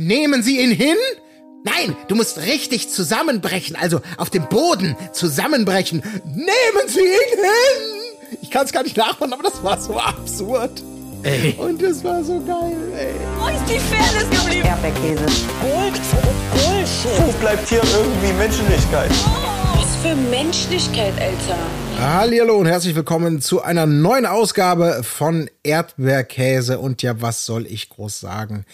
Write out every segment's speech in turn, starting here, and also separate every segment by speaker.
Speaker 1: Nehmen Sie ihn hin? Nein, du musst richtig zusammenbrechen, also auf dem Boden zusammenbrechen. Nehmen Sie ihn hin! Ich kann es gar nicht nachmachen, aber das war so absurd. Ey. Und das war so geil, ey.
Speaker 2: Wo ist die Fairness geblieben?
Speaker 3: Erdbeerkäse.
Speaker 2: Gold, Bullshit.
Speaker 4: Wo bleibt hier irgendwie Menschlichkeit?
Speaker 2: Was für Menschlichkeit, Alter.
Speaker 1: Hallihallo und herzlich willkommen zu einer neuen Ausgabe von Erdbeerkäse. Und ja, was soll ich groß sagen?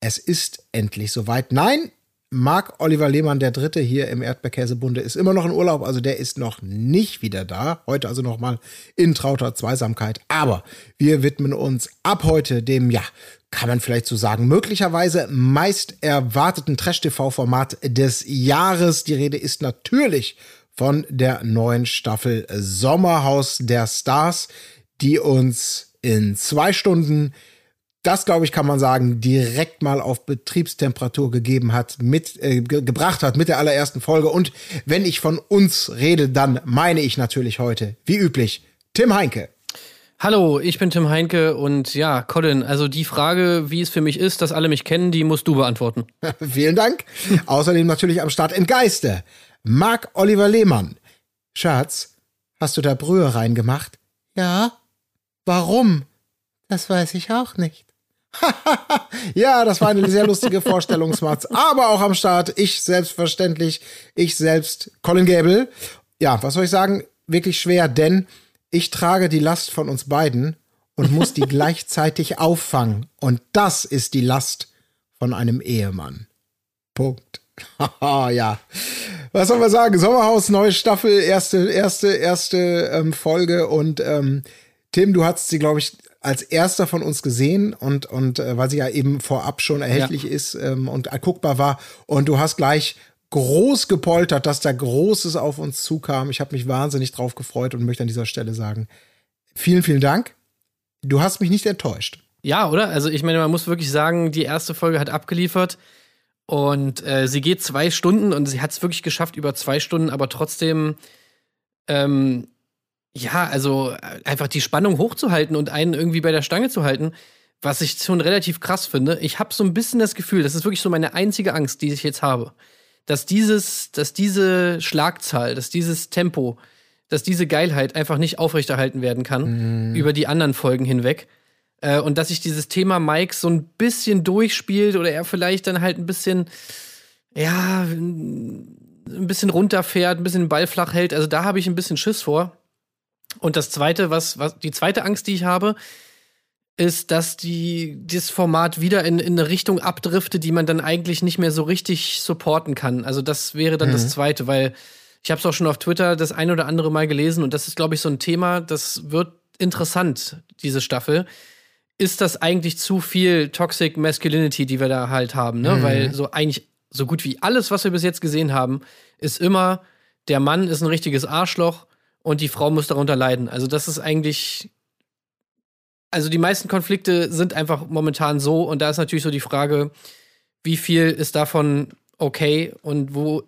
Speaker 1: Es ist endlich soweit. Nein, Marc Oliver Lehmann, der Dritte hier im Erdbeerkäsebunde, ist immer noch in Urlaub, also der ist noch nicht wieder da. Heute also nochmal in trauter Zweisamkeit. Aber wir widmen uns ab heute dem, ja, kann man vielleicht so sagen, möglicherweise meist erwarteten Trash-TV-Format des Jahres. Die Rede ist natürlich von der neuen Staffel Sommerhaus der Stars, die uns in zwei Stunden das, glaube ich, kann man sagen, direkt mal auf Betriebstemperatur gegeben hat, mit, äh, ge gebracht hat mit der allerersten Folge. Und wenn ich von uns rede, dann meine ich natürlich heute, wie üblich, Tim Heinke.
Speaker 5: Hallo, ich bin Tim Heinke und ja, Colin, also die Frage, wie es für mich ist, dass alle mich kennen, die musst du beantworten.
Speaker 1: Vielen Dank. Außerdem natürlich am Start im Geiste. Marc Oliver Lehmann. Schatz, hast du da Brühe reingemacht? Ja. Warum? Das weiß ich auch nicht. ja, das war eine sehr lustige Vorstellungsmatz. Aber auch am Start, ich selbstverständlich, ich selbst, Colin Gable. Ja, was soll ich sagen? Wirklich schwer, denn ich trage die Last von uns beiden und muss die gleichzeitig auffangen. Und das ist die Last von einem Ehemann. Punkt. ja. Was soll man sagen? Sommerhaus, neue Staffel, erste, erste, erste ähm, Folge und ähm, Tim, du hast sie, glaube ich, als erster von uns gesehen und, und äh, weil sie ja eben vorab schon erhältlich ja. ist ähm, und guckbar war. Und du hast gleich groß gepoltert, dass da Großes auf uns zukam. Ich habe mich wahnsinnig drauf gefreut und möchte an dieser Stelle sagen, vielen, vielen Dank. Du hast mich nicht enttäuscht.
Speaker 5: Ja, oder? Also ich meine, man muss wirklich sagen, die erste Folge hat abgeliefert und äh, sie geht zwei Stunden und sie hat es wirklich geschafft über zwei Stunden, aber trotzdem ähm, ja, also äh, einfach die Spannung hochzuhalten und einen irgendwie bei der Stange zu halten, was ich schon relativ krass finde. Ich habe so ein bisschen das Gefühl, das ist wirklich so meine einzige Angst, die ich jetzt habe, dass dieses, dass diese Schlagzahl, dass dieses Tempo, dass diese Geilheit einfach nicht aufrechterhalten werden kann mhm. über die anderen Folgen hinweg. Äh, und dass sich dieses Thema Mike so ein bisschen durchspielt oder er vielleicht dann halt ein bisschen, ja, ein bisschen runterfährt, ein bisschen den Ball flach hält. Also da habe ich ein bisschen Schiss vor. Und das zweite, was, was, die zweite Angst, die ich habe, ist, dass die, das Format wieder in, in eine Richtung abdriftet, die man dann eigentlich nicht mehr so richtig supporten kann. Also das wäre dann mhm. das zweite, weil ich habe es auch schon auf Twitter das ein oder andere Mal gelesen und das ist, glaube ich, so ein Thema, das wird interessant, diese Staffel. Ist das eigentlich zu viel Toxic Masculinity, die wir da halt haben, ne? Mhm. Weil so eigentlich so gut wie alles, was wir bis jetzt gesehen haben, ist immer, der Mann ist ein richtiges Arschloch und die Frau muss darunter leiden. Also das ist eigentlich also die meisten Konflikte sind einfach momentan so und da ist natürlich so die Frage, wie viel ist davon okay und wo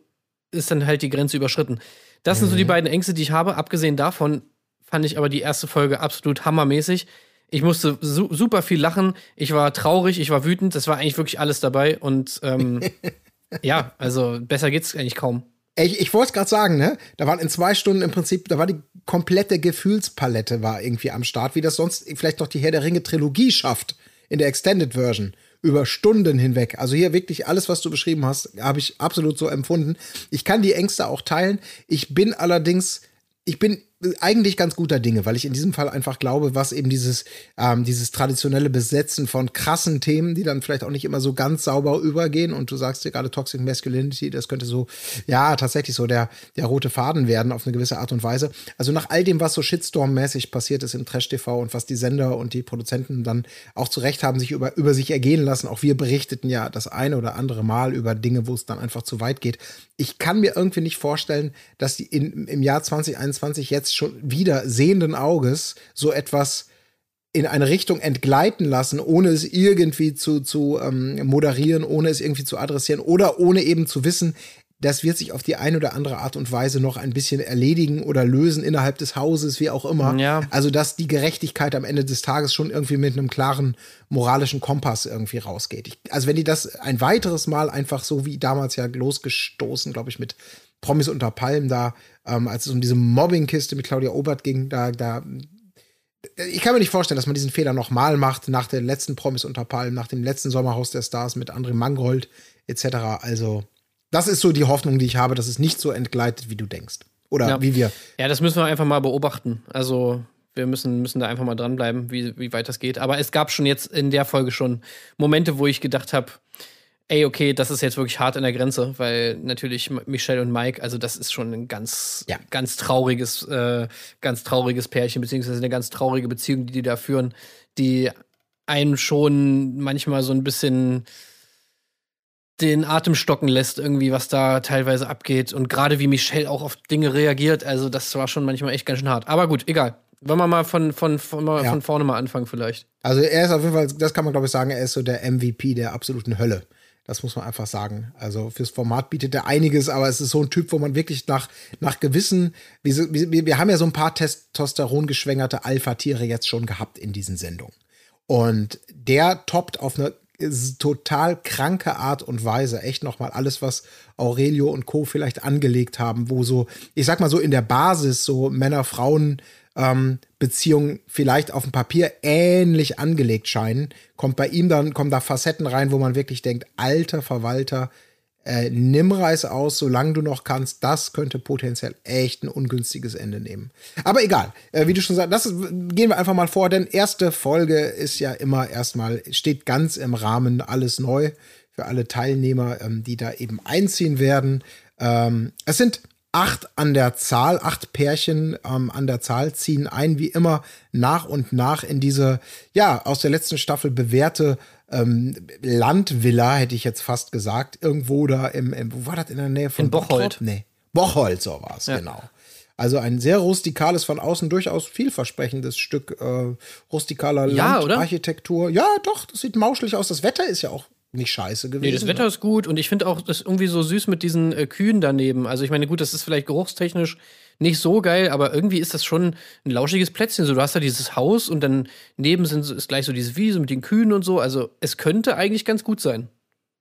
Speaker 5: ist dann halt die Grenze überschritten. Das mhm. sind so die mhm. beiden Ängste, die ich habe. Abgesehen davon fand ich aber die erste Folge absolut hammermäßig. Ich musste su super viel lachen. Ich war traurig, ich war wütend. Das war eigentlich wirklich alles dabei. Und ähm, ja, also besser geht's eigentlich kaum.
Speaker 1: Ich, ich wollte es gerade sagen, ne? Da waren in zwei Stunden im Prinzip, da war die komplette Gefühlspalette war irgendwie am Start, wie das sonst vielleicht noch die Herr der Ringe Trilogie schafft in der Extended Version über Stunden hinweg. Also hier wirklich alles, was du beschrieben hast, habe ich absolut so empfunden. Ich kann die Ängste auch teilen. Ich bin allerdings, ich bin eigentlich ganz guter Dinge, weil ich in diesem Fall einfach glaube, was eben dieses, ähm, dieses traditionelle Besetzen von krassen Themen, die dann vielleicht auch nicht immer so ganz sauber übergehen. Und du sagst dir gerade Toxic Masculinity, das könnte so, ja, tatsächlich so der, der rote Faden werden auf eine gewisse Art und Weise. Also nach all dem, was so Shitstorm-mäßig passiert ist im Trash-TV und was die Sender und die Produzenten dann auch zu Recht haben sich über, über sich ergehen lassen. Auch wir berichteten ja das eine oder andere Mal über Dinge, wo es dann einfach zu weit geht. Ich kann mir irgendwie nicht vorstellen, dass die in, im Jahr 2021 jetzt jetzt schon wieder sehenden Auges so etwas in eine Richtung entgleiten lassen, ohne es irgendwie zu, zu ähm, moderieren, ohne es irgendwie zu adressieren oder ohne eben zu wissen, das wird sich auf die eine oder andere Art und Weise noch ein bisschen erledigen oder lösen innerhalb des Hauses, wie auch immer.
Speaker 5: Ja.
Speaker 1: Also, dass die Gerechtigkeit am Ende des Tages schon irgendwie mit einem klaren moralischen Kompass irgendwie rausgeht. Ich, also, wenn die das ein weiteres Mal einfach so wie damals ja losgestoßen, glaube ich, mit Promis unter Palmen da, ähm, als es um diese Mobbingkiste mit Claudia Obert ging, da, da ich kann mir nicht vorstellen, dass man diesen Fehler nochmal macht, nach der letzten Promis unter Palmen, nach dem letzten Sommerhaus der Stars mit André Mangold etc. Also, das ist so die Hoffnung, die ich habe, dass es nicht so entgleitet, wie du denkst. Oder
Speaker 5: Ja.
Speaker 1: wie wir.
Speaker 5: Ja, das müssen wir einfach mal beobachten. Also, wir müssen, müssen da einfach mal dranbleiben, wie, wie weit das geht. Aber es gab schon jetzt in der Folge schon Momente, wo ich gedacht habe, ey, okay, das ist jetzt wirklich hart an der Grenze, weil natürlich Michelle und Mike, also das ist schon ein ganz,
Speaker 1: Ja.
Speaker 5: ganz trauriges, äh, ganz trauriges Pärchen, beziehungsweise eine ganz traurige Beziehung, die die da führen, die einen schon manchmal so ein bisschen den Atem stocken lässt, irgendwie, was da teilweise abgeht. Und gerade wie Michelle auch auf Dinge reagiert, also das war schon manchmal echt ganz schön hart. Aber gut, egal. Wollen wir mal von, von, von,
Speaker 1: Ja.
Speaker 5: von vorne mal anfangen, vielleicht.
Speaker 1: Also, er ist auf jeden Fall, das kann man glaube ich sagen, er ist so der MVP der absoluten Hölle. Das muss man einfach sagen. Also fürs Format bietet er einiges, aber es ist so ein Typ, wo man wirklich nach, nach gewissen, wie- wir, wir haben ja so ein paar Testosteron geschwängerte Alpha-Tiere jetzt schon gehabt in diesen Sendungen. Und der toppt auf eine total kranke Art und Weise echt nochmal alles, was Aurelio und Co. vielleicht angelegt haben, wo so, ich sag mal so in der Basis so Männer-Frauen ähm, Beziehungen vielleicht auf dem Papier ähnlich angelegt scheinen, kommt bei ihm dann, kommen da Facetten rein, wo man wirklich denkt, alter Verwalter, äh, nimm Reis aus, solange du noch kannst. Das könnte potenziell echt ein ungünstiges Ende nehmen. Aber egal, äh, wie du schon sagst, das ist, gehen wir einfach mal vor, denn erste Folge ist ja immer erstmal, steht ganz im Rahmen, alles neu für alle Teilnehmer, ähm, die da eben einziehen werden. Ähm, es sind acht an der Zahl, acht Pärchen ähm, an der Zahl ziehen ein, wie immer nach und nach in diese, ja, aus der letzten Staffel bewährte ähm, Landvilla, hätte ich jetzt fast gesagt, irgendwo da im, im wo war das in der Nähe von
Speaker 5: In Bocholt.
Speaker 1: Bottrop? Nee, Bocholt, so war es,
Speaker 5: Ja.
Speaker 1: genau. Also ein sehr rustikales, von außen durchaus vielversprechendes Stück äh, rustikaler
Speaker 5: Ja?
Speaker 1: Landarchitektur. Ja, doch, das sieht mauschelig aus. Das Wetter ist ja auch nicht scheiße gewesen.
Speaker 5: Nee, das Wetter ist gut und ich finde auch das irgendwie so süß mit diesen äh, Kühen daneben. Also ich meine, gut, das ist vielleicht geruchstechnisch nicht so geil, aber irgendwie ist das schon ein lauschiges Plätzchen. So, du hast da dieses Haus und dann neben sind, ist gleich so diese Wiese mit den Kühen und so. Also es könnte eigentlich ganz gut sein.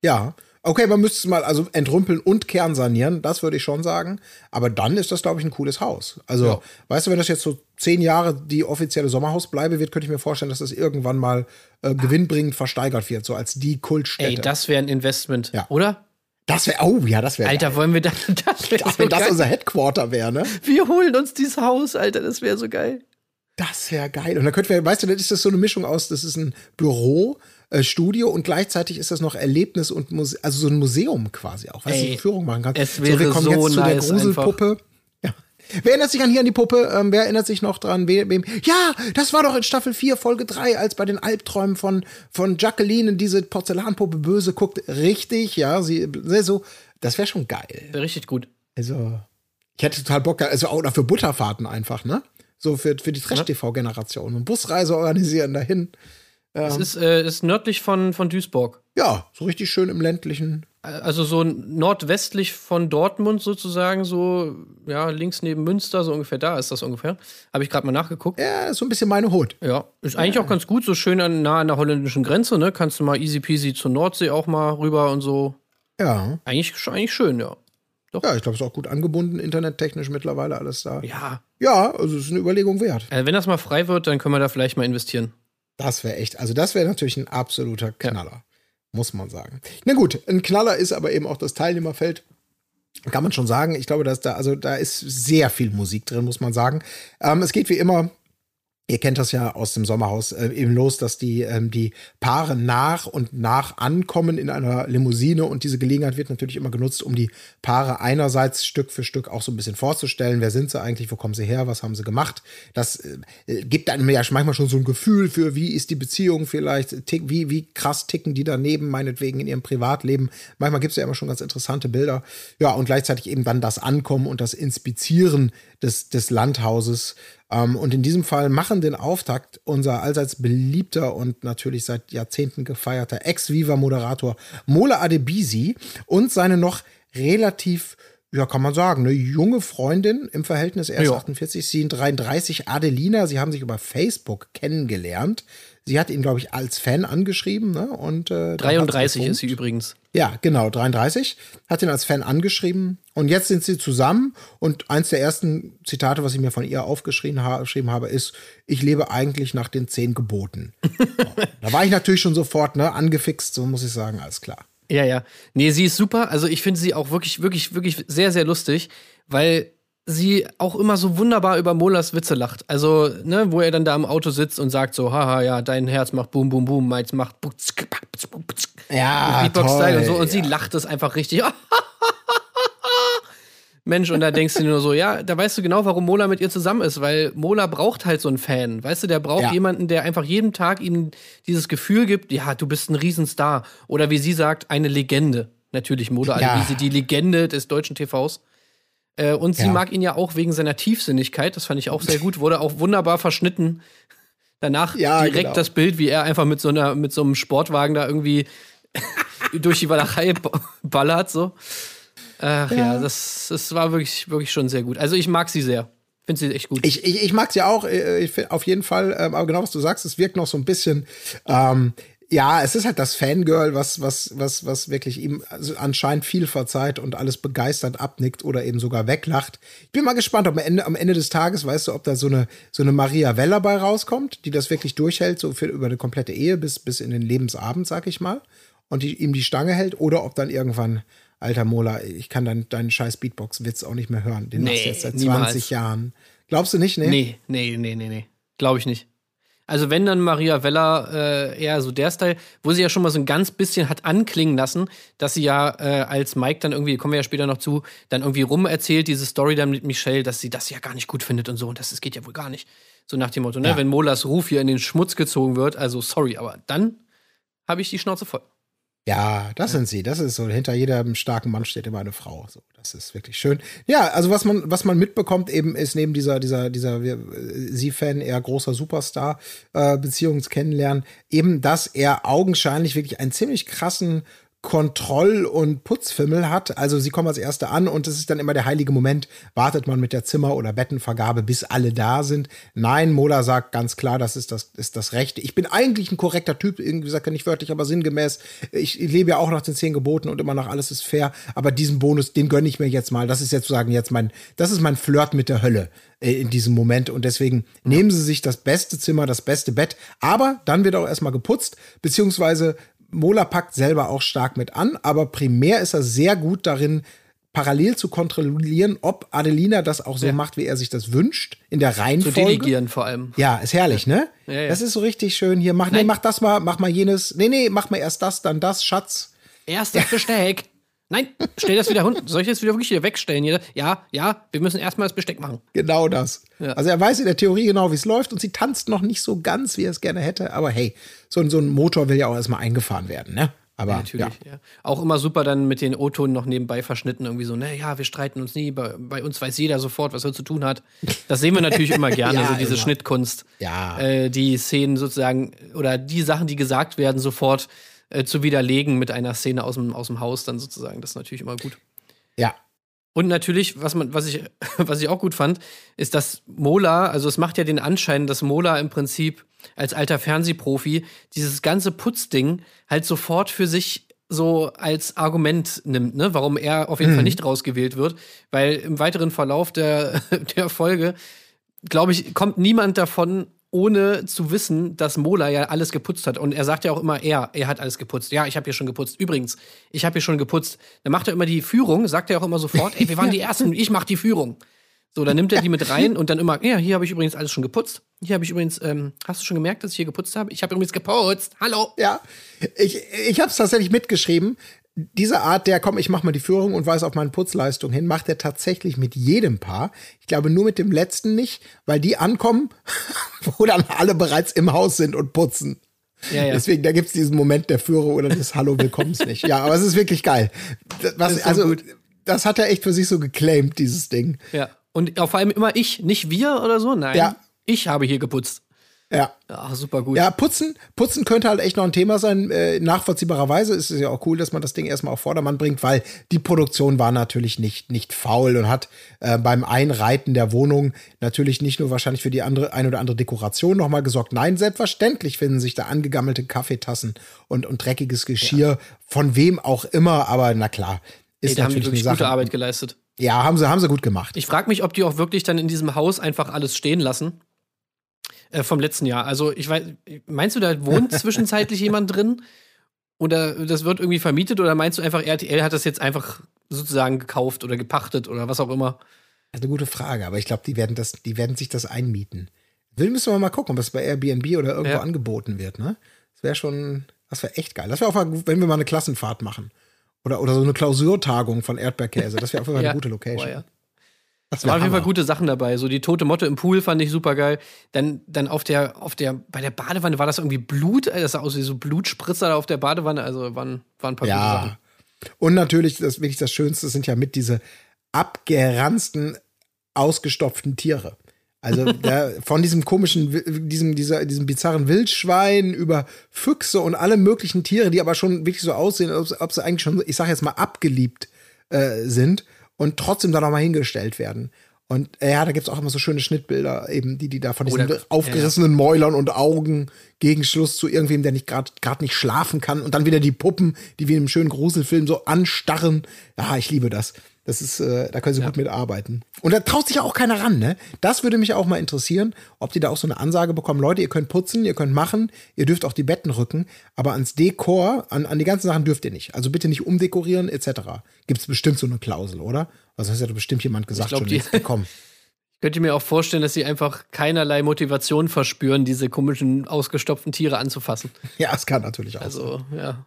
Speaker 1: Ja, okay, man müsste es mal also entrümpeln und kernsanieren, das würde ich schon sagen. Aber dann ist das, glaube ich, ein cooles Haus. Also,
Speaker 5: Ja.
Speaker 1: weißt du, wenn das jetzt so zehn Jahre die offizielle Sommerhausbleibe wird, könnte ich mir vorstellen, dass das irgendwann mal äh, gewinnbringend versteigert wird, so als die Kultstätte.
Speaker 5: Ey, das wäre ein Investment,
Speaker 1: Ja.
Speaker 5: oder?
Speaker 1: das wäre, oh ja, das wäre.
Speaker 5: Alter, wollen wir das? Das wäre
Speaker 1: Ach,
Speaker 5: so
Speaker 1: wenn das
Speaker 5: geil.
Speaker 1: unser Headquarter wäre, ne?
Speaker 5: Wir holen uns dieses Haus, Alter, das wäre so geil.
Speaker 1: Das wäre geil. Und dann könnten wir, weißt du, dann ist das so eine Mischung aus, das ist ein Büro, äh, Studio und gleichzeitig ist das noch Erlebnis und Muse also so ein Museum quasi auch, du,
Speaker 5: Ey,
Speaker 1: Führung machen kannst.
Speaker 5: es
Speaker 1: so, wir
Speaker 5: wäre
Speaker 1: kommen
Speaker 5: so
Speaker 1: jetzt zu der
Speaker 5: nice
Speaker 1: Gruselpuppe. Ja. Wer erinnert sich an hier an die Puppe? Ähm, wer erinnert sich noch dran? Wem, wem? Ja, das war doch in Staffel 4, Folge 3, als bei den Albträumen von, von Jacqueline diese Porzellanpuppe böse guckt. Richtig, ja, sie, so, das wäre schon geil.
Speaker 5: Wäre richtig gut.
Speaker 1: Also, ich hätte total Bock, also auch noch für Butterfahrten einfach, ne? So für, für die Trash-TV-Generation. Und Busreise organisieren dahin.
Speaker 5: Es ist, äh, ist nördlich von, von Duisburg.
Speaker 1: Ja, so richtig schön im ländlichen.
Speaker 5: Also so nordwestlich von Dortmund sozusagen, so ja, links neben Münster, so ungefähr da ist das ungefähr. Habe ich gerade mal nachgeguckt.
Speaker 1: Ja, ist so ein bisschen meine Hut.
Speaker 5: Ja, ist eigentlich auch ganz gut, so schön an, nah an der holländischen Grenze, ne? Kannst du mal easy peasy zur Nordsee auch mal rüber und so.
Speaker 1: Ja.
Speaker 5: Eigentlich, eigentlich schön, ja.
Speaker 1: Ja, ich glaube, es ist auch gut angebunden, internettechnisch mittlerweile alles da.
Speaker 5: Ja.
Speaker 1: Ja, also es ist eine Überlegung wert.
Speaker 5: Äh, wenn das mal frei wird, dann können wir da vielleicht mal investieren.
Speaker 1: Das wäre echt, also das wäre natürlich ein absoluter Knaller, muss man sagen. Na gut, ein Knaller ist aber eben auch das Teilnehmerfeld. Kann man schon sagen. Ich glaube, dass da, also da ist sehr viel Musik drin, muss man sagen. Ähm, es geht wie immer. Ihr kennt das ja aus dem Sommerhaus äh, eben los, dass die, ähm, die Paare nach und nach ankommen in einer Limousine und diese Gelegenheit wird natürlich immer genutzt, um die Paare einerseits Stück für Stück auch so ein bisschen vorzustellen. Wer sind sie eigentlich? Wo kommen sie her? Was haben sie gemacht? Das äh, gibt einem ja manchmal schon so ein Gefühl für, wie ist die Beziehung vielleicht, tick, wie, wie krass ticken die daneben, meinetwegen in ihrem Privatleben. Manchmal gibt es ja immer schon ganz interessante Bilder. Ja, und gleichzeitig eben dann das Ankommen und das Inspizieren des, des Landhauses. Ähm, und in diesem Fall machen den Auftakt unser allseits beliebter und natürlich seit Jahrzehnten gefeierter Ex-Viva-Moderator Mola Adebisi und seine noch relativ ja, kann man sagen, eine junge Freundin im Verhältnis erst
Speaker 5: Ja.
Speaker 1: 48, sie sind 33, Adelina, sie haben sich über Facebook kennengelernt. Sie hat ihn, glaube ich, als Fan angeschrieben, ne? Und äh, dann hat's
Speaker 5: 33
Speaker 1: gefunkt.
Speaker 5: ist sie übrigens.
Speaker 1: Ja, genau, 33. Hat ihn als Fan angeschrieben und jetzt sind sie zusammen und eins der ersten Zitate, was ich mir von ihr aufgeschrieben ha geschrieben habe, ist, ich lebe eigentlich nach den zehn Geboten. Da war ich natürlich schon sofort ne, angefixt, so muss ich sagen, alles klar.
Speaker 5: Ja, ja. Nee, sie ist super. Also ich finde sie auch wirklich, wirklich, wirklich sehr, sehr lustig, weil sie auch immer so wunderbar über Molas Witze lacht. Also, ne, wo er dann da im Auto sitzt und sagt so, haha, ja, dein Herz macht boom, boom, boom, meins macht butz, butz, butz.
Speaker 1: Ja,
Speaker 5: Beatbox-Style und so. Und sie
Speaker 1: ja.
Speaker 5: lacht es einfach richtig. Mensch, und da denkst du dir nur so, ja, da weißt du genau, warum Mola mit ihr zusammen ist, weil Mola braucht halt so einen Fan. Weißt du, der braucht
Speaker 1: Ja.
Speaker 5: jemanden, der einfach jeden Tag ihm dieses Gefühl gibt, ja, du bist ein Riesenstar. Oder wie sie sagt, eine Legende. Natürlich Mola
Speaker 1: Ja.
Speaker 5: Adebisi, die Legende des deutschen TVs. Äh, und sie
Speaker 1: Ja.
Speaker 5: mag ihn ja auch wegen seiner Tiefsinnigkeit. Das fand ich auch sehr gut. Wurde auch wunderbar verschnitten. Danach
Speaker 1: Ja,
Speaker 5: direkt
Speaker 1: genau.
Speaker 5: das Bild, wie er einfach mit so einer, mit so einem Sportwagen da irgendwie durch die Walachei ba- ballert, so. Ach ja, das, das war wirklich, wirklich schon sehr gut. Also ich mag sie sehr. Finde sie echt gut.
Speaker 1: Ich, ich, ich mag sie auch, äh, ich auf jeden Fall, ähm, aber genau was du sagst, es wirkt noch so ein bisschen, ähm, ja, es ist halt das Fangirl, was, was, was, was wirklich ihm also anscheinend viel verzeiht und alles begeistert abnickt oder eben sogar weglacht. Ich bin mal gespannt, ob am Ende, am Ende des Tages, weißt du, ob da so eine, so eine Maria Weller bei rauskommt, die das wirklich durchhält, so für, über eine komplette Ehe bis, bis in den Lebensabend, sag ich mal, und die ihm die Stange hält, oder ob dann irgendwann, alter Mola, ich kann deinen, deinen scheiß Beatbox-Witz auch nicht mehr hören. Den machst du
Speaker 5: Nee,
Speaker 1: jetzt seit
Speaker 5: niemals.
Speaker 1: 20 Jahren. Glaubst du nicht, ne?
Speaker 5: Nee, nee, nee, nee, nee. Glaube ich nicht. Also wenn dann Maria Weller äh, eher so der Style, wo sie ja schon mal so ein ganz bisschen hat anklingen lassen, dass sie ja äh, als Mike dann irgendwie, kommen wir ja später noch zu, dann irgendwie rum erzählt, diese Story dann mit Michelle, dass sie das ja gar nicht gut findet und so und das, das geht ja wohl gar nicht. So nach dem Motto, ne?
Speaker 1: Ja.
Speaker 5: Wenn Molas Ruf hier in den Schmutz gezogen wird, also sorry, aber dann habe ich die Schnauze voll.
Speaker 1: Ja, das sind sie. Das ist so. Hinter jedem starken Mann steht immer eine Frau. So, das ist wirklich schön. Ja, also was man, was man mitbekommt eben ist neben dieser, dieser, dieser äh, Sie-Fan eher großer Superstar äh, Beziehungs kennenlernen, eben, dass er augenscheinlich wirklich einen ziemlich krassen Kontroll- und Putzfimmel hat. Also sie kommen als Erste an und es ist dann immer der heilige Moment. Wartet man mit der Zimmer- oder Bettenvergabe, bis alle da sind. Nein, Mola sagt ganz klar, das ist das, ist das Rechte. Ich bin eigentlich ein korrekter Typ, irgendwie sagt er nicht wörtlich, aber sinngemäß. Ich, lebe ja auch nach den zehn Geboten und immer nach alles ist fair. Aber diesen Bonus, den gönne ich mir jetzt mal. Das ist jetzt sozusagen jetzt mein, das ist mein Flirt mit der Hölle äh, in diesem Moment. Und deswegen nehmen sie sich das beste Zimmer, das beste Bett. Aber dann wird auch erstmal geputzt, beziehungsweise Mola packt selber auch stark mit an, aber primär ist er sehr gut darin, parallel zu kontrollieren, ob Adelina das auch so
Speaker 5: Ja.
Speaker 1: macht, wie er sich das wünscht, in der
Speaker 5: Zu
Speaker 1: Reihenfolge.
Speaker 5: delegieren vor allem.
Speaker 1: Ja, ist herrlich, ne?
Speaker 5: Ja, ja.
Speaker 1: Das ist so richtig schön hier. Mach, nee, mach das mal, mach mal jenes. Nee, nee, mach mal erst das, dann das, Schatz.
Speaker 5: Erst das Besteck. Nein, stell das wieder runter. Soll ich das wieder wirklich hier wegstellen? Ja, ja, wir müssen erstmal das Besteck machen.
Speaker 1: Genau das.
Speaker 5: Ja.
Speaker 1: Also er weiß in der Theorie genau, wie es läuft und sie tanzt noch nicht so ganz, wie er es gerne hätte. Aber hey, so, ein- so ein Motor will ja auch erstmal eingefahren werden, ne? Aber
Speaker 5: Natürlich,
Speaker 1: ja.
Speaker 5: ja. Auch immer super dann mit den O-Tonen noch nebenbei verschnitten, irgendwie so, ne, ja, wir streiten uns nie, bei, bei uns weiß jeder sofort, was er zu tun hat. Das sehen wir natürlich immer gerne,
Speaker 1: Ja,
Speaker 5: so diese
Speaker 1: immer.
Speaker 5: Schnittkunst.
Speaker 1: Ja.
Speaker 5: Äh, die Szenen sozusagen, oder die Sachen, die gesagt werden, sofort äh, zu widerlegen mit einer Szene aus dem, aus dem Haus dann sozusagen. Das ist natürlich immer gut.
Speaker 1: Ja.
Speaker 5: Und natürlich, was man, was ich, was ich auch gut fand, ist, dass Mola, also es macht ja den Anschein, dass Mola im Prinzip als alter Fernsehprofi dieses ganze Putzding halt sofort für sich so als Argument nimmt, ne, warum er auf jeden Fall nicht rausgewählt wird, weil im weiteren Verlauf der, der Folge, glaube ich, kommt niemand davon, ohne zu wissen, dass Mola ja alles geputzt hat. Und er sagt ja auch immer, er, er hat alles geputzt. Ja, ich habe hier schon geputzt. Übrigens, ich habe hier schon geputzt. Dann macht er immer die Führung, sagt er auch immer sofort, ey, wir waren die Ersten, ich mach die Führung. So, dann nimmt er die mit rein und dann immer, ja, hier habe ich übrigens alles schon geputzt. Hier habe ich übrigens, ähm, hast du schon gemerkt, dass ich hier geputzt habe? Ich habe übrigens geputzt. Hallo.
Speaker 1: Ja, ich, ich habe es tatsächlich mitgeschrieben. Diese Art der, komm, ich mach mal die Führung und weise auf meine Putzleistung hin, macht er tatsächlich mit jedem Paar. Ich glaube nur mit dem letzten nicht, weil die ankommen, wo dann alle bereits im Haus sind und putzen.
Speaker 5: Ja, ja.
Speaker 1: Deswegen, da gibt's diesen Moment der Führung oder des Hallo, Willkommens nicht. Ja, aber es ist wirklich geil. Das, was,
Speaker 5: ist so
Speaker 1: also,
Speaker 5: gut.
Speaker 1: das hat er echt für sich so geclaimed, dieses Ding.
Speaker 5: Ja. Und auch vor allem immer ich, nicht wir oder so. Nein.
Speaker 1: Ja.
Speaker 5: Ich habe hier geputzt.
Speaker 1: Ja.
Speaker 5: Ja, super gut.
Speaker 1: Ja, putzen, putzen könnte halt echt noch ein Thema sein. Äh, nachvollziehbarerweise ist es ja auch cool, dass man das Ding erstmal auf Vordermann bringt, weil die Produktion war natürlich nicht, nicht faul und hat äh, beim Einreiten der Wohnung natürlich nicht nur wahrscheinlich für die andere, ein oder andere Dekoration nochmal gesorgt. Nein, selbstverständlich finden sich da angegammelte Kaffeetassen und, und dreckiges Geschirr, von wem auch immer, aber na klar. Ist
Speaker 5: Ey, da haben die
Speaker 1: natürlich
Speaker 5: wirklich
Speaker 1: eine
Speaker 5: gute
Speaker 1: Sache.
Speaker 5: Arbeit geleistet.
Speaker 1: Ja, haben sie, haben sie gut gemacht.
Speaker 5: Ich frage mich, ob die auch wirklich dann in diesem Haus einfach alles stehen lassen. Äh, vom letzten Jahr. Also, ich weiß, meinst du, da wohnt zwischenzeitlich jemand drin? Oder das wird irgendwie vermietet? Oder meinst du einfach, RTL hat das jetzt einfach sozusagen gekauft oder gepachtet oder was auch immer?
Speaker 1: Das ist eine gute Frage, aber ich glaube, die werden das, die werden sich das einmieten. Will müssen wir mal gucken, ob das bei Airbnb oder irgendwo
Speaker 5: Ja.
Speaker 1: angeboten wird, ne? Das wäre schon, das wäre echt geil. Das wäre auch mal, gut, wenn wir mal eine Klassenfahrt machen. Oder, oder so eine Klausurtagung von Erdbeerkäse. Das wäre auf jeden Fall
Speaker 5: Ja.
Speaker 1: eine gute Location.
Speaker 5: Boah, ja. Da waren auf jeden Fall gute Sachen dabei. So die tote Motte im Pool fand ich super geil. Dann, dann auf der, auf der, bei der Badewanne war das irgendwie Blut. äh, Das sah aus wie so Blutspritzer da auf der Badewanne. Also waren, waren ein paar gute Sachen.
Speaker 1: Ja. Und natürlich, das wirklich das Schönste sind ja mit diese abgeranzten, ausgestopften Tiere. Also der, von diesem komischen, diesem, dieser, diesem bizarren Wildschwein über Füchse und alle möglichen Tiere, die aber schon wirklich so aussehen, als ob sie eigentlich schon, ich sag jetzt mal, abgeliebt äh, sind und trotzdem da nochmal hingestellt werden. Und äh, ja, da gibt's auch immer so schöne Schnittbilder, eben, die, die da von diesen
Speaker 5: Oder-
Speaker 1: aufgerissenen Mäulern und Augen Gegenschluss zu irgendwem, der nicht gerade gerade nicht schlafen kann und dann wieder die Puppen, die wie in einem schönen Gruselfilm so anstarren. Ja, ich liebe das. Das ist, äh, da können sie gut mitarbeiten. Und da traut sich ja auch keiner ran, ne? Das würde mich auch mal interessieren, ob die da auch so eine Ansage bekommen. Leute, ihr könnt putzen, ihr könnt machen, ihr dürft auch die Betten rücken, aber ans Dekor, an, an die ganzen Sachen dürft ihr nicht. Also bitte nicht umdekorieren, etc. Gibt es bestimmt so eine Klausel, oder? Also das hat ja bestimmt jemand gesagt,
Speaker 5: glaub,
Speaker 1: schon
Speaker 5: die-
Speaker 1: längst bekommen.
Speaker 5: Ich könnte mir auch vorstellen, dass sie einfach keinerlei Motivation verspüren, diese komischen, ausgestopften Tiere anzufassen.
Speaker 1: ja, es kann natürlich auch.
Speaker 5: Also, ja.
Speaker 1: Ja,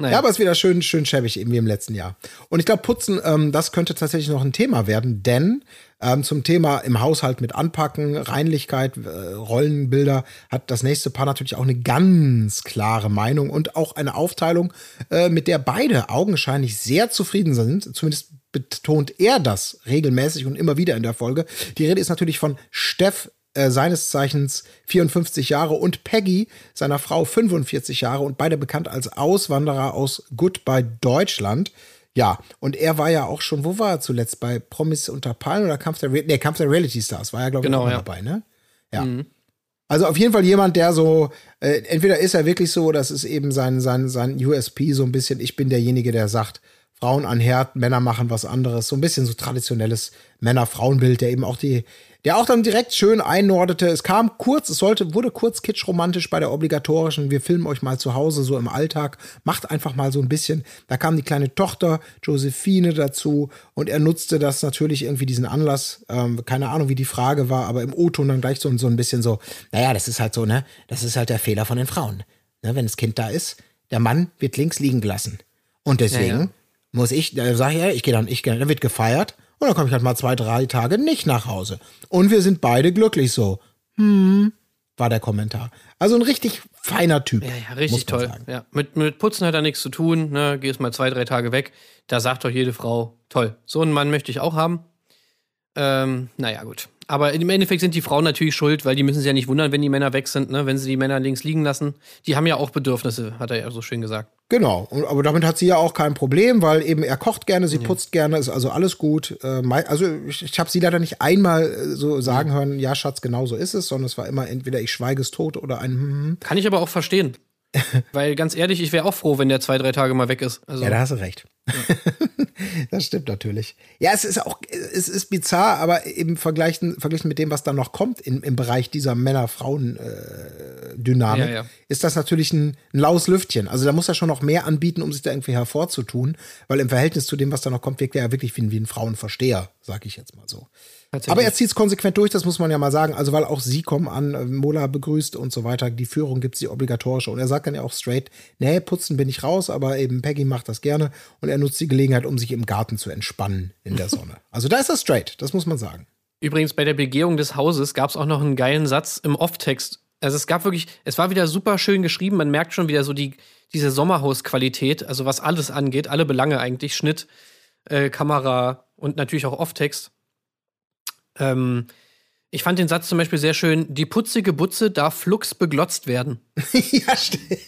Speaker 5: Naja.
Speaker 1: aber es ist wieder schön, schön schäbig, eben wie im letzten Jahr. Und ich glaube, Putzen, ähm, das könnte tatsächlich noch ein Thema werden, denn ähm, zum Thema im Haushalt mit Anpacken, Reinlichkeit, äh, Rollenbilder hat das nächste Paar natürlich auch eine ganz klare Meinung und auch eine Aufteilung, äh, mit der beide augenscheinlich sehr zufrieden sind. Zumindest betont er das regelmäßig und immer wieder in der Folge. Die Rede ist natürlich von Steff äh, seines Zeichens 54 Jahre und Peggy, seiner Frau 45 Jahre und beide bekannt als Auswanderer aus Goodbye Deutschland. Ja, und er war ja auch schon, wo war er zuletzt? Bei Promis unter Palmen oder Kampf der, Re nee, Kampf der Reality Stars war er, glaube ich,
Speaker 5: Genau,
Speaker 1: auch
Speaker 5: ja.
Speaker 1: dabei, ne? Ja. Also auf jeden Fall jemand, der so, äh, entweder ist er wirklich so, das ist eben sein, sein, sein USP, so ein bisschen, ich bin derjenige, der sagt, Frauen an Herd, Männer machen was anderes, so ein bisschen so traditionelles Männer-Frauen-Bild, der eben auch die, der auch dann direkt schön einordnete. Es kam kurz, es sollte, wurde kurz kitschromantisch bei der obligatorischen, wir filmen euch mal zu Hause, so im Alltag, macht einfach mal so ein bisschen. Da kam die kleine Tochter Josephine dazu und er nutzte das natürlich irgendwie diesen Anlass, ähm, keine Ahnung, wie die Frage war, aber im O-Ton dann gleich so, so ein bisschen so, naja, das ist halt so, ne, das ist halt der Fehler von den Frauen. Ne, wenn das Kind da ist, der Mann wird links liegen gelassen. Und deswegen
Speaker 5: Ja, ja.
Speaker 1: muss ich, da sag ich, ja, ich gehe dann, ich gehe, dann wird gefeiert und dann komme ich halt mal zwei, drei Tage nicht nach Hause. Und wir sind beide glücklich so. Hm, war der Kommentar. Also ein richtig feiner Typ.
Speaker 5: Ja, ja, richtig toll. Ja. Mit, mit Putzen hat er nichts zu tun, ne? Gehst mal zwei, drei Tage weg. Da sagt doch jede Frau, toll, so einen Mann möchte ich auch haben. Ähm, naja, gut. Aber im Endeffekt sind die Frauen natürlich schuld, weil die müssen sich ja nicht wundern, wenn die Männer weg sind, ne? wenn sie die Männer links liegen lassen. Die haben ja auch Bedürfnisse, hat er ja so schön gesagt.
Speaker 1: Genau, und, aber damit hat sie ja auch kein Problem, weil eben er kocht gerne, sie putzt gerne, ist also alles gut. Äh, also ich, ich habe sie leider nicht einmal äh, so sagen hören, ja Schatz, genau so ist es, sondern es war immer entweder ich schweige es tot oder ein hm, hm.
Speaker 5: Kann ich aber auch verstehen. weil ganz ehrlich, ich wäre auch froh, wenn der zwei, drei Tage mal weg ist. Also,
Speaker 1: Ja, da hast du recht. das stimmt natürlich. Ja, es ist auch, es ist bizarr, aber im Vergleichen, verglichen mit dem, was dann noch kommt in, im Bereich dieser Männer-Frauen-Dynamik,
Speaker 5: Ja, ja.
Speaker 1: ist das natürlich ein, ein laues Lüftchen. Also da muss er schon noch mehr anbieten, um sich da irgendwie hervorzutun, weil im Verhältnis zu dem, was da noch kommt, wirkt er ja wirklich wie, ein- wie ein Frauenversteher, sag ich jetzt mal so. Aber er zieht es konsequent durch, das muss man ja mal sagen. Also, weil auch sie kommen an, äh, Mola begrüßt und so weiter. Die Führung gibt es die obligatorische. Und er sagt dann ja auch straight: Nee, putzen bin ich raus, aber eben Peggy macht das gerne. Und er nutzt die Gelegenheit, um sich im Garten zu entspannen in der Sonne. also, da ist er straight, das muss man sagen.
Speaker 5: Übrigens, bei der Begehung des Hauses gab es auch noch einen geilen Satz im Off-Text. Also es gab wirklich, es war wieder super schön geschrieben. Man merkt schon wieder so die, diese Sommerhausqualität, also was alles angeht, alle Belange eigentlich, Schnitt, äh, Kamera und natürlich auch Off-Text. Ähm, Ich fand den Satz zum Beispiel sehr schön: Die putzige Butze darf flugs beglotzt werden.
Speaker 1: ja, stimmt.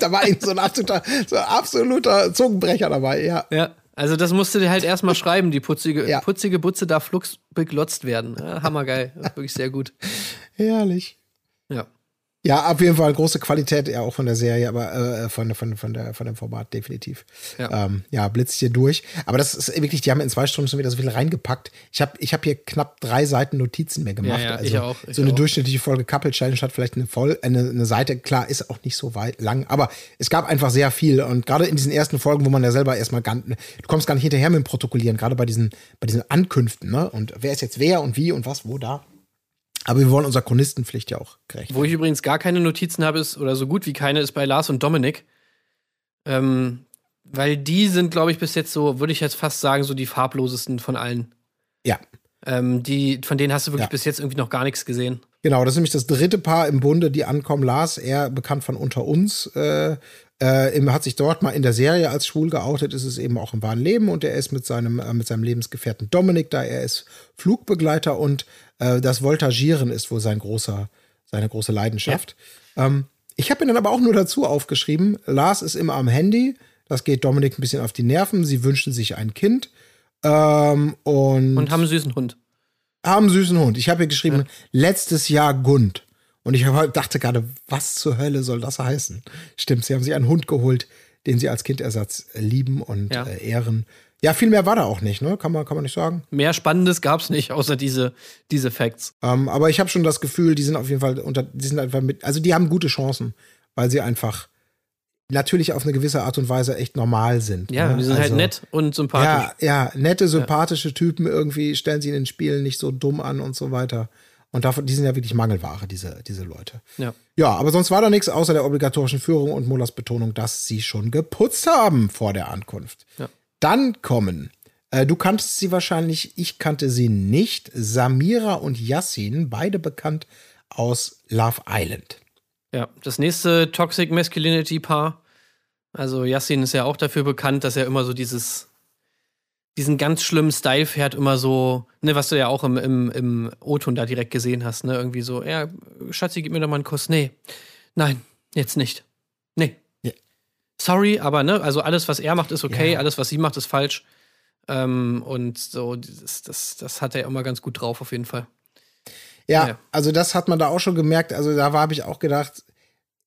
Speaker 1: Da war eben so ein absoluter, so ein absoluter Zungenbrecher dabei, ja.
Speaker 5: Ja. Also, das musst du dir halt erstmal schreiben: Die putzige,
Speaker 1: Ja.
Speaker 5: putzige Butze darf flugs beglotzt werden. Ja, hammergeil. Wirklich sehr gut.
Speaker 1: Herrlich.
Speaker 5: Ja.
Speaker 1: Ja, auf jeden Fall große Qualität, ja auch von der Serie, aber äh, von, von, von, der, von dem Format definitiv.
Speaker 5: Ja.
Speaker 1: Ähm, ja, blitzt hier durch. Aber das ist wirklich, die haben in zwei Stunden schon wieder so viel reingepackt. Ich habe ich hab hier knapp drei Seiten Notizen mehr gemacht.
Speaker 5: Ja, ja,
Speaker 1: also
Speaker 5: ich auch, ich
Speaker 1: so eine
Speaker 5: auch.
Speaker 1: durchschnittliche Folge Couple Challenge hat vielleicht eine, Voll, eine, eine Seite, klar, ist auch nicht so weit lang, aber es gab einfach sehr viel. Und gerade in diesen ersten Folgen, wo man ja selber erstmal gar, du kommst gar nicht hinterher mit dem Protokollieren, gerade bei diesen, bei diesen Ankünften, ne? Und wer ist jetzt wer und wie und was, wo da. Aber wir wollen unserer Chronistenpflicht ja auch gerecht.
Speaker 5: Wo ich übrigens gar keine Notizen habe, ist, oder so gut wie keine, ist bei Lars und Dominik. Ähm, weil die sind, glaube ich, bis jetzt so, würde ich jetzt fast sagen, so die farblosesten von allen.
Speaker 1: Ja.
Speaker 5: Ähm, die, von denen hast du wirklich
Speaker 1: Ja.
Speaker 5: bis jetzt irgendwie noch gar nichts gesehen.
Speaker 1: Genau, das ist nämlich das dritte Paar im Bunde, die ankommen. Lars, er bekannt von unter uns, äh, äh, hat sich dort mal in der Serie als schwul geoutet, ist es eben auch im wahren Leben und er ist mit seinem, äh, mit seinem Lebensgefährten Dominik da. Er ist Flugbegleiter und äh, das Voltagieren ist wohl sein großer, seine große Leidenschaft. Ähm, ich habe mir dann aber auch nur dazu aufgeschrieben, Lars ist immer am Handy, das geht Dominik ein bisschen auf die Nerven, sie wünschen sich ein Kind. Ähm, und
Speaker 5: Und haben einen süßen Hund.
Speaker 1: haben einen süßen Hund. Ich habe hier geschrieben, letztes Jahr Gund. Und ich hab- dachte gerade, was zur Hölle soll das heißen? Stimmt, sie haben sich einen Hund geholt, den sie als Kindersatz lieben und
Speaker 5: Ja.
Speaker 1: äh, ehren. Ja, viel mehr war da auch nicht, ne? Kann man, kann man nicht sagen.
Speaker 5: Mehr Spannendes gab's nicht, außer diese, diese Facts.
Speaker 1: Ähm, aber ich habe schon das Gefühl, die sind auf jeden Fall unter, die sind einfach mit, also die haben gute Chancen, weil sie einfach natürlich auf eine gewisse Art und Weise echt normal sind.
Speaker 5: Ja,
Speaker 1: ne?
Speaker 5: die sind halt
Speaker 1: Also-
Speaker 5: nett und sympathisch.
Speaker 1: Ja, ja, nette, sympathische Typen irgendwie, stellen sie in den Spielen nicht so dumm an und so weiter. Und davon, die sind ja wirklich Mangelware, diese, diese Leute.
Speaker 5: Ja.
Speaker 1: Ja, aber sonst war da nichts außer der obligatorischen Führung und Mullers Betonung, dass sie schon geputzt haben vor der Ankunft.
Speaker 5: Ja.
Speaker 1: Dann kommen, äh, du kanntest sie wahrscheinlich, ich kannte sie nicht, Samira und Yassin, beide bekannt aus Love Island.
Speaker 5: Ja, das nächste Toxic Masculinity Paar. Also Yassin ist ja auch dafür bekannt, dass er immer so dieses diesen ganz schlimmen Style fährt, immer so, ne, was du ja auch im, im, im O-Ton da direkt gesehen hast, ne, irgendwie so, ja, Schatzi, gib mir doch mal einen Kuss. Nee, nein, jetzt nicht. Nee.
Speaker 1: Ja.
Speaker 5: Sorry, aber ne, also alles, was er macht, ist okay,
Speaker 1: Ja.
Speaker 5: alles, was sie macht, ist falsch. Ähm, und so, dieses, das, das hat er immer ganz gut drauf, auf jeden Fall.
Speaker 1: Ja,
Speaker 5: Ja.
Speaker 1: also das hat man da auch schon gemerkt. Also da habe ich auch gedacht,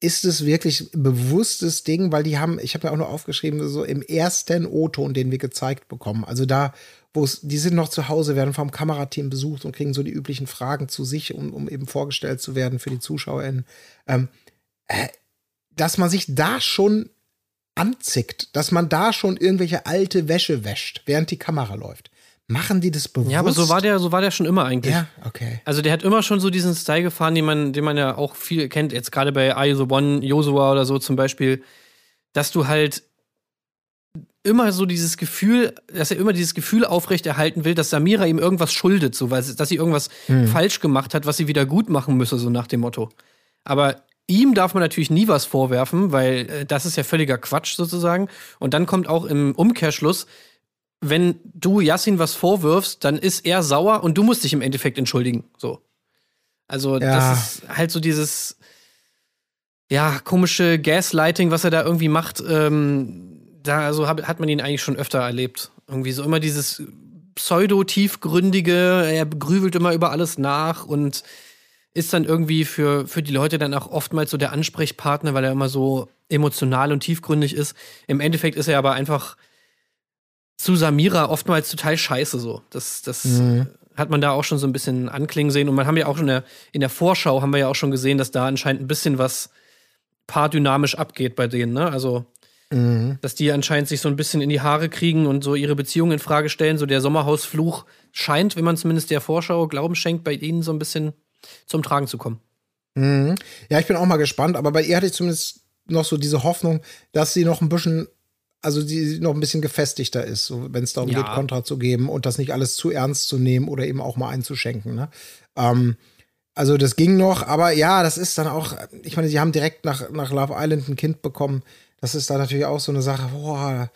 Speaker 1: ist es wirklich ein bewusstes Ding, weil die haben, ich habe ja auch nur aufgeschrieben, so im ersten O-Ton, den wir gezeigt bekommen. Also da, wo es, die sind noch zu Hause, werden vom Kamerateam besucht und kriegen so die üblichen Fragen zu sich, um, um eben vorgestellt zu werden für die ZuschauerInnen. Ähm, äh, dass man sich da schon anzickt, dass man da schon irgendwelche alte Wäsche wäscht, während die Kamera läuft. Machen die das bewusst?
Speaker 5: Ja, aber so war der, so war der schon immer eigentlich.
Speaker 1: Ja, okay.
Speaker 5: Also der hat immer schon so diesen Style gefahren, den man, den man ja auch viel kennt, jetzt gerade bei I the One, Joshua oder so zum Beispiel, dass du halt immer so dieses Gefühl, dass er immer dieses Gefühl aufrechterhalten will, dass Samira ihm irgendwas schuldet, so weil dass sie irgendwas falsch gemacht hat, was sie wieder gut machen müsse, so nach dem Motto. Aber ihm darf man natürlich nie was vorwerfen, weil äh, das ist ja völliger Quatsch sozusagen. Und dann kommt auch im Umkehrschluss, wenn du Yassin was vorwirfst, dann ist er sauer und du musst dich im Endeffekt entschuldigen. So. Also,
Speaker 1: Ja.
Speaker 5: das ist halt so dieses, ja, komische Gaslighting, was er da irgendwie macht. Ähm, da also hab, hat man ihn eigentlich schon öfter erlebt. Irgendwie so immer dieses pseudo-tiefgründige, er grübelt immer über alles nach und ist dann irgendwie für, für die Leute dann auch oftmals so der Ansprechpartner, weil er immer so emotional und tiefgründig ist. Im Endeffekt ist er aber einfach zu Samira oftmals total scheiße so. Das, das
Speaker 1: Mhm.
Speaker 5: hat man da auch schon so ein bisschen anklingen sehen. Und man haben ja auch schon in der, in der Vorschau haben wir ja auch schon gesehen, dass da anscheinend ein bisschen was paardynamisch abgeht bei denen, ne? Also,
Speaker 1: Mhm.
Speaker 5: dass die anscheinend sich so ein bisschen in die Haare kriegen und so ihre Beziehung in Frage stellen. So der Sommerhausfluch scheint, wenn man zumindest der Vorschau Glauben schenkt, bei ihnen so ein bisschen zum Tragen zu kommen.
Speaker 1: Mhm. Ja, ich bin auch mal gespannt, aber bei ihr hatte ich zumindest noch so diese Hoffnung, dass sie noch ein bisschen, also die noch ein bisschen gefestigter ist, so, wenn es darum
Speaker 5: Ja.
Speaker 1: geht, Kontra zu geben und das nicht alles zu ernst zu nehmen oder eben auch mal einzuschenken. Ne? Ähm, also das ging noch, aber ja, das ist dann auch, ich meine, sie haben direkt nach, nach Love Island ein Kind bekommen. Das ist da natürlich auch so eine Sache, boah,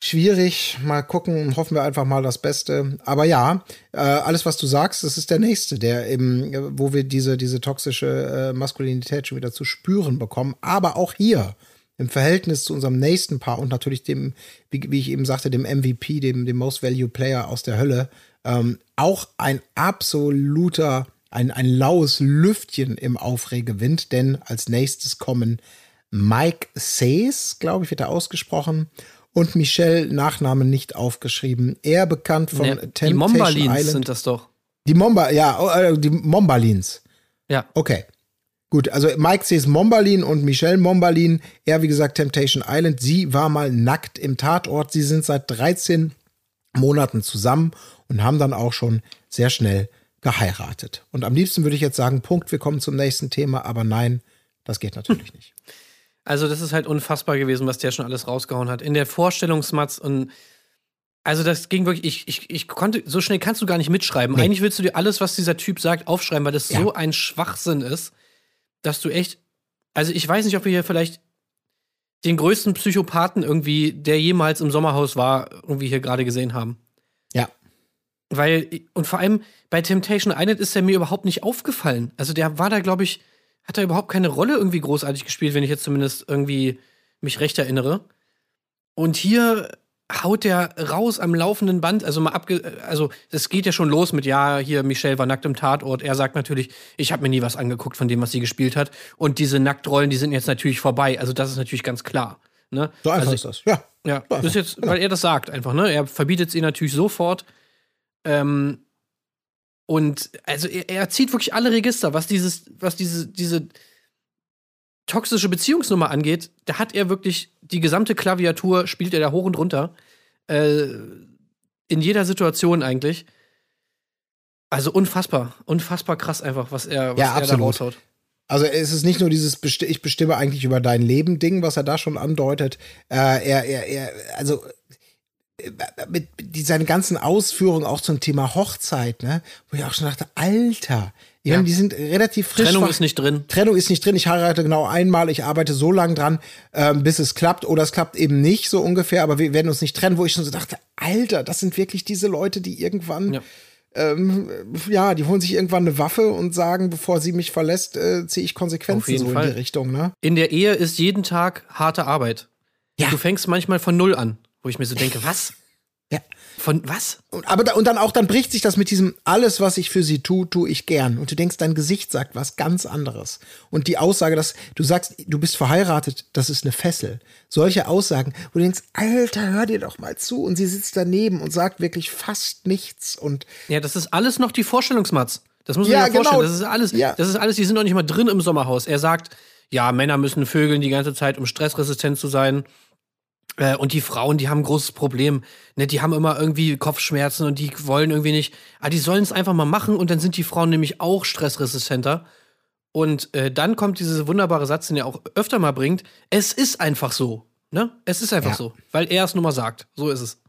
Speaker 1: schwierig. Mal gucken, hoffen wir einfach mal das Beste. Aber ja, äh, alles, was du sagst, das ist der nächste, der eben, wo wir diese, diese toxische äh, Maskulinität schon wieder zu spüren bekommen. Aber auch hier im Verhältnis zu unserem nächsten Paar und natürlich dem, wie, wie ich eben sagte, dem MVP, dem, dem Most Value Player aus der Hölle, ähm, auch ein absoluter, ein, ein laues Lüftchen im Aufregewind, denn als nächstes kommen Mike Says, glaube ich, wird er ausgesprochen, und Michelle, Nachname nicht aufgeschrieben. Er bekannt von
Speaker 5: Ne,
Speaker 1: Temptation
Speaker 5: die Mombalins
Speaker 1: Island.
Speaker 5: sind das doch.
Speaker 1: Die Momba, ja, äh, die Mombalins.
Speaker 5: Ja.
Speaker 1: Okay. Gut, also Mike Says Mombalin und Michelle Mombalin. Er, wie gesagt, Temptation Island. Sie war mal nackt im Tatort. Sie sind seit 13 Monaten zusammen und haben dann auch schon sehr schnell geheiratet. Und am liebsten würde ich jetzt sagen, Punkt, wir kommen zum nächsten Thema, aber nein, das geht natürlich nicht.
Speaker 5: Also, das ist halt unfassbar gewesen, was der schon alles rausgehauen hat. In der Vorstellungsmatz und also das ging wirklich, ich, ich, ich konnte, so schnell kannst du gar nicht mitschreiben.
Speaker 1: Nee.
Speaker 5: Eigentlich willst du dir alles, was dieser Typ sagt, aufschreiben, weil das
Speaker 1: Ja.
Speaker 5: so ein Schwachsinn ist, dass du echt, also ich weiß nicht, ob wir hier vielleicht den größten Psychopathen irgendwie, der jemals im Sommerhaus war, irgendwie hier gerade gesehen haben.
Speaker 1: Ja.
Speaker 5: Weil, und vor allem bei Temptation Island ist er mir überhaupt nicht aufgefallen. Also der war da, glaube ich, hat er überhaupt keine Rolle irgendwie großartig gespielt, wenn ich jetzt zumindest irgendwie mich recht erinnere. Und hier haut der raus am laufenden Band, also mal abge also es geht ja schon los mit ja, hier Michelle war nackt im Tatort. Er sagt natürlich, ich habe mir nie was angeguckt von dem, was sie gespielt hat und diese Nacktrollen, die sind jetzt natürlich vorbei. Also das ist natürlich ganz klar, ne?
Speaker 1: So einfach
Speaker 5: also,
Speaker 1: ist das. Ja.
Speaker 5: ja,
Speaker 1: So
Speaker 5: ist jetzt, weil er das sagt einfach, ne? Er verbietet sie natürlich sofort. Ähm, und also er, er zieht wirklich alle Register, was dieses, was diese, diese toxische Beziehungsnummer angeht, da hat er wirklich die gesamte Klaviatur, spielt er da hoch und runter. Äh, in jeder Situation eigentlich. Also unfassbar, unfassbar krass einfach, was er, was
Speaker 1: Ja,
Speaker 5: er da raushaut.
Speaker 1: Also es ist nicht nur dieses Besti ich bestimme eigentlich über dein Leben Ding, was er da schon andeutet. Äh, er, er, er, also äh, mit, mit seinen ganzen Ausführungen auch zum Thema Hochzeit, ne, wo ich auch schon dachte, Alter,
Speaker 5: Ja.
Speaker 1: die sind relativ frisch.
Speaker 5: Trennung ist nicht drin.
Speaker 1: Trennung ist nicht drin. Ich heirate genau einmal. Ich arbeite so lange dran, ähm, bis es klappt. Oder es klappt eben nicht, so ungefähr. Aber wir werden uns nicht trennen, wo ich schon so dachte, Alter, das sind wirklich diese Leute, die irgendwann,
Speaker 5: Ja.
Speaker 1: ähm, ja, die holen sich irgendwann eine Waffe und sagen, bevor sie mich verlässt, äh, ziehe ich Konsequenzen so
Speaker 5: Fall.
Speaker 1: in die Richtung, ne?
Speaker 5: In der Ehe ist jeden Tag harte Arbeit.
Speaker 1: Ja.
Speaker 5: Du fängst manchmal von null an, wo ich mir so denke, was?
Speaker 1: Ja.
Speaker 5: Von was?
Speaker 1: Und, aber da, und dann auch, dann bricht sich das mit diesem, alles, was ich für sie tue, tue ich gern. Und du denkst, dein Gesicht sagt was ganz anderes. Und die Aussage, dass du sagst, du bist verheiratet, das ist eine Fessel. Solche Aussagen, wo du denkst, Alter, hör dir doch mal zu. Und sie sitzt daneben und sagt wirklich fast nichts. Und
Speaker 5: Ja, das ist alles noch die Vorstellungsmatz. Das muss man
Speaker 1: Ja,
Speaker 5: sich mal vorstellen.
Speaker 1: genau.
Speaker 5: Das ist alles,
Speaker 1: Ja.
Speaker 5: das ist alles, die sind noch nicht mal drin im Sommerhaus. Er sagt, ja, Männer müssen vögeln die ganze Zeit, um stressresistent zu sein. Äh, und die Frauen, die haben ein großes Problem. Ne, die haben immer irgendwie Kopfschmerzen und die wollen irgendwie nicht. Aber die sollen es einfach mal machen und dann sind die Frauen nämlich auch stressresistenter. Und äh, dann kommt dieser wunderbare Satz, den er auch öfter mal bringt. Es ist einfach so. Ne? Es ist einfach
Speaker 1: Ja.
Speaker 5: so. Weil er es nur mal sagt. So ist es.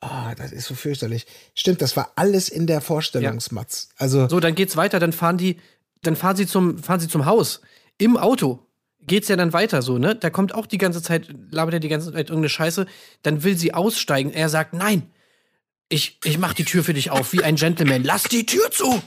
Speaker 1: oh, das ist so fürchterlich. Stimmt, das war alles in der Vorstellungsmatz. Also,
Speaker 5: So, dann geht's weiter, dann fahren die, dann fahren sie zum, fahren sie zum Haus. Im Auto geht's ja dann weiter so, ne? Da kommt auch die ganze Zeit, labert er die ganze Zeit irgendeine Scheiße, dann will sie aussteigen. Er sagt, nein, ich, ich mach die Tür für dich auf, wie ein Gentleman. Lass die Tür zu!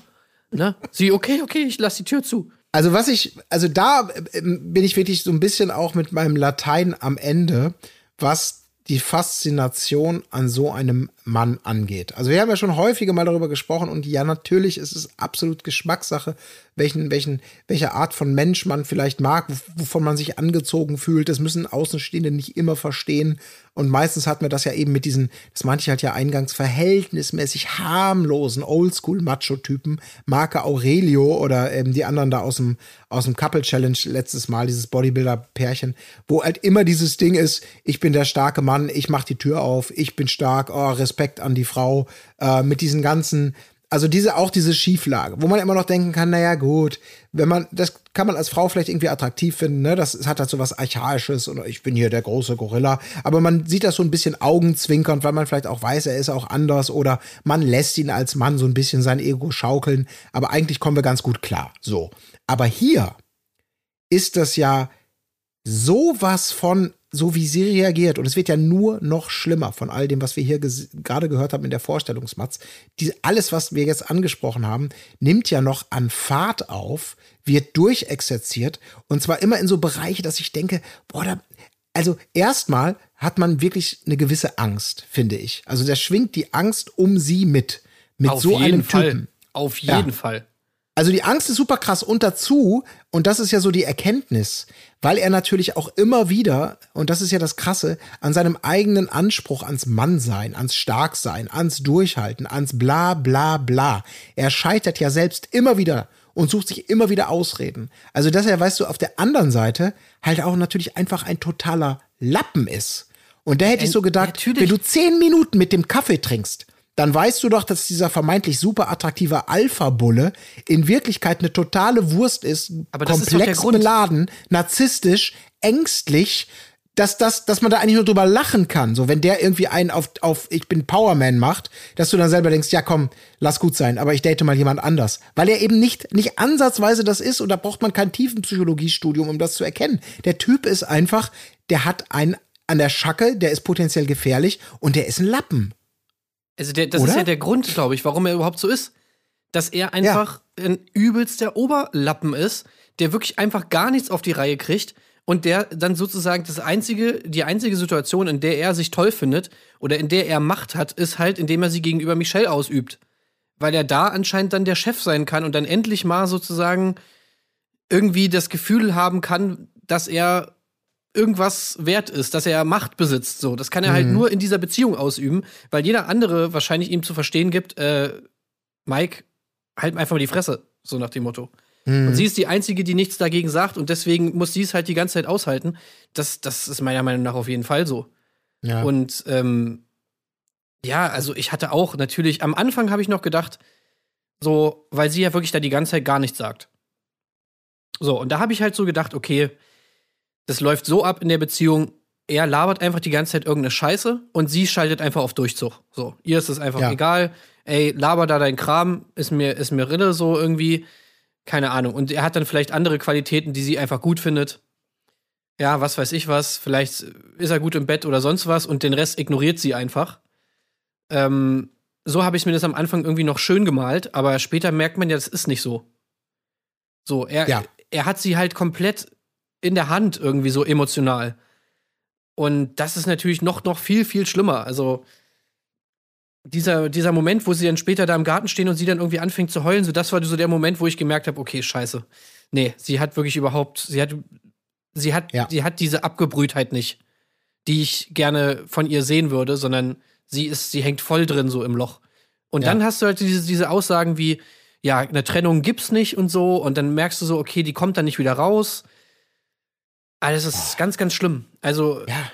Speaker 5: Ne? Sie, okay, okay, ich lass die Tür zu.
Speaker 1: Also was ich, also da ähm, bin ich wirklich so ein bisschen auch mit meinem Latein am Ende, was die Faszination an so einem Mann angeht. Also wir haben ja schon häufige mal darüber gesprochen und ja, natürlich ist es absolut Geschmackssache, welchen, welchen, welche Art von Mensch man vielleicht mag, wov- wovon man sich angezogen fühlt. Das müssen Außenstehende nicht immer verstehen. Und meistens hat man das ja eben mit diesen, das meinte ich halt ja eingangs, verhältnismäßig harmlosen Oldschool-Macho-Typen, Marke Aurelio oder eben die anderen da aus dem, aus dem Couple Challenge letztes Mal, dieses Bodybuilder-Pärchen, wo halt immer dieses Ding ist, ich bin der starke Mann, ich mach die Tür auf, ich bin stark, oh, Respekt an die Frau, äh, mit diesen ganzen, also diese, auch diese Schieflage, wo man immer noch denken kann, naja, gut, wenn man, das kann man als Frau vielleicht irgendwie attraktiv finden, ne, das hat halt so was Archaisches oder ich bin hier der große Gorilla, aber man sieht das so ein bisschen augenzwinkernd, weil man vielleicht auch weiß, er ist auch anders oder man lässt ihn als Mann so ein bisschen sein Ego schaukeln, aber eigentlich kommen wir ganz gut klar, so. Aber hier ist das ja sowas von so wie sie reagiert, und es wird ja nur noch schlimmer von all dem, was wir hier gerade gehört haben in der Vorstellungsmatz, die, alles, was wir jetzt angesprochen haben, nimmt ja noch an Fahrt auf, wird durchexerziert, und zwar immer in so Bereiche, dass ich denke, boah, da, also erstmal hat man wirklich eine gewisse Angst, finde ich. Also da schwingt die Angst um sie mit. Mit
Speaker 5: Auf
Speaker 1: so
Speaker 5: jeden
Speaker 1: einem
Speaker 5: Fall.
Speaker 1: Typen.
Speaker 5: Auf
Speaker 1: Ja.
Speaker 5: jeden Fall.
Speaker 1: Also die Angst ist super krass und dazu, und das ist ja so die Erkenntnis, weil er natürlich auch immer wieder, und das ist ja das Krasse, an seinem eigenen Anspruch ans Mannsein, ans Starksein, ans Durchhalten, ans bla bla bla. Er scheitert ja selbst immer wieder und sucht sich immer wieder Ausreden. Also dass er, weißt du, auf der anderen Seite halt auch natürlich einfach ein totaler Lappen ist. Und da hätte ich so gedacht,
Speaker 5: natürlich.
Speaker 1: wenn du zehn Minuten mit dem Kaffee trinkst, dann weißt du doch, dass dieser vermeintlich super attraktive Alpha-Bulle in Wirklichkeit eine totale Wurst ist,
Speaker 5: Aber ist
Speaker 1: komplex
Speaker 5: Grund.
Speaker 1: beladen, narzisstisch, ängstlich, dass, das, dass man da eigentlich nur drüber lachen kann. So, wenn der irgendwie einen auf, auf Ich bin Powerman macht, dass du dann selber denkst, ja komm, lass gut sein, aber ich date mal jemand anders. Weil er eben nicht, nicht ansatzweise das ist und da braucht man kein Tiefenpsychologiestudium, um das zu erkennen. Der Typ ist einfach, der hat einen an der Schacke, der ist potenziell gefährlich und der ist ein Lappen.
Speaker 5: Also der, das
Speaker 1: Oder?
Speaker 5: ist ja der Grund, glaube ich, warum er überhaupt so ist. Dass er einfach ein übelster Oberlappen ist, der wirklich einfach gar nichts auf die Reihe kriegt und der dann sozusagen das einzige, die einzige Situation, in der er sich toll findet oder in der er Macht hat, ist halt, indem er sie gegenüber Michelle ausübt. Weil er da anscheinend dann der Chef sein kann und dann endlich mal sozusagen irgendwie das Gefühl haben kann, dass er irgendwas wert ist, dass er Macht besitzt. So, das kann er halt nur in dieser Beziehung ausüben, weil jeder andere wahrscheinlich ihm zu verstehen gibt, äh, Mike, halt einfach mal die Fresse, so nach dem Motto. Und sie ist die Einzige, die nichts dagegen sagt und deswegen muss sie es halt die ganze Zeit aushalten. Das, das ist meiner Meinung nach auf jeden Fall so.
Speaker 1: Ja.
Speaker 5: Und ähm, ja, also ich hatte auch natürlich, am Anfang habe ich noch gedacht, so, weil sie ja wirklich da die ganze Zeit gar nichts sagt. So, und da habe ich halt so gedacht, okay, das läuft so ab in der Beziehung, er labert einfach die ganze Zeit irgendeine Scheiße und sie schaltet einfach auf Durchzug. So, ihr ist es einfach
Speaker 1: Ja.
Speaker 5: egal. Ey, laber da dein Kram, ist mir, ist mir Rille so irgendwie. Keine Ahnung. Und er hat dann vielleicht andere Qualitäten, die sie einfach gut findet. Ja, was weiß ich was. Vielleicht ist er gut im Bett oder sonst was und den Rest ignoriert sie einfach. Ähm, so habe ich mir das am Anfang irgendwie noch schön gemalt, aber später merkt man ja, das ist nicht so. So, er,
Speaker 1: Ja.
Speaker 5: er hat sie halt komplett in der Hand irgendwie so emotional. Und das ist natürlich noch, noch viel, viel schlimmer. Also, dieser, dieser Moment, wo sie dann später da im Garten stehen und sie dann irgendwie anfängt zu heulen, so das war so der Moment, wo ich gemerkt habe, okay, scheiße. Nee, sie hat wirklich überhaupt, sie hat, sie hat,
Speaker 1: Ja.
Speaker 5: sie hat diese Abgebrühtheit nicht, die ich gerne von ihr sehen würde, sondern sie ist, sie hängt voll drin so im Loch. Und
Speaker 1: Ja.
Speaker 5: dann hast du halt diese, diese Aussagen wie, ja, eine Trennung gibt's nicht und so, und dann merkst du so, okay, die kommt dann nicht wieder raus. Alles ist ganz, ganz schlimm. Also,
Speaker 1: ja.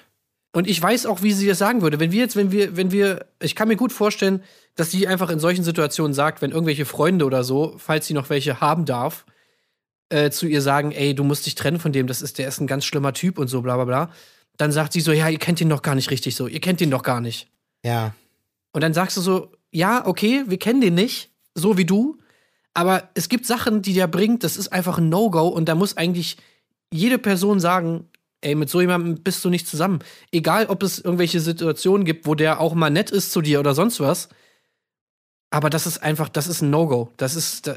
Speaker 5: und ich weiß auch, wie sie das sagen würde. Wenn wir jetzt, wenn wir, wenn wir, ich kann mir gut vorstellen, dass sie einfach in solchen Situationen sagt, wenn irgendwelche Freunde oder so, falls sie noch welche haben darf, äh, zu ihr sagen, ey, du musst dich trennen von dem, das ist, der ist ein ganz schlimmer Typ und so, bla bla bla. Dann sagt sie so, ja, ihr kennt ihn doch gar nicht richtig so, ihr kennt ihn doch gar nicht.
Speaker 1: Ja.
Speaker 5: Und dann sagst du so, ja, okay, wir kennen den nicht, so wie du, aber es gibt Sachen, die der bringt, das ist einfach ein No-Go und da muss eigentlich jede Person sagen, ey, mit so jemandem bist du nicht zusammen. Egal, ob es irgendwelche Situationen gibt, wo der auch mal nett ist zu dir oder sonst was. Aber das ist einfach, das ist ein No-Go. Das ist, da,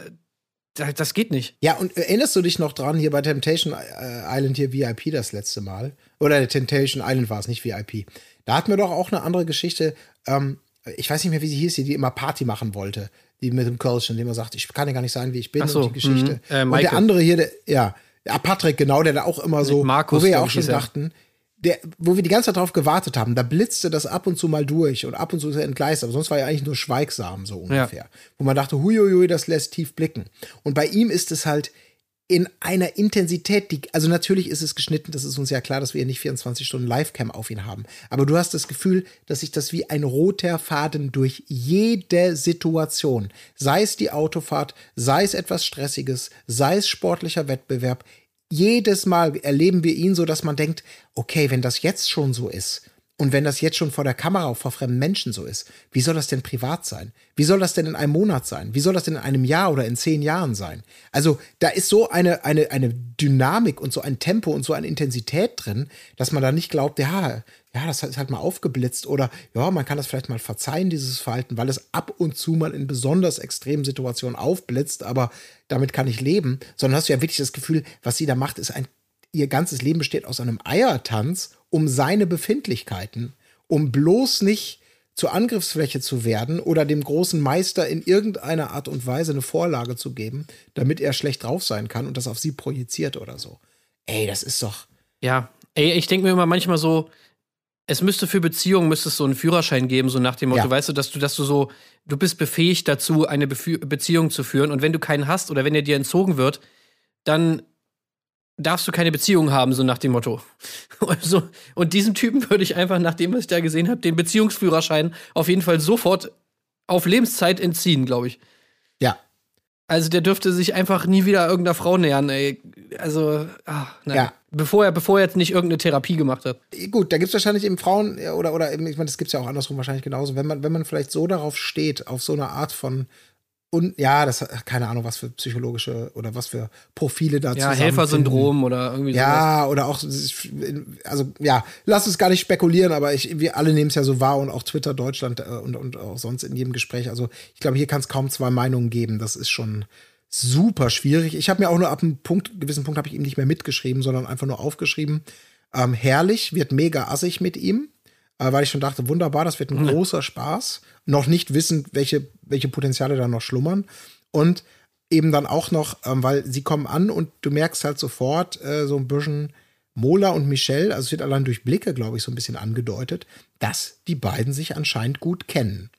Speaker 5: da, das geht nicht.
Speaker 1: Ja, und erinnerst du dich noch dran, hier bei Temptation äh, Island hier VIP das letzte Mal? Oder Temptation Island war es, nicht VIP. Da hatten wir doch auch eine andere Geschichte. Ähm, ich weiß nicht mehr, wie sie hieß, die, immer Party machen wollte. Die mit dem Kölschen, die immer sagt, ich kann ja gar nicht sein, wie ich bin
Speaker 5: so,
Speaker 1: und die Geschichte.
Speaker 5: mhm. Äh,
Speaker 1: und der andere hier, der, ja, ja, Patrick, genau, der da auch immer so,
Speaker 5: Markus,
Speaker 1: wo wir ja auch schon dachten, der, wo wir die ganze Zeit drauf gewartet haben, da blitzte das ab und zu mal durch und ab und zu ist er entgleist, aber sonst war er eigentlich nur schweigsam, so ungefähr. Wo man dachte, huiuiui, das lässt tief blicken. Und bei ihm ist es halt in einer Intensität, die, also natürlich ist es geschnitten, das ist uns ja klar, dass wir nicht 24 Stunden Livecam auf ihn haben. Aber du hast das Gefühl, dass sich das wie ein roter Faden durch jede Situation, sei es die Autofahrt, sei es etwas Stressiges, sei es sportlicher Wettbewerb, jedes Mal erleben wir ihn so, dass man denkt, okay, wenn das jetzt schon so ist, Und wenn das jetzt schon vor der Kamera vor fremden Menschen so ist, wie soll das denn privat sein? Wie soll das denn in einem Monat sein? Wie soll das denn in einem Jahr oder in zehn Jahren sein? Also da ist so eine, eine, eine Dynamik und so ein Tempo und so eine Intensität drin, dass man da nicht glaubt, ja, ja, das ist halt mal aufgeblitzt oder ja, man kann das vielleicht mal verzeihen, dieses Verhalten, weil es ab und zu mal in besonders extremen Situationen aufblitzt, aber damit kann ich leben, sondern hast du ja wirklich das Gefühl, was sie da macht, ist ein, ihr ganzes Leben besteht aus einem Eiertanz um seine Befindlichkeiten, um bloß nicht zur Angriffsfläche zu werden oder dem großen Meister in irgendeiner Art und Weise eine Vorlage zu geben, damit er schlecht drauf sein kann und das auf sie projiziert oder so. Ey, das ist doch.
Speaker 5: Ja, ey, ich denke mir immer manchmal so, es müsste für Beziehungen müsste es so einen Führerschein geben, so nach dem Motto,
Speaker 1: Ja.
Speaker 5: weißt du, dass du, dass du so, du bist befähigt dazu, eine Befü Beziehung zu führen und wenn du keinen hast oder wenn er dir entzogen wird, dann darfst du keine Beziehung haben, so nach dem Motto. Also, und diesem Typen würde ich einfach, nach dem, was ich da gesehen habe, den Beziehungsführerschein auf jeden Fall sofort auf Lebenszeit entziehen, glaube ich.
Speaker 1: Ja.
Speaker 5: Also der dürfte sich einfach nie wieder irgendeiner Frau nähern, ey. Also, ach, nein.
Speaker 1: Ja.
Speaker 5: Bevor er, bevor er jetzt nicht irgendeine Therapie gemacht hat.
Speaker 1: Gut, da gibt es wahrscheinlich eben Frauen ja, oder, oder eben, ich meine, das gibt es ja auch andersrum wahrscheinlich genauso. Wenn man, wenn man vielleicht so darauf steht, auf so eine Art von und ja, das keine Ahnung, was für psychologische oder was für Profile da
Speaker 5: Ja. Helfersyndrom oder irgendwie sowas.
Speaker 1: Ja, oder auch, also ja, lass uns gar nicht spekulieren, aber ich, wir alle nehmen es ja so wahr und auch Twitter Deutschland äh, und, und auch sonst in jedem Gespräch. Also ich glaube, hier kann es kaum zwei Meinungen geben. Das ist schon super schwierig. Ich habe mir auch nur ab einem Punkt, gewissen Punkt habe ich ihm nicht mehr mitgeschrieben, sondern einfach nur aufgeschrieben. Ähm, herrlich, wird mega assig mit ihm, äh, weil ich schon dachte, wunderbar, das wird ein großer Spaß. Noch nicht wissend, welche, welche Potenziale da noch schlummern. Und eben dann auch noch, ähm, weil sie kommen an und du merkst halt sofort äh, so ein bisschen Mola und Michelle, also es wird allein durch Blicke, glaube ich, so ein bisschen angedeutet, dass die beiden sich anscheinend gut kennen.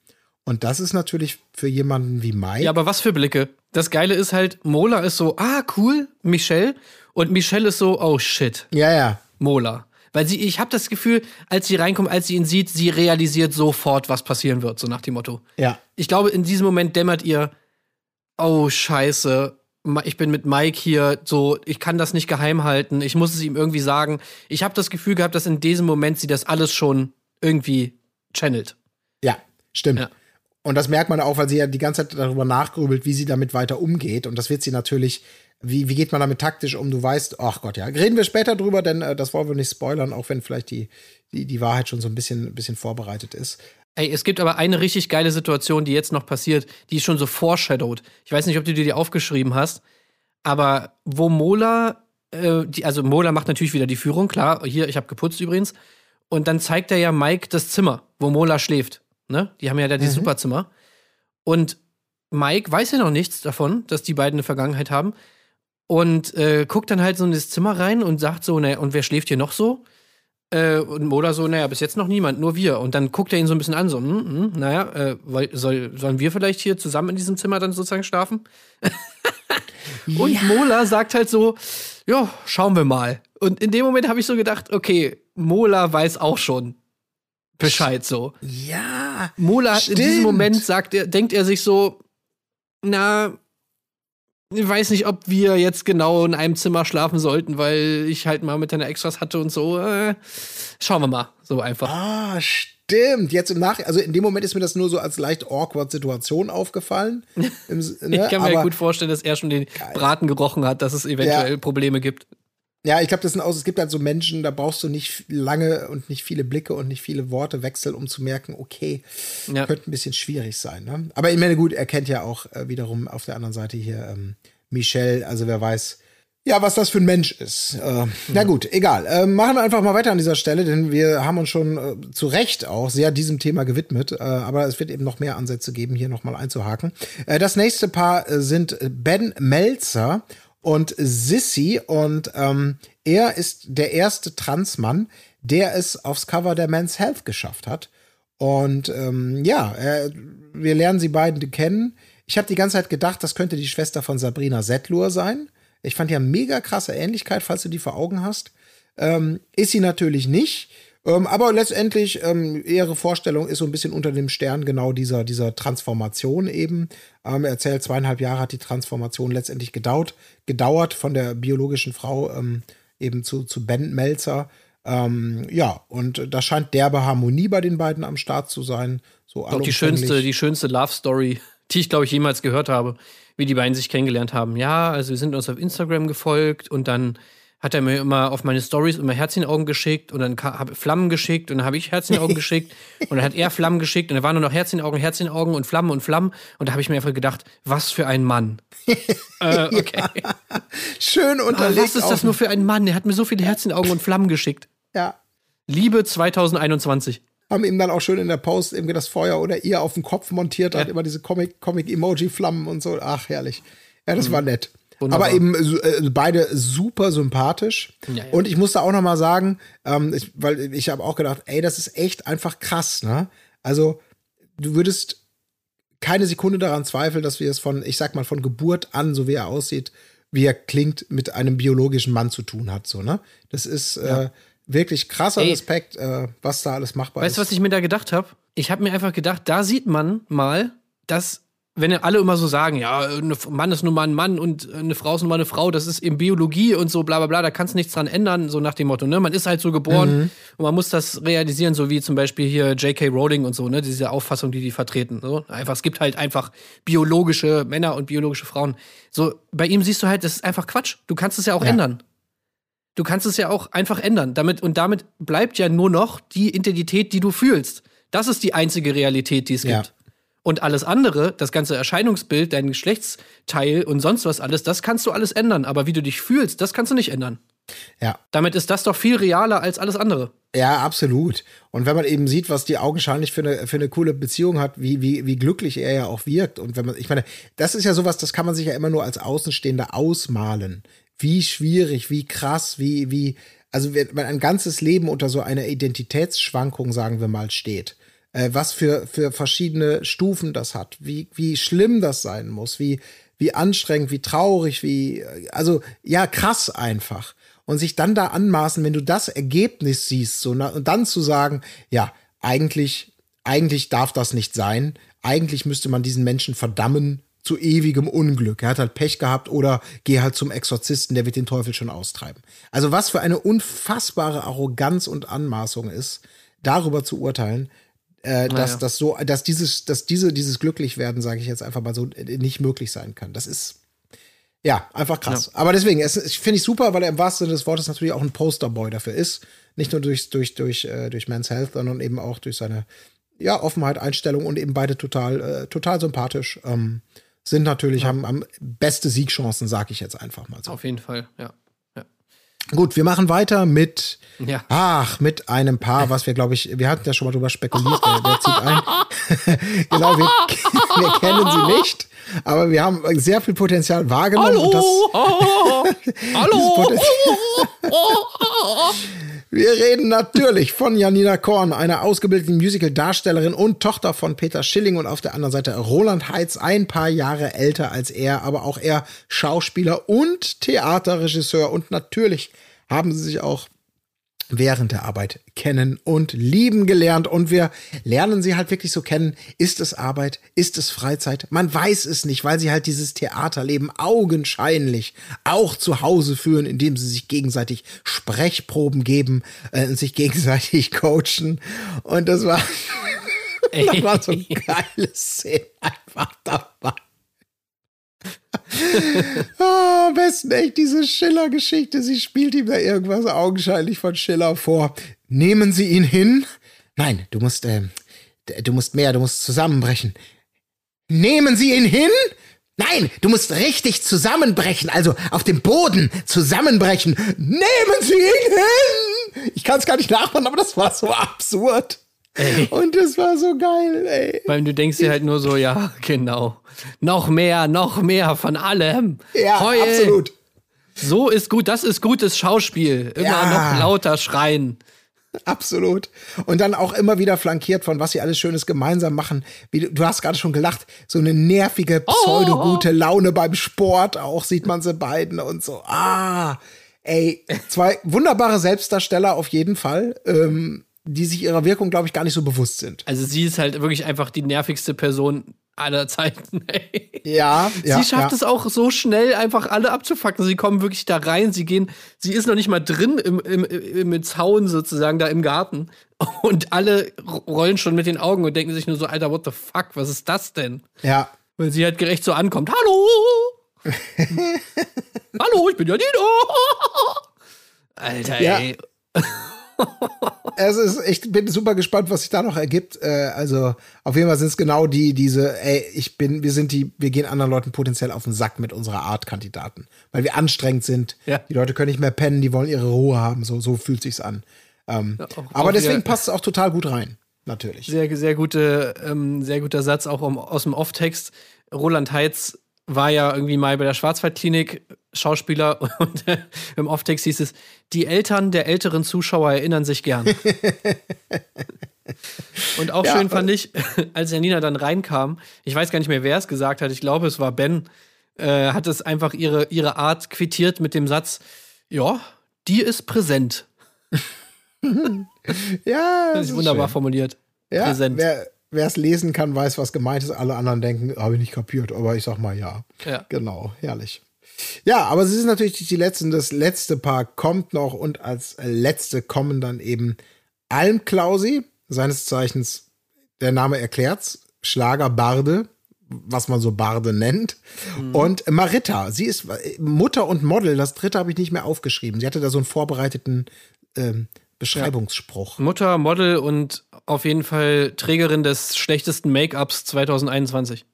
Speaker 1: Und das ist natürlich für jemanden wie Mike.
Speaker 5: Ja, aber was für Blicke? Das Geile ist halt, Mola ist so, ah, cool, Michelle. Und Michelle ist so, oh shit,
Speaker 1: ja, ja.
Speaker 5: Mola. Weil sie, ich habe das Gefühl, als sie reinkommt, als sie ihn sieht, sie realisiert sofort, was passieren wird, so nach dem Motto.
Speaker 1: Ja.
Speaker 5: Ich glaube, in diesem Moment dämmert ihr, oh scheiße, ich bin mit Mike hier, so, ich kann das nicht geheim halten, ich muss es ihm irgendwie sagen. Ich habe das Gefühl gehabt, dass in diesem Moment sie das alles schon irgendwie channelt.
Speaker 1: Ja, stimmt.
Speaker 5: Ja.
Speaker 1: Und das merkt man auch, weil sie ja die ganze Zeit darüber nachgrübelt, wie sie damit weiter umgeht. Und das wird sie natürlich, wie, wie geht man damit taktisch um? Du weißt, ach Gott, ja, reden wir später drüber, denn äh, das wollen wir nicht spoilern, auch wenn vielleicht die, die, die Wahrheit schon so ein bisschen, bisschen vorbereitet ist.
Speaker 5: Ey, es gibt aber eine richtig geile Situation, die jetzt noch passiert, die ist schon so foreshadowed. Ich weiß nicht, ob du dir die aufgeschrieben hast, aber wo Mola, äh, die, also Mola macht natürlich wieder die Führung, klar, hier, ich habe geputzt übrigens. Und dann zeigt er ja Mike das Zimmer, wo Mola schläft. Ne? Die haben ja da dieses Superzimmer. Und Mike weiß ja noch nichts davon, dass die beiden eine Vergangenheit haben. Und äh, guckt dann halt so in das Zimmer rein und sagt so, naja, und wer schläft hier noch so? Äh, und Mola so, naja, bis jetzt noch niemand, nur wir. Und dann guckt er ihn so ein bisschen an, so, hm, hm, naja, äh, soll, sollen wir vielleicht hier zusammen in diesem Zimmer dann sozusagen schlafen? und Mola sagt halt so, ja, schauen wir mal. Und in dem Moment habe ich so gedacht, okay, Mola weiß auch schon Bescheid so.
Speaker 1: Ja.
Speaker 5: Mola in diesem. Moment sagt er, denkt er sich so, na, ich weiß nicht, ob wir jetzt genau in einem Zimmer schlafen sollten, weil ich halt mal mit deiner Ex was hatte und so. Äh, schauen wir mal, so einfach.
Speaker 1: Ah, stimmt. Jetzt im Nach, also in dem Moment ist mir das nur so als leicht awkward Situation aufgefallen. Im, ne?
Speaker 5: ich kann mir halt gut vorstellen, dass er schon den Braten gerochen hat, dass es eventuell
Speaker 1: Ja.
Speaker 5: Probleme gibt.
Speaker 1: Ja, ich glaube, das sind auch, es gibt halt so Menschen, da brauchst du nicht lange und nicht viele Blicke und nicht viele Worte wechseln, um zu merken, okay,
Speaker 5: Ja.
Speaker 1: könnte ein bisschen schwierig sein. Ne? Aber ich meine, gut, er kennt ja auch äh, wiederum auf der anderen Seite hier ähm, Michelle, also wer weiß, ja, was das für ein Mensch ist. Äh, Na gut, egal. Äh, machen wir einfach mal weiter an dieser Stelle, denn wir haben uns schon äh, zu Recht auch sehr diesem Thema gewidmet. Äh, aber es wird eben noch mehr Ansätze geben, hier nochmal einzuhaken. Äh, das nächste Paar äh, sind Ben Melzer und Sissy. Und ähm, er ist der erste Transmann, der es aufs Cover der Men's Health geschafft hat. Und ähm, ja, er, wir lernen sie beiden kennen. Ich habe die ganze Zeit gedacht, das könnte die Schwester von Sabrina Settlur sein. Ich fand ja mega krasse Ähnlichkeit, falls du die vor Augen hast. Ähm, ist sie natürlich nicht. Ähm, aber letztendlich, ähm, ihre Vorstellung ist so ein bisschen unter dem Stern genau dieser, dieser Transformation eben. Ähm, er erzählt, zweieinhalb Jahre hat die Transformation letztendlich gedauert, gedauert von der biologischen Frau ähm, eben zu, zu Ben Melzer. Ähm, ja, und da scheint derbe Harmonie bei den beiden am Start zu sein. So
Speaker 5: Doch die schönste, die schönste Love Story, die ich, glaube ich, jemals gehört habe, wie die beiden sich kennengelernt haben. Ja, also wir sind uns auf Instagram gefolgt und dann hat er mir immer auf meine Stories immer Herzchenaugen geschickt und dann habe Flammen geschickt und dann habe ich Herzchenaugen geschickt und dann hat er Flammen geschickt und da waren nur noch Herzchenaugen, Herzchenaugen und Flammen und Flammen und da habe ich mir einfach gedacht, was für ein Mann. äh, okay.
Speaker 1: Ja. Schön unterlegt.
Speaker 5: was ist das nur für ein Mann? Der hat mir so viele Herzchenaugen und Flammen geschickt.
Speaker 1: Ja.
Speaker 5: Liebe 2021
Speaker 1: haben ihm dann auch schön in der Post irgendwie das Feuer oder ihr auf den Kopf montiert, ja. hat immer diese Comic-Emoji-Flammen und so. Ach, herrlich. Ja, das mhm. war nett. Wunderbar. Aber eben äh, beide super sympathisch. Ja, ja. Und ich musste auch noch mal sagen, ähm, ich, weil ich habe auch gedacht, ey, das ist echt einfach krass, ne? Also, du würdest keine Sekunde daran zweifeln, dass wir es von, ich sag mal, von Geburt an, so wie er aussieht, wie er klingt, mit einem biologischen Mann zu tun hat, so, ne? Das ist äh, ja. äh, wirklich krasser ey, Respekt, äh, was da alles machbar
Speaker 5: weißt
Speaker 1: ist.
Speaker 5: Weißt du, was ich mir da gedacht habe? Ich habe mir einfach gedacht, da sieht man mal, dass wenn alle immer so sagen, ja, ein Mann ist nun mal ein Mann und eine Frau ist nun mal eine Frau, das ist eben Biologie und so, bla bla bla, da kannst du nichts dran ändern, so nach dem Motto, ne? Man ist halt so geboren mhm. und man muss das realisieren, so wie zum Beispiel hier J.K. Rowling und so, ne? Diese Auffassung, die die vertreten. So. Einfach, es gibt halt einfach biologische Männer und biologische Frauen. So, bei ihm siehst du halt, das ist einfach Quatsch. Du kannst es ja auch ja. ändern. Du kannst es ja auch einfach ändern. Damit, und damit bleibt ja nur noch die Identität, die du fühlst. Das ist die einzige Realität, die es ja. gibt. Und alles andere, das ganze Erscheinungsbild, dein Geschlechtsteil und sonst was alles, das kannst du alles ändern. Aber wie du dich fühlst, das kannst du nicht ändern.
Speaker 1: Ja.
Speaker 5: Damit ist das doch viel realer als alles andere.
Speaker 1: Ja, absolut. Und wenn man eben sieht, was die augenscheinlich für eine, für eine coole Beziehung hat, wie, wie, wie glücklich er ja auch wirkt. Und wenn man, ich meine, das ist ja sowas, das kann man sich ja immer nur als Außenstehender ausmalen. Wie schwierig, wie krass, wie, wie, also wenn man ein ganzes Leben unter so einer Identitätsschwankung, sagen wir mal, steht äh, was für, für verschiedene Stufen das hat, wie, wie schlimm das sein muss, wie, wie anstrengend, wie traurig, wie, also ja, krass einfach. Und sich dann da anmaßen, wenn du das Ergebnis siehst, so, und dann zu sagen, ja, eigentlich, eigentlich darf das nicht sein. Eigentlich müsste man diesen Menschen verdammen zu ewigem Unglück. Er hat halt Pech gehabt oder geh halt zum Exorzisten, der wird den Teufel schon austreiben. Also was für eine unfassbare Arroganz und Anmaßung ist, darüber zu urteilen, äh, dass ja. das so, dass dieses, dass diese, dieses Glücklichwerden, sage ich jetzt einfach mal so, nicht möglich sein kann. Das ist ja einfach krass. Ja. Aber deswegen, es finde ich super, weil er im wahrsten Sinne des Wortes natürlich auch ein Posterboy dafür ist. Nicht nur durch, durch, durch, äh, durch Man's Health, sondern eben auch durch seine ja, Offenheit, Einstellung und eben beide total, äh, total sympathisch. Ähm, sind natürlich, ja. haben, haben beste Siegchancen, sage ich jetzt einfach mal so.
Speaker 5: Auf jeden Fall, ja.
Speaker 1: Gut, wir machen weiter mit, ja. ach, mit einem Paar, was wir, glaube ich, wir hatten ja schon mal drüber spekuliert, wer, wer zieht ein. genau, wir, wir, kennen sie nicht, aber wir haben sehr viel Potenzial wahrgenommen.
Speaker 5: Hallo,
Speaker 1: und das,
Speaker 5: Hallo.
Speaker 1: Wir reden natürlich von Janina Korn, einer ausgebildeten Musical-Darstellerin und Tochter von Peter Schilling und auf der anderen Seite Roland Heitz, ein paar Jahre älter als er, aber auch er Schauspieler und Theaterregisseur. Und natürlich haben sie sich auch während der Arbeit kennen und lieben gelernt. Und wir lernen sie halt wirklich so kennen. Ist es Arbeit? Ist es Freizeit? Man weiß es nicht, weil sie halt dieses Theaterleben augenscheinlich auch zu Hause führen, indem sie sich gegenseitig Sprechproben geben äh, und sich gegenseitig coachen. Und das war, das war so ein geiles Szene einfach dabei oh, am besten echt diese Schiller-Geschichte. Sie spielt ihm da irgendwas augenscheinlich von Schiller vor. Nehmen Sie ihn hin? Nein, du musst, äh, du musst mehr, du musst zusammenbrechen. Nehmen Sie ihn hin? Nein, du musst richtig zusammenbrechen, also auf dem Boden zusammenbrechen. Nehmen Sie ihn hin! Ich kann es gar nicht nachmachen, aber das war so absurd. Ey. Und das war so geil, ey.
Speaker 5: Weil du denkst dir halt nur so, ja, genau. Noch mehr, noch mehr von allem.
Speaker 1: Ja, Heul. absolut.
Speaker 5: So ist gut, das ist gutes Schauspiel. Immer ja. noch lauter schreien.
Speaker 1: Absolut. Und dann auch immer wieder flankiert von, was sie alles Schönes gemeinsam machen. Wie, du hast gerade schon gelacht, so eine nervige, pseudo-gute Laune beim Sport auch sieht man sie beiden und so. Ah, ey, zwei wunderbare Selbstdarsteller auf jeden Fall. Ähm, die sich ihrer Wirkung, glaube ich, gar nicht so bewusst sind.
Speaker 5: Also sie ist halt wirklich einfach die nervigste Person aller Zeiten. Ey.
Speaker 1: Ja, ja.
Speaker 5: sie schafft
Speaker 1: ja.
Speaker 5: es auch so schnell, einfach alle abzufacken. Sie kommen wirklich da rein, sie gehen, sie ist noch nicht mal drin im, im, im, im Zaun sozusagen, da im Garten. Und alle rollen schon mit den Augen und denken sich nur so, Alter, what the fuck, was ist das denn?
Speaker 1: Ja,
Speaker 5: Weil sie halt gerecht so ankommt. Hallo! Hallo, ich bin Janina! Alter,
Speaker 1: Ja.
Speaker 5: ey.
Speaker 1: Es ist echt, bin super gespannt, was sich da noch ergibt. Äh, also auf jeden Fall sind es genau die, diese, ey, ich bin, wir sind die, wir gehen anderen Leuten potenziell auf den Sack mit unserer Art Kandidaten, weil wir anstrengend sind.
Speaker 5: Ja.
Speaker 1: Die Leute können nicht mehr pennen, die wollen ihre Ruhe haben. So, so fühlt sich's an. Ähm,
Speaker 5: auch-
Speaker 1: aber
Speaker 5: auch
Speaker 1: deswegen passt es auch total gut rein, natürlich.
Speaker 5: Sehr, sehr, gute, ähm, sehr guter Satz auch um, aus dem Off-Text. Roland Heitz war ja irgendwie mal bei der Schwarzwaldklinik Schauspieler und äh, im Off-Text hieß es, die Eltern der älteren Zuschauer erinnern sich gern. und auch
Speaker 1: Ja,
Speaker 5: schön fand ich, als Janina dann reinkam, ich weiß gar nicht mehr, wer es gesagt hat, ich glaube, es war Ben, äh, hat es einfach ihre, ihre Art quittiert mit dem Satz, ja, die ist präsent.
Speaker 1: Ja,
Speaker 5: Das ist wunderbar
Speaker 1: schön.
Speaker 5: formuliert.
Speaker 1: Ja,
Speaker 5: präsent.
Speaker 1: wer wer es lesen kann, weiß, was gemeint ist. Alle anderen denken, habe ich nicht kapiert, aber ich sag mal ja.
Speaker 5: Ja.
Speaker 1: Genau, herrlich. Ja, aber sie sind natürlich nicht die letzten. Das letzte Paar kommt noch und als letzte kommen dann eben Almklausi, seines Zeichens, der Name erklärt's, Schlagerbarde, was man so Barde nennt. Und Maritta, sie ist Mutter und Model. Das dritte habe ich nicht mehr aufgeschrieben. Sie hatte da so einen vorbereiteten ähm, Beschreibungsspruch.
Speaker 5: Mutter, Model und auf jeden Fall Trägerin des schlechtesten Make-ups 2021.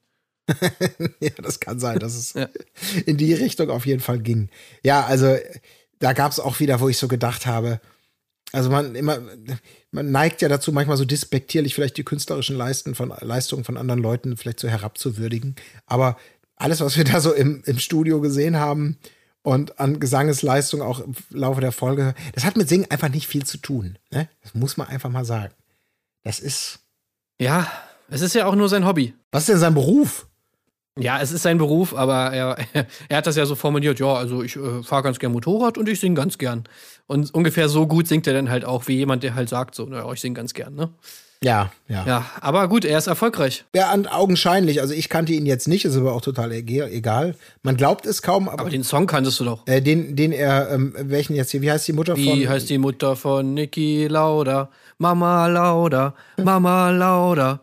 Speaker 1: Ja, das kann sein, dass es
Speaker 5: Ja.
Speaker 1: in die Richtung auf jeden Fall ging. Ja, also da gab es auch wieder, wo ich so gedacht habe, also man immer, man neigt ja dazu, manchmal so despektierlich vielleicht die künstlerischen Leisten von, Leistungen von anderen Leuten vielleicht so herabzuwürdigen. Aber alles, was wir da so im, im Studio gesehen haben und an Gesangesleistung auch im Laufe der Folge, das hat mit Singen einfach nicht viel zu tun. Ne? Das muss man einfach mal sagen. Das ist,
Speaker 5: Ja, es ist ja auch nur sein Hobby.
Speaker 1: was ist denn sein Beruf?
Speaker 5: Ja, es ist sein Beruf, aber er, er hat das ja so formuliert, ja, also ich äh, fahre ganz gern Motorrad und ich singe ganz gern. Und ungefähr so gut singt er dann halt auch, wie jemand, der halt sagt, so, naja, ich singe ganz gern, ne?
Speaker 1: Ja, ja.
Speaker 5: Ja, aber gut, er ist erfolgreich.
Speaker 1: Ja, augenscheinlich. Also ich kannte ihn jetzt nicht, ist aber auch total egal. Man glaubt es kaum, aber,
Speaker 5: Aber den Song kanntest du doch.
Speaker 1: äh, den, den er, ähm, welchen jetzt hier, wie heißt die Mutter von?
Speaker 5: Wie heißt die Mutter von Niki Lauda? Mama Lauda, Mama Lauda.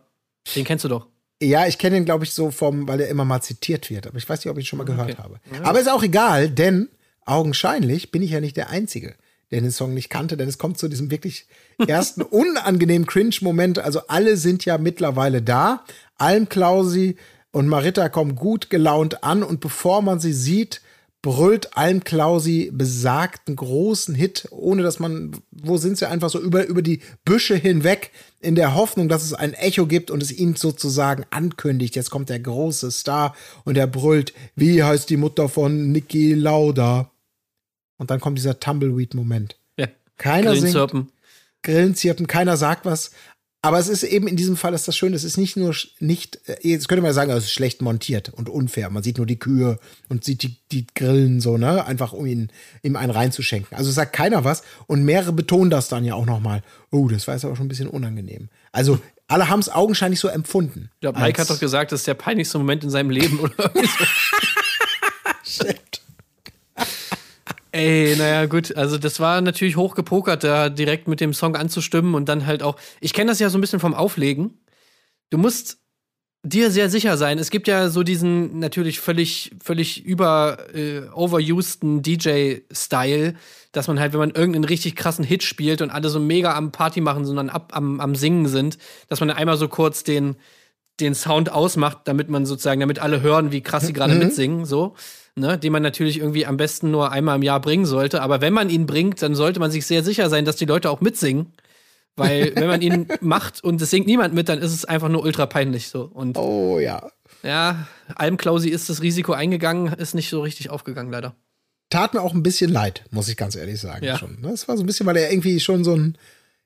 Speaker 5: Den kennst du doch.
Speaker 1: Ja, ich kenne ihn, glaube ich, so vom, weil er immer mal zitiert wird. Aber ich weiß nicht, ob ich ihn schon mal gehört
Speaker 5: Okay.
Speaker 1: habe. Aber ist auch egal, denn augenscheinlich bin ich ja nicht der Einzige, der den Song nicht kannte, denn es kommt zu diesem wirklich ersten unangenehmen Cringe-Moment. Also alle sind ja mittlerweile da. Almklausi und Maritta kommen gut gelaunt an und bevor man sie sieht, brüllt Almklausi besagten großen Hit, ohne dass man, wo sind sie einfach so über, über die Büsche hinweg, in der Hoffnung, dass es ein Echo gibt und es ihn sozusagen ankündigt. Jetzt kommt der große Star und er brüllt, wie heißt die Mutter von Niki Lauda? Und dann kommt dieser Tumbleweed-Moment.
Speaker 5: Ja.
Speaker 1: Keiner singt,
Speaker 5: Grillenzirpen.
Speaker 1: Grillen zirpen, keiner sagt was. Aber es ist eben in diesem Fall ist das schön, es ist nicht nur nicht, äh, jetzt könnte man ja sagen, es ist schlecht montiert und unfair. Man sieht nur die Kühe und sieht die, die Grillen so, ne? Einfach um ihn, ihm einen reinzuschenken. Also sagt keiner was und mehrere betonen das dann ja auch nochmal. Oh, das war jetzt aber schon ein bisschen unangenehm. Also alle haben es augenscheinlich so empfunden.
Speaker 5: Glaube, Mike hat doch gesagt, das ist der peinlichste Moment in seinem Leben oder so.
Speaker 1: Shit.
Speaker 5: Ey, naja, gut. Also, das war natürlich hochgepokert, da direkt mit dem Song anzustimmen und dann halt auch. Ich kenne das ja so ein bisschen vom Auflegen. Du musst dir sehr sicher sein. Es gibt ja so diesen natürlich völlig, völlig über äh, overuseden DJ-Style, dass man halt, wenn man irgendeinen richtig krassen Hit spielt und alle so mega am Party machen, sondern ab am, am Singen sind, dass man einmal so kurz den, den Sound ausmacht, damit man sozusagen, damit alle hören, wie krass sie gerade mitsingen, so, ne, den man natürlich irgendwie am besten nur einmal im Jahr bringen sollte. Aber wenn man ihn bringt, dann sollte man sich sehr sicher sein, dass die Leute auch mitsingen. Weil, wenn man ihn macht und es singt niemand mit, dann ist es einfach nur ultra peinlich so. Und
Speaker 1: Oh ja.
Speaker 5: ja, Almklausi ist das Risiko eingegangen, ist nicht so richtig aufgegangen, leider.
Speaker 1: tat mir auch ein bisschen leid, muss ich ganz ehrlich sagen.
Speaker 5: Ja.
Speaker 1: Schon. Das war so ein bisschen, weil er irgendwie schon so ein,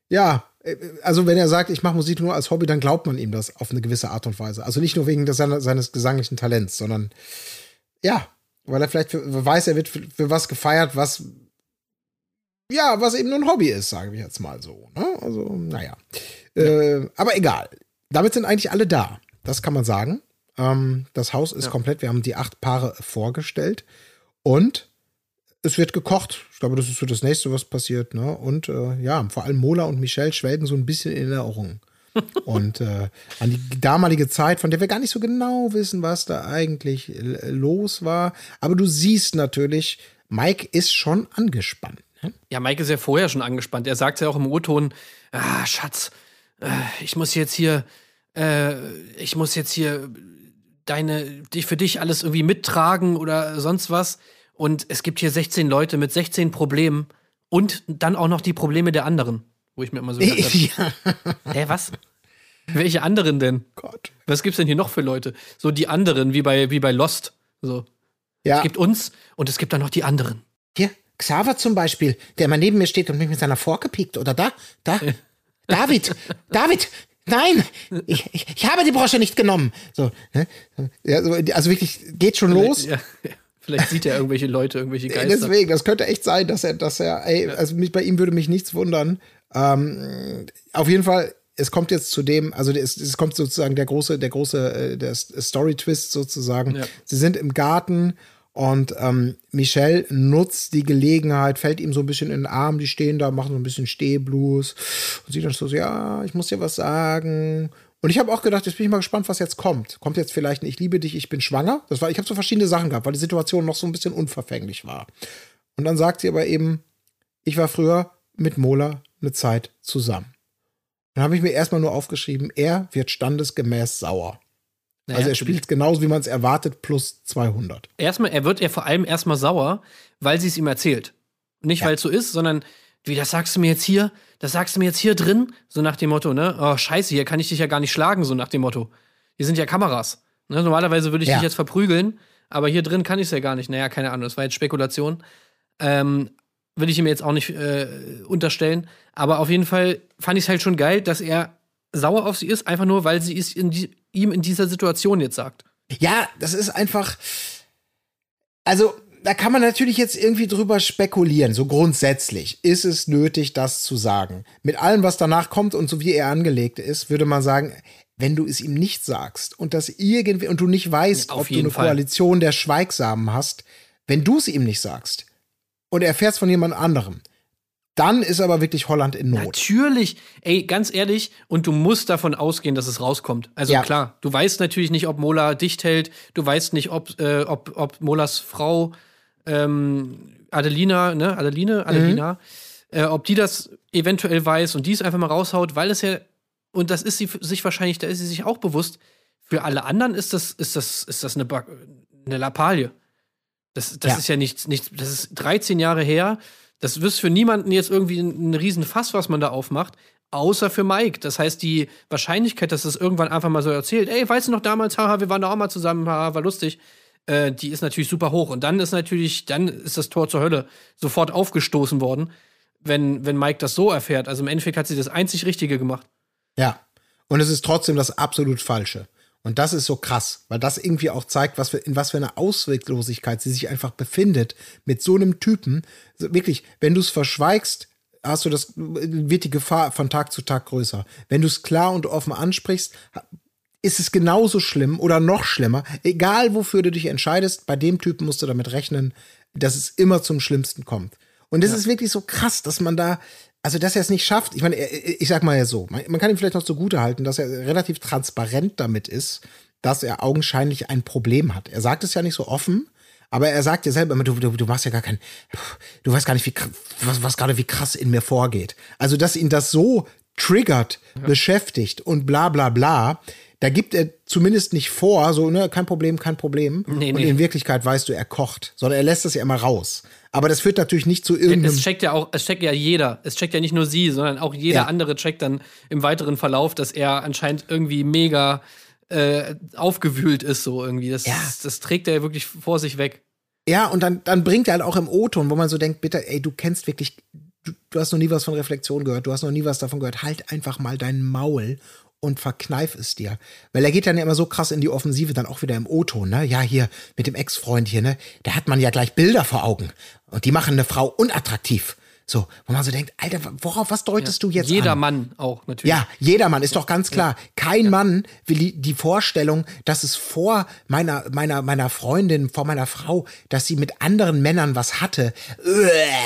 Speaker 1: ja, also wenn er sagt, ich mache Musik nur als Hobby, dann glaubt man ihm das auf eine gewisse Art und Weise. Also nicht nur wegen des, seines gesanglichen Talents, sondern ja, weil er vielleicht für, weiß, er wird für, für was gefeiert, was ja, was eben nur ein Hobby ist, sagen wir jetzt mal so. Ne? Also, naja. Äh, aber egal. Damit sind eigentlich alle da. Das kann man sagen. Ähm, das Haus ist komplett, wir haben die acht Paare vorgestellt und es wird gekocht. Ich glaube, das ist so das nächste, was passiert. Ne? Und äh, ja, vor allem Mola und Michelle schwelgen so ein bisschen in Erinnerung. und äh, an die damalige Zeit, von der wir gar nicht so genau wissen, was da eigentlich äh, los war. Aber du siehst natürlich, Mike ist schon angespannt. Ne?
Speaker 5: Ja, Mike ist ja vorher schon angespannt. Er sagt ja auch im O-Ton, ah, Schatz, äh, ich muss jetzt hier, äh, ich muss jetzt hier deine, dich für dich alles irgendwie mittragen oder sonst was. Und es gibt hier 16 Leute mit 16 Problemen und dann auch noch die Probleme der anderen. Wo ich mir immer so gedacht hab,
Speaker 1: ja,
Speaker 5: hä, was? Welche anderen denn?
Speaker 1: Gott.
Speaker 5: Was gibt's denn hier noch für Leute? So die anderen, wie bei, wie bei Lost. So.
Speaker 1: Ja,
Speaker 5: Es gibt uns und es gibt dann noch die anderen.
Speaker 1: hier, Xaver zum Beispiel, der immer neben mir steht und mich mit seiner Forke piekt. Oder da, da. David, David, nein, ich, ich, ich habe die Brosche nicht genommen. So, ne? ja, so, also wirklich, geht schon los.
Speaker 5: Ja, vielleicht sieht er irgendwelche Leute, irgendwelche Geister.
Speaker 1: Deswegen, das könnte echt sein, dass er, dass er, ey, also mich, bei ihm würde mich nichts wundern. Ähm, auf jeden Fall, es kommt jetzt zu dem, also es, es kommt sozusagen der große, der große, äh, der Story-Twist sozusagen.
Speaker 5: Ja.
Speaker 1: Sie sind im Garten und ähm, Michelle nutzt die Gelegenheit, fällt ihm so ein bisschen in den Arm, die stehen da, machen so ein bisschen Stehblues und sie dann so, ja, ich muss dir was sagen. Und ich habe auch gedacht, jetzt bin ich mal gespannt, was jetzt kommt. Kommt jetzt vielleicht ein Ich liebe dich, ich bin schwanger? Das war, ich habe so verschiedene Sachen gehabt, weil die Situation noch so ein bisschen unverfänglich war. Und dann sagt sie aber eben, ich war früher mit Mola eine Zeit zusammen. Dann habe ich mir erstmal nur aufgeschrieben, er wird standesgemäß sauer.
Speaker 5: Naja,
Speaker 1: also er spielt genauso, wie man es erwartet, plus 200.
Speaker 5: Erstmal, er wird ja vor allem erstmal sauer, weil sie es ihm erzählt. Nicht,
Speaker 1: Ja.
Speaker 5: weil es so ist, sondern wie, das sagst du mir jetzt hier, das sagst du mir jetzt hier drin, so nach dem Motto, ne? Oh, scheiße, hier kann ich dich ja gar nicht schlagen, so nach dem Motto. Hier sind ja Kameras. Ne? Normalerweise würde ich
Speaker 1: Ja.
Speaker 5: dich jetzt verprügeln, aber hier drin kann ich es ja gar nicht. Naja, keine Ahnung, das war jetzt Spekulation. Ähm, will ich ihm jetzt auch nicht äh, unterstellen. Aber auf jeden Fall fand ich es halt schon geil, dass er sauer auf sie ist, einfach nur, weil sie es in die, ihm in dieser Situation jetzt sagt.
Speaker 1: Ja, das ist einfach. Also, da kann man natürlich jetzt irgendwie drüber spekulieren. So grundsätzlich ist es nötig, das zu sagen. Mit allem, was danach kommt und so wie er angelegt ist, würde man sagen, wenn du es ihm nicht sagst und das irgendwie und du nicht weißt,
Speaker 5: Auf
Speaker 1: ob du eine
Speaker 5: Fall.
Speaker 1: Koalition der Schweigsamen hast, wenn du es ihm nicht sagst und er erfährst von jemand anderem, dann ist aber wirklich Holland in Not.
Speaker 5: Natürlich, ey, ganz ehrlich, und du musst davon ausgehen, dass es rauskommt. Also
Speaker 1: Ja.
Speaker 5: klar, du weißt natürlich nicht, ob Mola dicht hält, du weißt nicht, ob, äh, ob, ob Molas Frau ähm, Adelina, ne, Adeline, Adelina, äh, ob die das eventuell weiß und die es einfach mal raushaut, weil es ja, und das ist sie sich wahrscheinlich, da ist sie sich auch bewusst, für alle anderen ist das, ist das, ist das eine, Ba- eine Lappalie. Das, das
Speaker 1: Ja.
Speaker 5: ist ja nichts, nichts, das ist 13 Jahre her. Das ist für niemanden jetzt irgendwie ein, ein Riesenfass, was man da aufmacht, außer für Mike. Das heißt, die Wahrscheinlichkeit, dass es irgendwann einfach mal so erzählt, ey, weißt du noch damals, haha, wir waren da auch mal zusammen, haha, war lustig, äh, die ist natürlich super hoch. Und dann ist natürlich, dann ist das Tor zur Hölle sofort aufgestoßen worden, wenn, wenn Mike das so erfährt. Also im Endeffekt hat sie das einzig Richtige gemacht.
Speaker 1: Ja. Und es ist trotzdem das absolut Falsche. Und das ist so krass, weil das irgendwie auch zeigt, was für, in was für einer Ausweglosigkeit sie sich einfach befindet mit so einem Typen. Also wirklich, wenn du es verschweigst, hast du das, wird die Gefahr von Tag zu Tag größer. Wenn du es klar und offen ansprichst, ist es genauso schlimm oder noch schlimmer. Egal wofür du dich entscheidest, bei dem Typen musst du damit rechnen, dass es immer zum Schlimmsten kommt. Und es ist wirklich so krass, dass man da, also dass er es nicht schafft. Ich meine, ich sag mal ja so, man kann ihm vielleicht noch zugute halten, dass er relativ transparent damit ist, dass er augenscheinlich ein Problem hat. Er sagt es ja nicht so offen, aber er sagt ja selber immer, du, du, du machst ja gar kein, du weißt gar nicht, wie, was, was gerade wie krass in mir vorgeht. Also, dass ihn das so triggert, beschäftigt und bla bla bla, da gibt er zumindest nicht vor, so, ne, kein Problem, kein Problem.
Speaker 5: Nee,
Speaker 1: und
Speaker 5: nee.
Speaker 1: in Wirklichkeit weißt du, er kocht, sondern er lässt das ja immer raus. Aber das führt natürlich nicht zu irgendeinem.
Speaker 5: Es checkt ja auch, es checkt ja jeder. Es checkt ja nicht nur sie, sondern auch jeder
Speaker 1: Ja.
Speaker 5: andere checkt dann im weiteren Verlauf, dass er anscheinend irgendwie mega äh, aufgewühlt ist, so irgendwie. Das,
Speaker 1: Ja.
Speaker 5: das trägt er wirklich vor sich weg.
Speaker 1: Ja, und dann, dann bringt er halt auch im O-Ton, wo man so denkt, bitte, ey, du kennst wirklich, du, du hast noch nie was von Reflexion gehört, du hast noch nie was davon gehört, halt einfach mal dein Maul und verkneif es dir. Weil er geht dann ja immer so krass in die Offensive, dann auch wieder im O-Ton, ne? Ja, hier mit dem Ex-Freund hier, ne? Da hat man ja gleich Bilder vor Augen. Und die machen eine Frau unattraktiv. So, wo man so denkt, Alter, worauf, was deutest du jetzt
Speaker 5: Jeder
Speaker 1: an?
Speaker 5: Mann auch natürlich.
Speaker 1: Ja, jedermann ist doch ganz klar. Kein Mann will die, die Vorstellung, dass es vor meiner, meiner, meiner Freundin, vor meiner Frau, dass sie mit anderen Männern was hatte.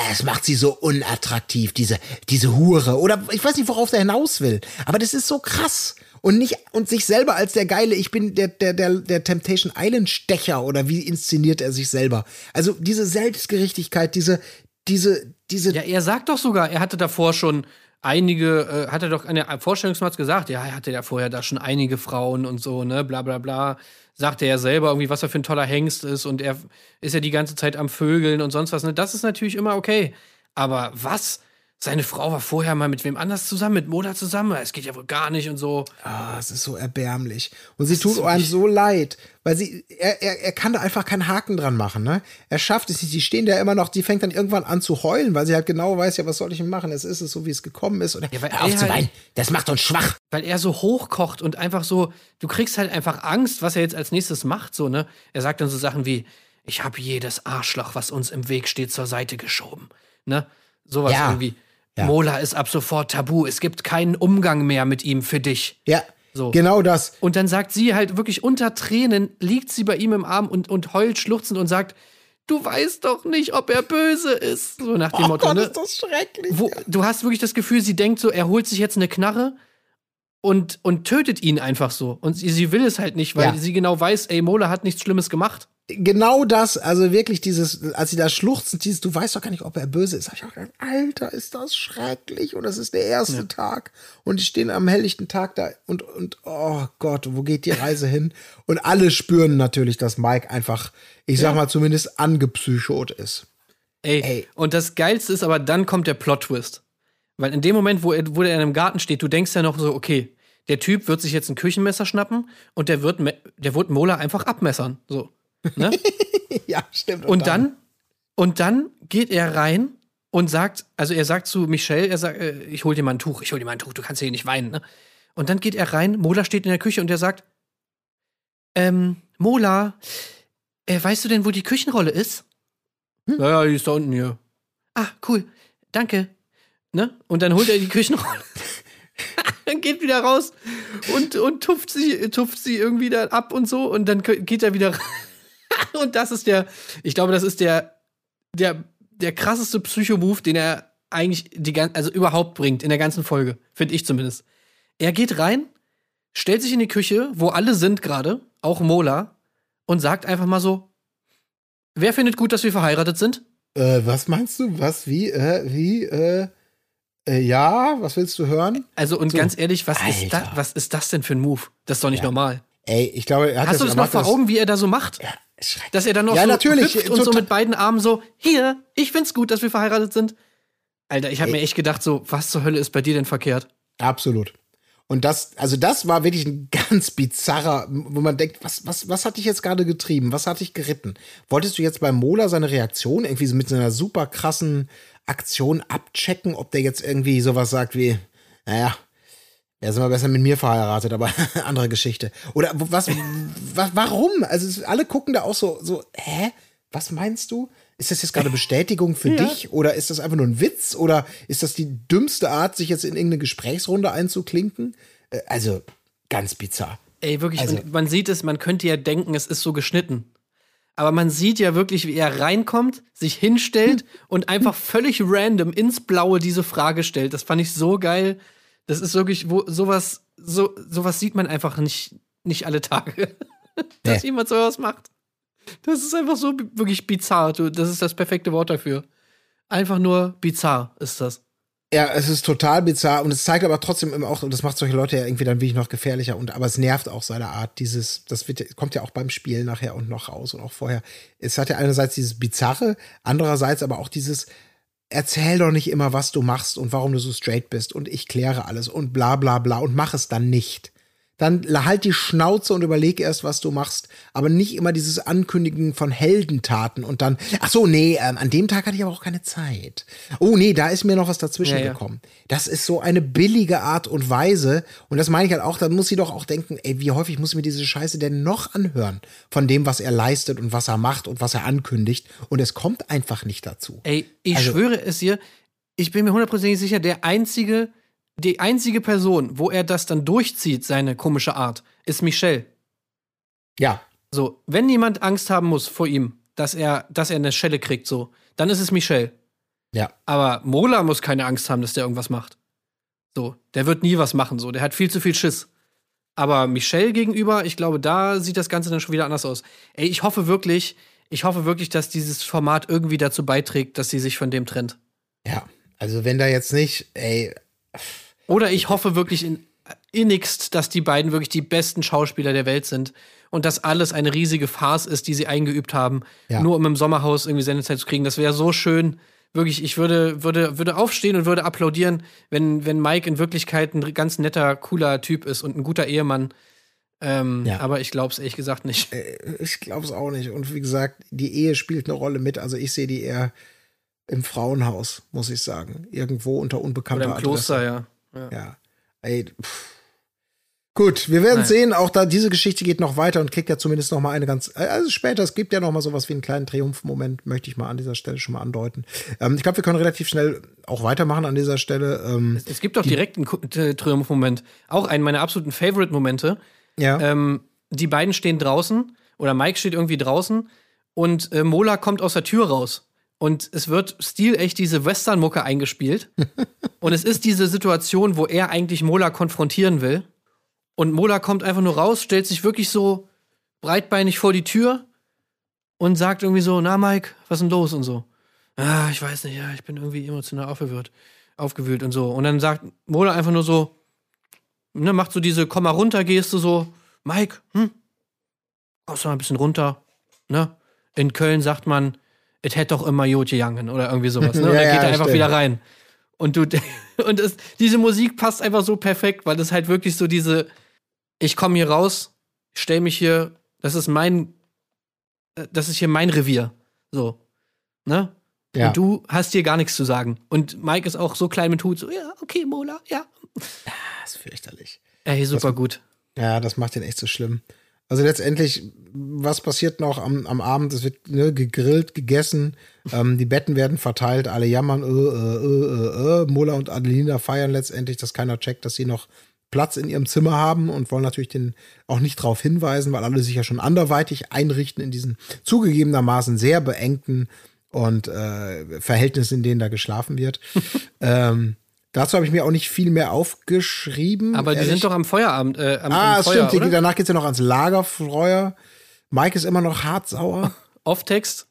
Speaker 1: Das macht sie so unattraktiv, diese, diese Hure. Oder ich weiß nicht, worauf der hinaus will. Aber das ist so krass. Und nicht, und sich selber als der geile, ich bin der, der, der, der Temptation Island Stecher oder wie inszeniert er sich selber? Also diese Selbstgerechtigkeit, diese, diese, diese,
Speaker 5: Ja, er sagt doch sogar, er hatte davor schon einige, äh, hat er doch an der Vorstellungsmatz gesagt, ja, er hatte ja vorher da schon einige Frauen und so, ne, bla bla bla. Sagte er selber irgendwie, was er für ein toller Hengst ist und er ist ja die ganze Zeit am Vögeln und sonst was, ne? Das ist natürlich immer okay. Aber was? Seine Frau war vorher mal mit wem anders zusammen, mit Moda zusammen. Es geht ja wohl gar nicht und so.
Speaker 1: Ah, es ist so erbärmlich. Und sie tut einem so leid, weil sie, er, er, er kann da einfach keinen Haken dran machen, ne? Er schafft es nicht, die stehen da immer noch, die fängt dann irgendwann an zu heulen, weil sie halt genau weiß, ja, was soll ich denn machen? Es ist es so, wie es gekommen ist. Und er,
Speaker 5: Ja, weil
Speaker 1: hör auf
Speaker 5: er
Speaker 1: zu
Speaker 5: halt-
Speaker 1: weinen, das macht uns schwach.
Speaker 5: weil er so hochkocht und einfach so, du kriegst halt einfach Angst, was er jetzt als nächstes macht, so, ne? Er sagt dann so Sachen wie, ich habe jedes Arschloch, was uns im Weg steht, zur Seite geschoben, ne? Sowas
Speaker 1: Ja.
Speaker 5: irgendwie.
Speaker 1: Ja.
Speaker 5: Mola ist ab sofort tabu, es gibt keinen Umgang mehr mit ihm für dich.
Speaker 1: Ja,
Speaker 5: So.
Speaker 1: genau das.
Speaker 5: Und dann sagt sie halt wirklich unter Tränen, liegt sie bei ihm im Arm und, und heult schluchzend und sagt, du weißt doch nicht, ob er böse ist. So nach dem
Speaker 1: Oh
Speaker 5: Motto,
Speaker 1: Gott,
Speaker 5: ne?
Speaker 1: ist das schrecklich.
Speaker 5: wo, du hast wirklich das Gefühl, sie denkt so, er holt sich jetzt eine Knarre und, und tötet ihn einfach so. Und sie, sie will es halt nicht, weil
Speaker 1: Ja.
Speaker 5: sie genau weiß, ey, Mola hat nichts Schlimmes gemacht.
Speaker 1: Genau das, also wirklich dieses, als sie da schluchzend, dieses, du weißt doch gar nicht, ob er böse ist. Hab ich auch gedacht, Alter, ist das schrecklich. Und das ist der erste Tag. Und die stehen am helllichten Tag da und, und, oh Gott, wo geht die Reise hin? Und alle spüren natürlich, dass Mike einfach, ich sag mal, zumindest angepsychot ist.
Speaker 5: Ey.
Speaker 1: Ey.
Speaker 5: Und das Geilste ist aber, dann kommt der Plot-Twist. Weil in dem Moment, wo er, wo er in einem Garten steht, du denkst ja noch so, okay, der Typ wird sich jetzt ein Küchenmesser schnappen und der wird, der wird Mola einfach abmessern. So. Ne?
Speaker 1: ja, stimmt.
Speaker 5: Und dann, und dann geht er rein und sagt, also er sagt zu Michelle, er sagt, äh, ich hol dir mal ein Tuch, ich hol dir mal ein Tuch, du kannst hier nicht weinen, ne? Und dann geht er rein, Mola steht in der Küche und er sagt, ähm, Mola, äh, weißt du denn, wo die Küchenrolle ist? Ja, ja, die ist da unten hier. Ah, cool, danke. Ne? Und dann holt er die Küchenrolle. dann geht wieder raus und, und tupft sie, tupft sie irgendwie da ab und so und dann geht er wieder rein. Und das ist der, ich glaube, das ist der, der, der krasseste Psycho-Move, den er eigentlich die gan- also überhaupt bringt in der ganzen Folge, finde ich zumindest. Er geht rein, stellt sich in die Küche, wo alle sind gerade, auch Mola, und sagt einfach mal so: Wer findet gut, dass wir verheiratet sind?
Speaker 1: Äh, was meinst du? Was? Wie? Äh, wie? Äh, äh, ja, was willst du hören?
Speaker 5: Also und
Speaker 1: So.
Speaker 5: ganz ehrlich, was ist, da, was ist das denn für ein Move? Das ist doch nicht normal.
Speaker 1: Ey, ich glaube, er hat
Speaker 5: Hast du das noch vor Augen, wie er da so macht?
Speaker 1: Ja.
Speaker 5: Dass er dann noch
Speaker 1: Ja,
Speaker 5: so
Speaker 1: natürlich,
Speaker 5: hüpft und so mit beiden Armen so, hier, ich find's gut, dass wir verheiratet sind. Alter, ich habe mir echt gedacht, so, was zur Hölle ist bei dir denn verkehrt?
Speaker 1: Absolut. Und das, also das war wirklich ein ganz bizarrer, wo man denkt, was, was, was hat dich jetzt gerade getrieben? Was hat dich geritten? Wolltest du jetzt bei Mola seine Reaktion irgendwie so mit so einer super krassen Aktion abchecken, ob der jetzt irgendwie sowas sagt wie, naja, er ist immer besser mit mir verheiratet, aber andere Geschichte. Oder was, wa, warum? Also alle gucken da auch so, so, hä? Was meinst du? Ist das jetzt gerade Bestätigung für dich? Oder ist das einfach nur ein Witz? Oder ist das die dümmste Art, sich jetzt in irgendeine Gesprächsrunde einzuklinken? Äh, Also, ganz bizarr.
Speaker 5: Ey, wirklich,
Speaker 1: Also-
Speaker 5: man sieht es, man könnte ja denken, es ist so geschnitten. Aber man sieht ja wirklich, wie er reinkommt, sich hinstellt und einfach völlig random ins Blaue diese Frage stellt. Das fand ich so geil. Das ist wirklich, wo sowas, so, sowas sieht man einfach nicht, nicht alle Tage. Dass
Speaker 1: Nee.
Speaker 5: jemand sowas macht. Das ist einfach so wirklich bizarr. Du, das ist das perfekte Wort dafür. Einfach nur bizarr ist das.
Speaker 1: Ja, es ist total bizarr und es zeigt aber trotzdem immer auch, und das macht solche Leute ja irgendwie dann wirklich noch gefährlicher und aber es nervt auch seine Art, dieses, das wird, kommt ja auch beim Spiel nachher und noch raus und auch vorher. Es hat ja einerseits dieses Bizarre, andererseits aber auch dieses, erzähl doch nicht immer, was du machst und warum du so straight bist und ich kläre alles und bla bla bla und mach es dann nicht. Dann halt die Schnauze und überleg erst, was du machst. Aber nicht immer dieses Ankündigen von Heldentaten und dann, ach so, nee, ähm, an dem Tag hatte ich aber auch keine Zeit. Oh nee, da ist mir noch was dazwischen
Speaker 5: Ja, ja.
Speaker 1: gekommen. Das ist so eine billige Art und Weise. Und das meine ich halt auch, da muss sie doch auch denken, ey, wie häufig muss ich mir diese Scheiße denn noch anhören? Von dem, was er leistet und was er macht und was er ankündigt. Und es kommt einfach nicht dazu.
Speaker 5: Ey, ich
Speaker 1: Also-
Speaker 5: schwöre es dir, ich bin mir hundertprozentig sicher, der einzige, die einzige Person, wo er das dann durchzieht, seine komische Art, ist Michelle.
Speaker 1: Ja,
Speaker 5: So, wenn jemand Angst haben muss vor ihm, dass er, dass er eine Schelle kriegt, so, dann ist es Michelle.
Speaker 1: ja.
Speaker 5: Aber Mola muss keine Angst haben, dass der irgendwas macht. So, der wird nie was machen, so, der hat viel zu viel Schiss. Aber Michelle gegenüber, ich glaube, da sieht das Ganze dann schon wieder anders aus. Ey, ich hoffe wirklich, ich hoffe wirklich, dass dieses Format irgendwie dazu beiträgt, dass sie sich von dem trennt.
Speaker 1: Ja. Also wenn da jetzt nicht, ey,
Speaker 5: Oder ich hoffe wirklich in, innigst, dass die beiden wirklich die besten Schauspieler der Welt sind und dass alles eine riesige Farce ist, die sie eingeübt haben,
Speaker 1: Ja.
Speaker 5: nur um im Sommerhaus irgendwie Sendezeit zu kriegen. Das wäre so schön. Wirklich, ich würde, würde, würde aufstehen und würde applaudieren, wenn, wenn Mike in Wirklichkeit ein ganz netter, cooler Typ ist und ein guter Ehemann. Ähm,
Speaker 1: Ja.
Speaker 5: Aber ich glaube es ehrlich gesagt nicht.
Speaker 1: ich glaube es auch nicht. Und wie gesagt, die Ehe spielt eine Rolle mit. Also ich sehe die eher im Frauenhaus, muss ich sagen. Irgendwo unter unbekannter
Speaker 5: Oder im Kloster, ja. Ja.
Speaker 1: Ja. Ey, pff. Gut, wir werden
Speaker 5: Nein.
Speaker 1: sehen, auch da diese Geschichte geht noch weiter und kriegt ja zumindest noch mal eine ganz also später, es gibt ja noch mal sowas wie einen kleinen Triumphmoment, möchte ich mal an dieser Stelle schon mal andeuten. Ähm, ich glaube, wir können relativ schnell auch weitermachen an dieser Stelle. Ähm,
Speaker 5: Es gibt doch direkt einen äh, Triumphmoment. Auch einen meiner absoluten Favorite-Momente.
Speaker 1: ja.
Speaker 5: Ähm, die beiden stehen draußen oder Mike steht irgendwie draußen und äh, Mola kommt aus der Tür raus. Und es wird stilecht diese Western-Mucke eingespielt. und es ist diese Situation, wo er eigentlich Mola konfrontieren will. Und Mola kommt einfach nur raus, stellt sich wirklich so breitbeinig vor die Tür und sagt irgendwie so: Na, Mike, was ist denn los? Und so. Ah, ich weiß nicht, ja, ich bin irgendwie emotional aufgewühlt, aufgewühlt und so. Und dann sagt Mola einfach nur so: ne, macht so diese Komm mal runter Geste so, Mike, hm, kommst du mal ein bisschen runter, ne? In Köln sagt man, es hätte doch immer Jotje Jangen oder irgendwie sowas, ne? Und
Speaker 1: Ja,
Speaker 5: dann
Speaker 1: ja,
Speaker 5: geht er einfach
Speaker 1: stimmt.
Speaker 5: wieder rein. Und du und es, diese Musik passt einfach so perfekt, weil das halt wirklich so diese ich komme hier raus, stell mich hier, das ist mein äh, das ist hier mein Revier, so, ne?
Speaker 1: ja.
Speaker 5: Und du hast hier gar nichts zu sagen. Und Mike ist auch so klein mit Hut, so, ja, okay, Mola, ja.
Speaker 1: das ist fürchterlich.
Speaker 5: Ey, super gut.
Speaker 1: Ja, das macht den echt so schlimm. Also letztendlich, was passiert noch am, am Abend? Es wird ne, gegrillt, gegessen, ähm, die Betten werden verteilt, alle jammern, äh, äh, äh, äh, äh. Mola und Adelina feiern letztendlich, dass keiner checkt, dass sie noch Platz in ihrem Zimmer haben und wollen natürlich den auch nicht darauf hinweisen, weil alle sich ja schon anderweitig einrichten in diesen zugegebenermaßen sehr beengten und äh, Verhältnissen, in denen da geschlafen wird. ähm, dazu habe ich mir auch nicht viel mehr aufgeschrieben.
Speaker 5: Aber die
Speaker 1: ehrlich.
Speaker 5: sind doch am Feierabend, äh, am,
Speaker 1: Ah,
Speaker 5: am
Speaker 1: es
Speaker 5: Feuer,
Speaker 1: stimmt. Die,
Speaker 5: oder?
Speaker 1: danach geht's ja noch ans Lagerfeuer. Mike ist immer noch hart sauer.
Speaker 5: Off-Text.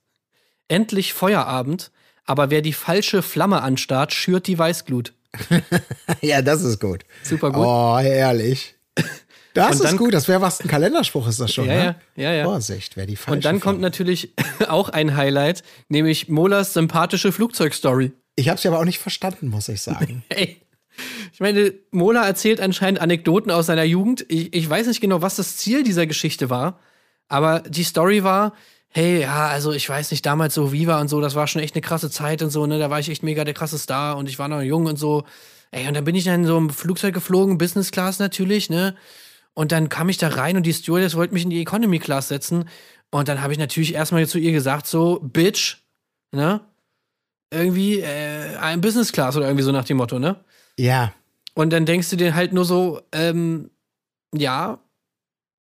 Speaker 5: Endlich Feierabend, aber wer die falsche Flamme anstarrt, schürt die Weißglut.
Speaker 1: ja, das ist gut.
Speaker 5: Super gut.
Speaker 1: Oh, herrlich. Das
Speaker 5: Und
Speaker 1: ist
Speaker 5: dann-
Speaker 1: gut. Das wäre was ein Kalenderspruch ist das schon.
Speaker 5: Ja,
Speaker 1: ne?
Speaker 5: ja, ja.
Speaker 1: Vorsicht, wer die falsche
Speaker 5: Und dann kommt
Speaker 1: Flamme-
Speaker 5: natürlich auch ein Highlight, nämlich Molas sympathische Flugzeugstory.
Speaker 1: Ich habe sie aber auch nicht verstanden, muss ich sagen.
Speaker 5: Ey. Ich meine, Mola erzählt anscheinend Anekdoten aus seiner Jugend. Ich, ich weiß nicht genau, was das Ziel dieser Geschichte war, aber die Story war, hey, ja, also ich weiß nicht, damals so Viva und so, das war schon echt eine krasse Zeit und so, ne, da war ich echt mega der krasse Star und ich war noch jung und so. Ey, und dann bin ich dann in so einem Flugzeug geflogen, Business Class natürlich, ne? Und dann kam ich da rein und die Stewardess wollte mich in die Economy Class setzen. Und dann habe ich natürlich erstmal zu ihr gesagt, so, Bitch, ne? Irgendwie, äh, ein Business Class oder irgendwie so nach dem Motto, ne?
Speaker 1: Ja.
Speaker 5: Und dann denkst du dir halt nur so, ähm, ja,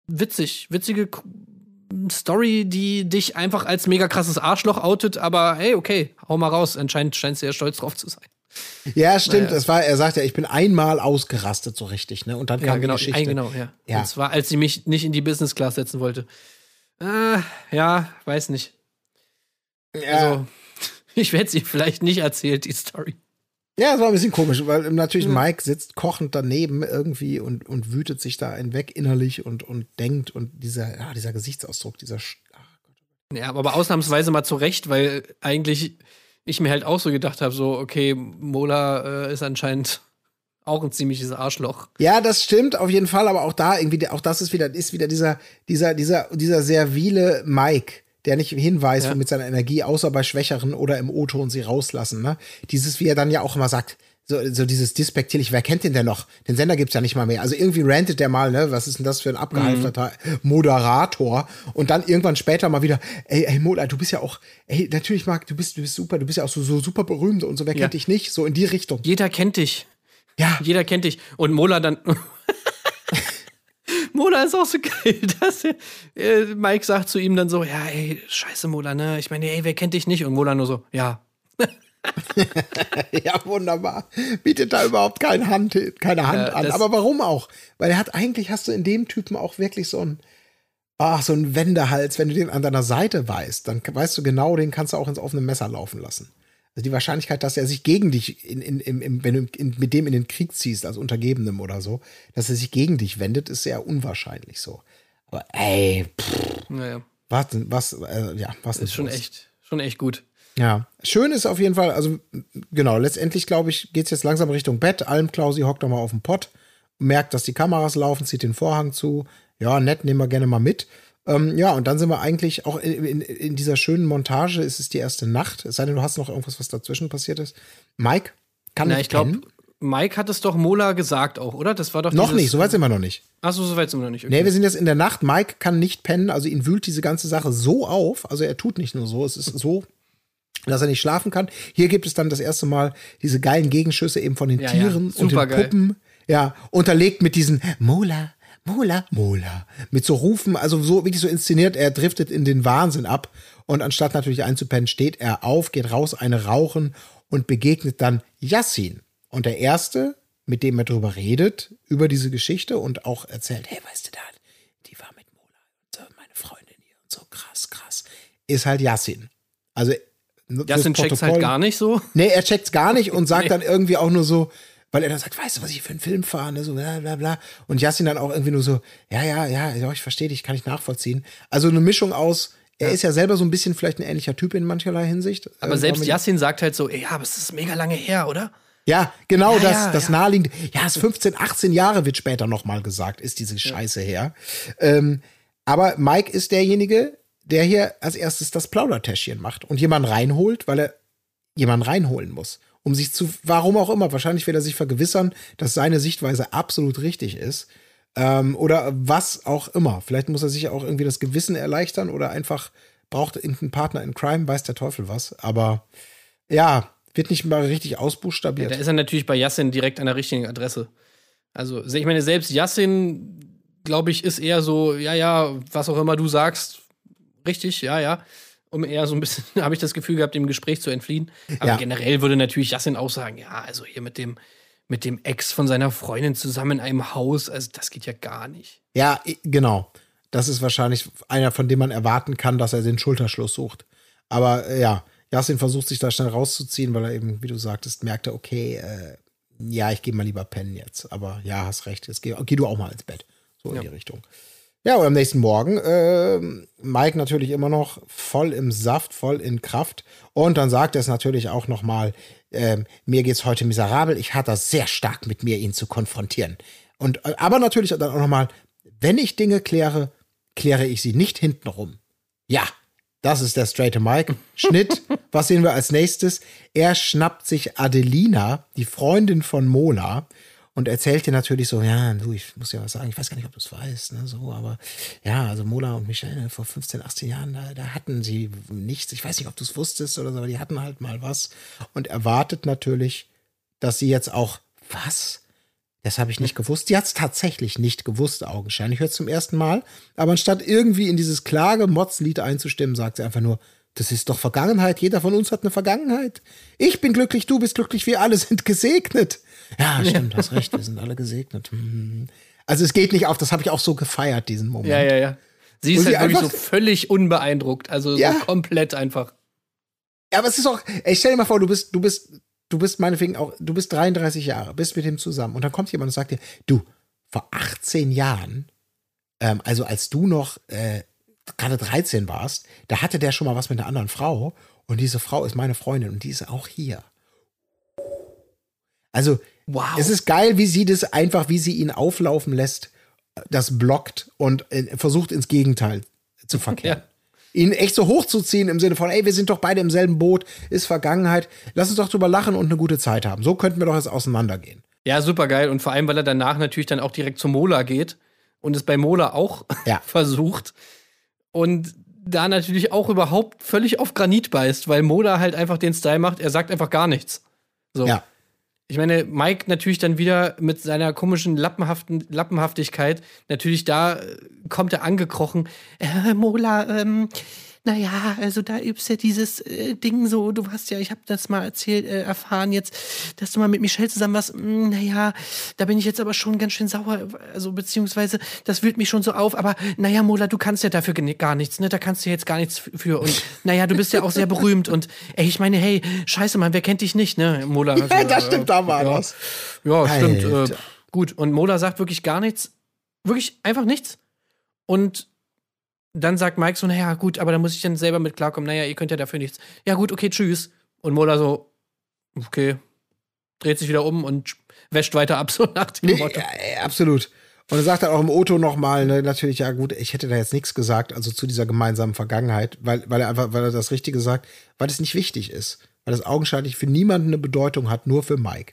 Speaker 5: witzig, witzige Story, die dich einfach als mega krasses Arschloch outet, aber hey, okay, hau mal raus. Anscheinend scheinst du ja stolz drauf zu sein.
Speaker 1: Ja, stimmt.
Speaker 5: Naja.
Speaker 1: Es war, er sagt ja, ich bin einmal ausgerastet so richtig, ne? Und dann kam
Speaker 5: Ja, genau,
Speaker 1: die Geschichte.
Speaker 5: ein, genau, ja.
Speaker 1: Ja.
Speaker 5: Und zwar, als sie mich nicht in die Business Class setzen wollte. Äh, ja, weiß nicht.
Speaker 1: Ja.
Speaker 5: Also, ich werde sie vielleicht nicht erzählt, die Story.
Speaker 1: Ja, es war ein bisschen komisch, weil natürlich Mike sitzt kochend daneben irgendwie und, und wütet sich da einen weg innerlich und, und denkt und dieser, ja, dieser Gesichtsausdruck, dieser Sch-
Speaker 5: Ja, aber ausnahmsweise mal zurecht, weil eigentlich ich mir halt auch so gedacht habe, so, okay, Mola äh, ist anscheinend auch ein ziemliches Arschloch.
Speaker 1: Ja, das stimmt auf jeden Fall, aber auch da irgendwie, auch das ist wieder, ist wieder dieser, dieser, dieser, dieser servile Mike, der nicht hinweist
Speaker 5: Ja.
Speaker 1: mit seiner Energie, außer bei Schwächeren oder im O-Ton sie rauslassen, ne? Dieses, wie er dann ja auch immer sagt, so, so dieses despektierlich, wer kennt den denn noch? Den Sender gibt's ja nicht mal mehr. Also irgendwie rantet der mal, ne? Was ist denn das für ein abgehalfterter Moderator? Und dann irgendwann später mal wieder, ey, ey, Mola, du bist ja auch, ey, natürlich Marc, du bist, du bist super, du bist ja auch so, so super berühmt und so, wer
Speaker 5: Ja.
Speaker 1: kennt dich nicht? So in die Richtung.
Speaker 5: Jeder kennt dich.
Speaker 1: Ja,
Speaker 5: Jeder kennt dich. Und Mola dann. Mola ist auch so geil, dass er, äh, Mike sagt zu ihm dann so: Ja, ey, scheiße, Mola, ne? Ich meine, ey, wer kennt dich nicht? Und Mola nur so: Ja.
Speaker 1: ja, wunderbar. Bietet da überhaupt keine Hand, keine Hand
Speaker 5: Ja,
Speaker 1: an. Aber warum auch? Weil er hat eigentlich, hast du in dem Typen auch wirklich so ein, ach, so ein Wendehals. Wenn du den an deiner Seite weißt, dann weißt du genau, den kannst du auch ins offene Messer laufen lassen. Also die Wahrscheinlichkeit, dass er sich gegen dich, in, in, in, wenn du mit dem in den Krieg ziehst, als Untergebenem oder so, dass er sich gegen dich wendet, ist sehr unwahrscheinlich so. Aber ey, pff,
Speaker 5: Naja,
Speaker 1: was, was, äh, ja, was
Speaker 5: ist schon echt, schon echt gut.
Speaker 1: ja, schön ist auf jeden Fall, also genau, letztendlich glaube ich, geht es jetzt langsam Richtung Bett. Almklausi hockt nochmal auf dem Pott, merkt, dass die Kameras laufen, zieht den Vorhang zu. Ja, nett, nehmen wir gerne mal mit. Ähm, ja, und dann sind wir eigentlich auch in, in, in dieser schönen Montage, ist es die erste Nacht. Es sei denn, du hast noch irgendwas, was dazwischen passiert ist. Mike kann
Speaker 5: Na, ich glaube. Mike hat es doch Mola gesagt auch, oder? Das war doch
Speaker 1: Noch nicht, so weit sind wir noch nicht.
Speaker 5: Achso, so weit sind wir noch nicht. Okay.
Speaker 1: Nee, wir sind jetzt in der Nacht. Mike kann nicht pennen, also ihn wühlt diese ganze Sache so auf. Also er tut nicht nur so, es ist so, dass er nicht schlafen kann. Hier gibt es dann das erste Mal diese geilen Gegenschüsse eben von den
Speaker 5: Ja, ja,
Speaker 1: Tieren und den. Puppen. Ja, unterlegt mit diesen Mola, Mola, Mola. Mit so Rufen, also so wirklich so inszeniert, er driftet in den Wahnsinn ab. Und anstatt natürlich einzupennen, steht er auf, geht raus, eine rauchen und begegnet dann Yassin. Und der Erste, mit dem er drüber redet, über diese Geschichte und auch erzählt, hey, weißt du da, die war mit Mola und so, meine Freundin hier und so, krass, krass, ist halt Yassin. Also,
Speaker 5: Justin checkt's halt gar nicht so.
Speaker 1: Nee, er checkt's gar nicht und sagt
Speaker 5: Nee.
Speaker 1: dann irgendwie auch nur so, weil er dann sagt, weißt du, was ich für einen Film fahre, ne? so bla bla bla. Und Yassin dann auch irgendwie nur so, ja, ja, ja, ja ich verstehe dich, kann ich nachvollziehen. Also eine Mischung aus, er ist ja selber so ein bisschen vielleicht ein ähnlicher Typ in mancherlei Hinsicht.
Speaker 5: Aber
Speaker 1: Äh,
Speaker 5: selbst Yassin sagt halt so: Ey, ja, aber es ist mega lange her, oder?
Speaker 1: Ja, genau
Speaker 5: Ja,
Speaker 1: das,
Speaker 5: ja,
Speaker 1: das
Speaker 5: ja.
Speaker 1: naheliegende. Ja, es ist 15, 18 Jahre wird später nochmal gesagt, ist diese Scheiße her. Ähm, aber Mike ist derjenige, der hier als erstes das Plaudertäschchen macht und jemanden reinholt, weil er jemanden reinholen muss. Um sich zu, warum auch immer, wahrscheinlich will er sich vergewissern, dass seine Sichtweise absolut richtig ist. Ähm, oder was auch immer. Vielleicht muss er sich auch irgendwie das Gewissen erleichtern oder einfach braucht irgendeinen Partner in Crime, weiß der Teufel was. Aber ja, wird nicht mal richtig ausbuchstabiert.
Speaker 5: Da ist er natürlich bei Yassin direkt an der richtigen Adresse. Also, ich meine, selbst Yassin, glaube ich, ist eher so, ja, ja, was auch immer du sagst, richtig, ja, ja. Um eher so ein bisschen, habe ich das Gefühl gehabt, dem Gespräch zu entfliehen. Aber
Speaker 1: Ja.
Speaker 5: generell würde natürlich Yassin auch sagen, ja, also hier mit dem, mit dem Ex von seiner Freundin zusammen in einem Haus, also das geht ja gar nicht.
Speaker 1: Ja, genau. Das ist wahrscheinlich einer, von dem man erwarten kann, dass er den Schulterschluss sucht. Aber äh, ja, Yassin versucht sich da schnell rauszuziehen, weil er eben, wie du sagtest, merkte, okay, äh, ja, ich gehe mal lieber pennen jetzt. Aber ja, hast recht, jetzt geh, geh du auch mal ins Bett. So in
Speaker 5: Ja.
Speaker 1: die Richtung. Ja, und am nächsten Morgen, ähm, Mike natürlich immer noch voll im Saft, voll in Kraft. Und dann sagt er es natürlich auch noch mal, ähm, mir geht's heute miserabel. Ich hatte das sehr stark mit mir, ihn zu konfrontieren. Und, äh, aber natürlich dann auch noch mal, wenn ich Dinge kläre, kläre ich sie nicht hintenrum. Ja, das ist der straighte Mike. Schnitt. Was sehen wir als nächstes? Er schnappt sich Adelina, die Freundin von Mola, und erzählt dir natürlich so, ja, du, ich muss dir was sagen, ich weiß gar nicht, ob du es weißt, ne, so, aber ja, also Mola und Michelle vor 15, 18 Jahren, da, da hatten sie nichts. Ich weiß nicht, ob du es wusstest oder so, aber die hatten halt mal was. Und erwartet natürlich, dass sie jetzt auch, was? Das habe ich nicht gewusst. Die hat es tatsächlich nicht gewusst, augenscheinlich. Ich höre zum ersten Mal. Aber anstatt irgendwie in dieses Klage-Motz-Lied einzustimmen, sagt sie einfach nur, das ist doch Vergangenheit. Jeder von uns hat eine Vergangenheit. Ich bin glücklich, du bist glücklich, wir alle sind gesegnet. Ja, stimmt, hast recht, wir sind alle gesegnet. Hm. Also es geht nicht auf, das habe ich auch so gefeiert, diesen Moment.
Speaker 5: Ja, ja, ja. Sie ist halt wirklich so völlig unbeeindruckt. Also
Speaker 1: Ja.
Speaker 5: so komplett einfach.
Speaker 1: Ja, aber es ist auch, ey, stell dir mal vor, du bist, du bist, du bist meinetwegen auch, du bist 33 Jahre, bist mit ihm zusammen und dann kommt jemand und sagt dir, du, vor 18 Jahren, ähm, also als du noch äh, gerade 13 warst, da hatte der schon mal was mit einer anderen Frau und diese Frau ist meine Freundin und die ist auch hier. Also,
Speaker 5: Wow.
Speaker 1: es ist geil, wie sie das einfach, wie sie ihn auflaufen lässt, das blockt und äh, versucht ins Gegenteil zu verkehren. ihn echt so hochzuziehen im Sinne von, ey, wir sind doch beide im selben Boot, ist Vergangenheit, lass uns doch drüber lachen und eine gute Zeit haben. So könnten wir doch jetzt auseinandergehen.
Speaker 5: Ja, super geil. Und vor allem, weil er danach natürlich dann auch direkt zu Mola geht und es bei Mola auch
Speaker 1: Ja.
Speaker 5: versucht. Und da natürlich auch überhaupt völlig auf Granit beißt, weil Mola halt einfach den Style macht, er sagt einfach gar nichts. So.
Speaker 1: Ja.
Speaker 5: Ich meine, Mike natürlich dann wieder mit seiner komischen Lappenhaften, Lappenhaftigkeit, natürlich da äh, kommt er angekrochen. Äh, Mola, ähm, naja, also da übst ja dieses äh, Ding so, du hast ja, ich habe das mal erzählt, äh, erfahren jetzt, dass du mal mit Michelle zusammen warst. Mm, naja, da bin ich jetzt aber schon ganz schön sauer, also beziehungsweise das wühlt mich schon so auf, aber naja, Mola, du kannst ja dafür gar nichts, ne? Da kannst du jetzt gar nichts für. Und naja, du bist ja auch sehr berühmt und ey, ich meine, hey, scheiße, Mann, wer kennt dich nicht, ne? Mola. Also,
Speaker 1: Ja, das stimmt, da war
Speaker 5: ja.
Speaker 1: was.
Speaker 5: Ja, stimmt. Äh,
Speaker 1: Alter.
Speaker 5: gut. Und Mola sagt wirklich gar nichts. Wirklich einfach nichts. Und dann sagt Mike so, naja, gut, aber da muss ich dann selber mit klarkommen. Naja, ihr könnt ja dafür nichts. Ja, gut, okay, tschüss. Und Mola so, okay, dreht sich wieder um und wäscht weiter ab, so nach dem
Speaker 1: Nee,
Speaker 5: Motto.
Speaker 1: ja, absolut. Und er sagt dann auch im Auto nochmal, ne, natürlich, ja gut, ich hätte da jetzt nichts gesagt, also zu dieser gemeinsamen Vergangenheit, weil, weil er einfach, weil er das Richtige sagt, weil es nicht wichtig ist. Weil das augenscheinlich für niemanden eine Bedeutung hat, nur für Mike.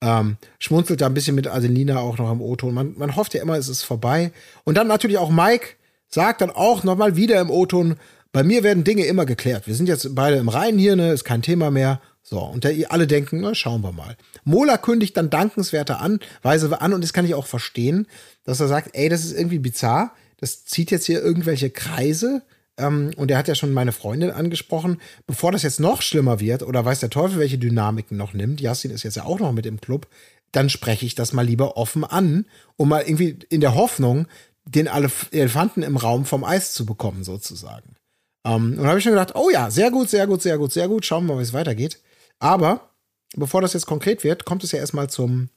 Speaker 1: Ähm, schmunzelt da ein bisschen mit Adelina auch noch im O-Ton. Man, man hofft ja immer, es ist vorbei. Und dann natürlich auch Mike sagt dann auch nochmal wieder im O-Ton, bei mir werden Dinge immer geklärt. Wir sind jetzt beide im Reinen hier, ne, ist kein Thema mehr. So, und der, alle denken, na, schauen wir mal. Mola kündigt dann dankenswerte Anweise an und das kann ich auch verstehen, dass er sagt, ey, das ist irgendwie bizarr, das zieht jetzt hier irgendwelche Kreise. Ähm, und er hat ja schon meine Freundin angesprochen, bevor das jetzt noch schlimmer wird oder weiß der Teufel, welche Dynamiken noch nimmt, Yassin ist jetzt ja auch noch mit im Club, dann spreche ich das mal lieber offen an, um mal irgendwie in der Hoffnung, den Elef Elefanten im Raum vom Eis zu bekommen, sozusagen. Ähm, und da habe ich schon gedacht, oh ja, sehr gut, sehr gut, sehr gut, sehr gut, schauen wir mal, wie es weitergeht. Aber bevor das jetzt konkret wird, kommt es ja erstmal zum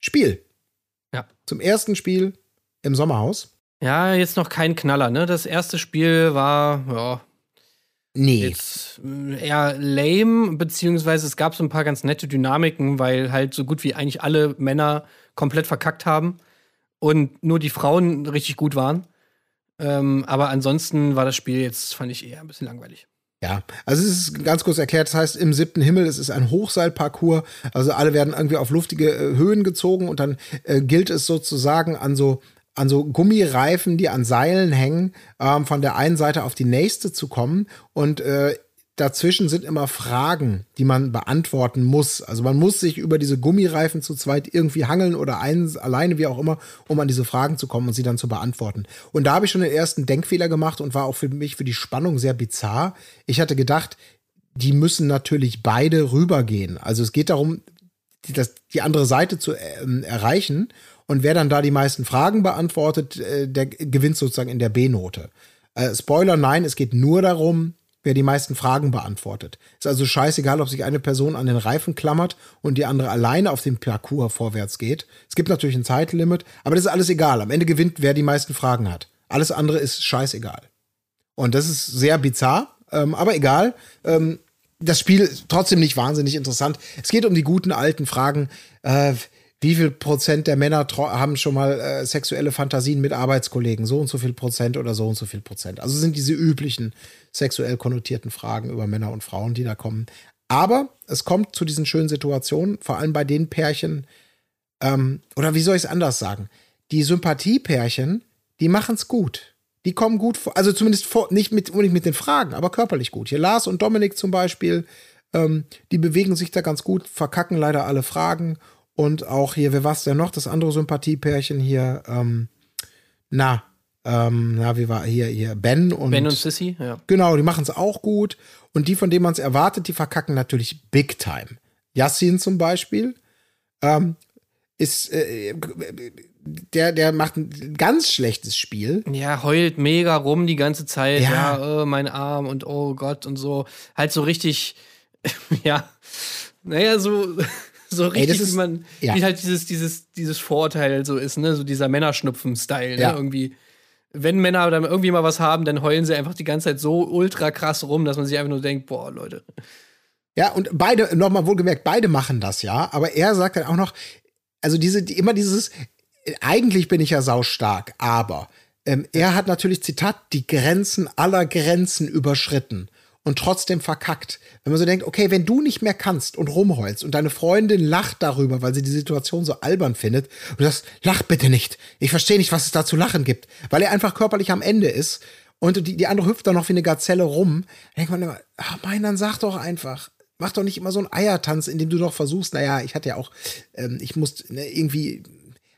Speaker 1: Spiel.
Speaker 5: Ja.
Speaker 1: Zum ersten Spiel im Sommerhaus.
Speaker 5: Ja, jetzt noch kein Knaller, ne? Das erste Spiel war, ja,
Speaker 1: Nee.
Speaker 5: jetzt äh, eher lame, beziehungsweise es gab so ein paar ganz nette Dynamiken, weil halt so gut wie eigentlich alle Männer komplett verkackt haben und nur die Frauen richtig gut waren. Ähm, aber ansonsten war das Spiel jetzt, fand ich eher ein bisschen langweilig.
Speaker 1: Ja, also es ist ganz kurz erklärt, das heißt im siebten Himmel, es ist ein Hochseilparcours, also alle werden irgendwie auf luftige äh, Höhen gezogen und dann äh, gilt es sozusagen an so an so Gummireifen, die an Seilen hängen, ähm, von der einen Seite auf die nächste zu kommen und äh, dazwischen sind immer Fragen, die man beantworten muss. Also man muss sich über diese Gummireifen zu zweit irgendwie hangeln oder eins alleine, wie auch immer, um an diese Fragen zu kommen und sie dann zu beantworten. Und da habe ich schon den ersten Denkfehler gemacht und war auch für mich für die Spannung sehr bizarr. Ich hatte gedacht, die müssen natürlich beide rübergehen. Also es geht darum, die, das, die andere Seite zu ähm, erreichen. Und wer dann da die meisten Fragen beantwortet, äh, der gewinnt sozusagen in der B-Note. Äh, Spoiler, nein, es geht nur darum, wer die meisten Fragen beantwortet. Ist also scheißegal, ob sich eine Person an den Reifen klammert und die andere alleine auf dem Parcours vorwärts geht. Es gibt natürlich ein Zeitlimit, aber das ist alles egal. Am Ende gewinnt, wer die meisten Fragen hat. Alles andere ist scheißegal. Und das ist sehr bizarr, ähm, aber egal. Ähm, das Spiel ist trotzdem nicht wahnsinnig interessant. Es geht um die guten alten Fragen. Äh, wie viel Prozent der Männer haben schon mal äh, sexuelle Fantasien mit Arbeitskollegen? So und so viel Prozent oder so und so viel Prozent. Also sind diese üblichen sexuell konnotierten Fragen über Männer und Frauen, die da kommen. Aber es kommt zu diesen schönen Situationen, vor allem bei den Pärchen, ähm, oder wie soll ich es anders sagen? Die Sympathiepärchen, die machen es gut. Die kommen gut vor, also zumindest vor, nicht mit, nicht mit den Fragen, aber körperlich gut. Hier Lars und Dominik zum Beispiel, ähm, die bewegen sich da ganz gut, verkacken leider alle Fragen. Und auch hier, wer war's denn noch? Das andere Sympathiepärchen hier, ähm, na, ähm, na, wie war hier, hier, Ben und,
Speaker 5: Ben und Sissy, ja.
Speaker 1: Genau, die machen es auch gut. Und die, von denen man es erwartet, die verkacken natürlich big time. Yassin zum Beispiel ähm, ist, äh, der, der macht ein ganz schlechtes Spiel.
Speaker 5: Ja, heult mega rum die ganze Zeit.
Speaker 1: Ja.
Speaker 5: Ja, äh, mein Arm und oh Gott und so. Halt so richtig, ja, naja, so, so richtig,
Speaker 1: das ist-
Speaker 5: wie man,
Speaker 1: ja.
Speaker 5: wie halt dieses, dieses, dieses Vorurteil so ist, ne? So dieser Männerschnupfen-Style, ne?
Speaker 1: Ja.
Speaker 5: Irgendwie. Wenn Männer dann irgendwie mal was haben, dann heulen sie einfach die ganze Zeit so ultra krass rum, dass man sich einfach nur denkt, boah, Leute.
Speaker 1: Ja, und beide, nochmal wohlgemerkt, beide machen das ja, aber er sagt dann auch noch, also diese, die, immer dieses, eigentlich bin ich ja saustark, aber Ähm, er hat natürlich, Zitat, die Grenzen aller Grenzen überschritten und trotzdem verkackt. Wenn man so denkt, okay, wenn du nicht mehr kannst und rumheulst und deine Freundin lacht darüber, weil sie die Situation so albern findet, und du sagst, lach bitte nicht. Ich verstehe nicht, was es da zu lachen gibt. Weil er einfach körperlich am Ende ist und die, die andere hüpft dann noch wie eine Gazelle rum. Da denkt man immer, ach mein, dann sag doch einfach. Mach doch nicht immer so einen Eiertanz, in dem du noch versuchst, naja, ich hatte ja auch, ähm, ich musste ne, irgendwie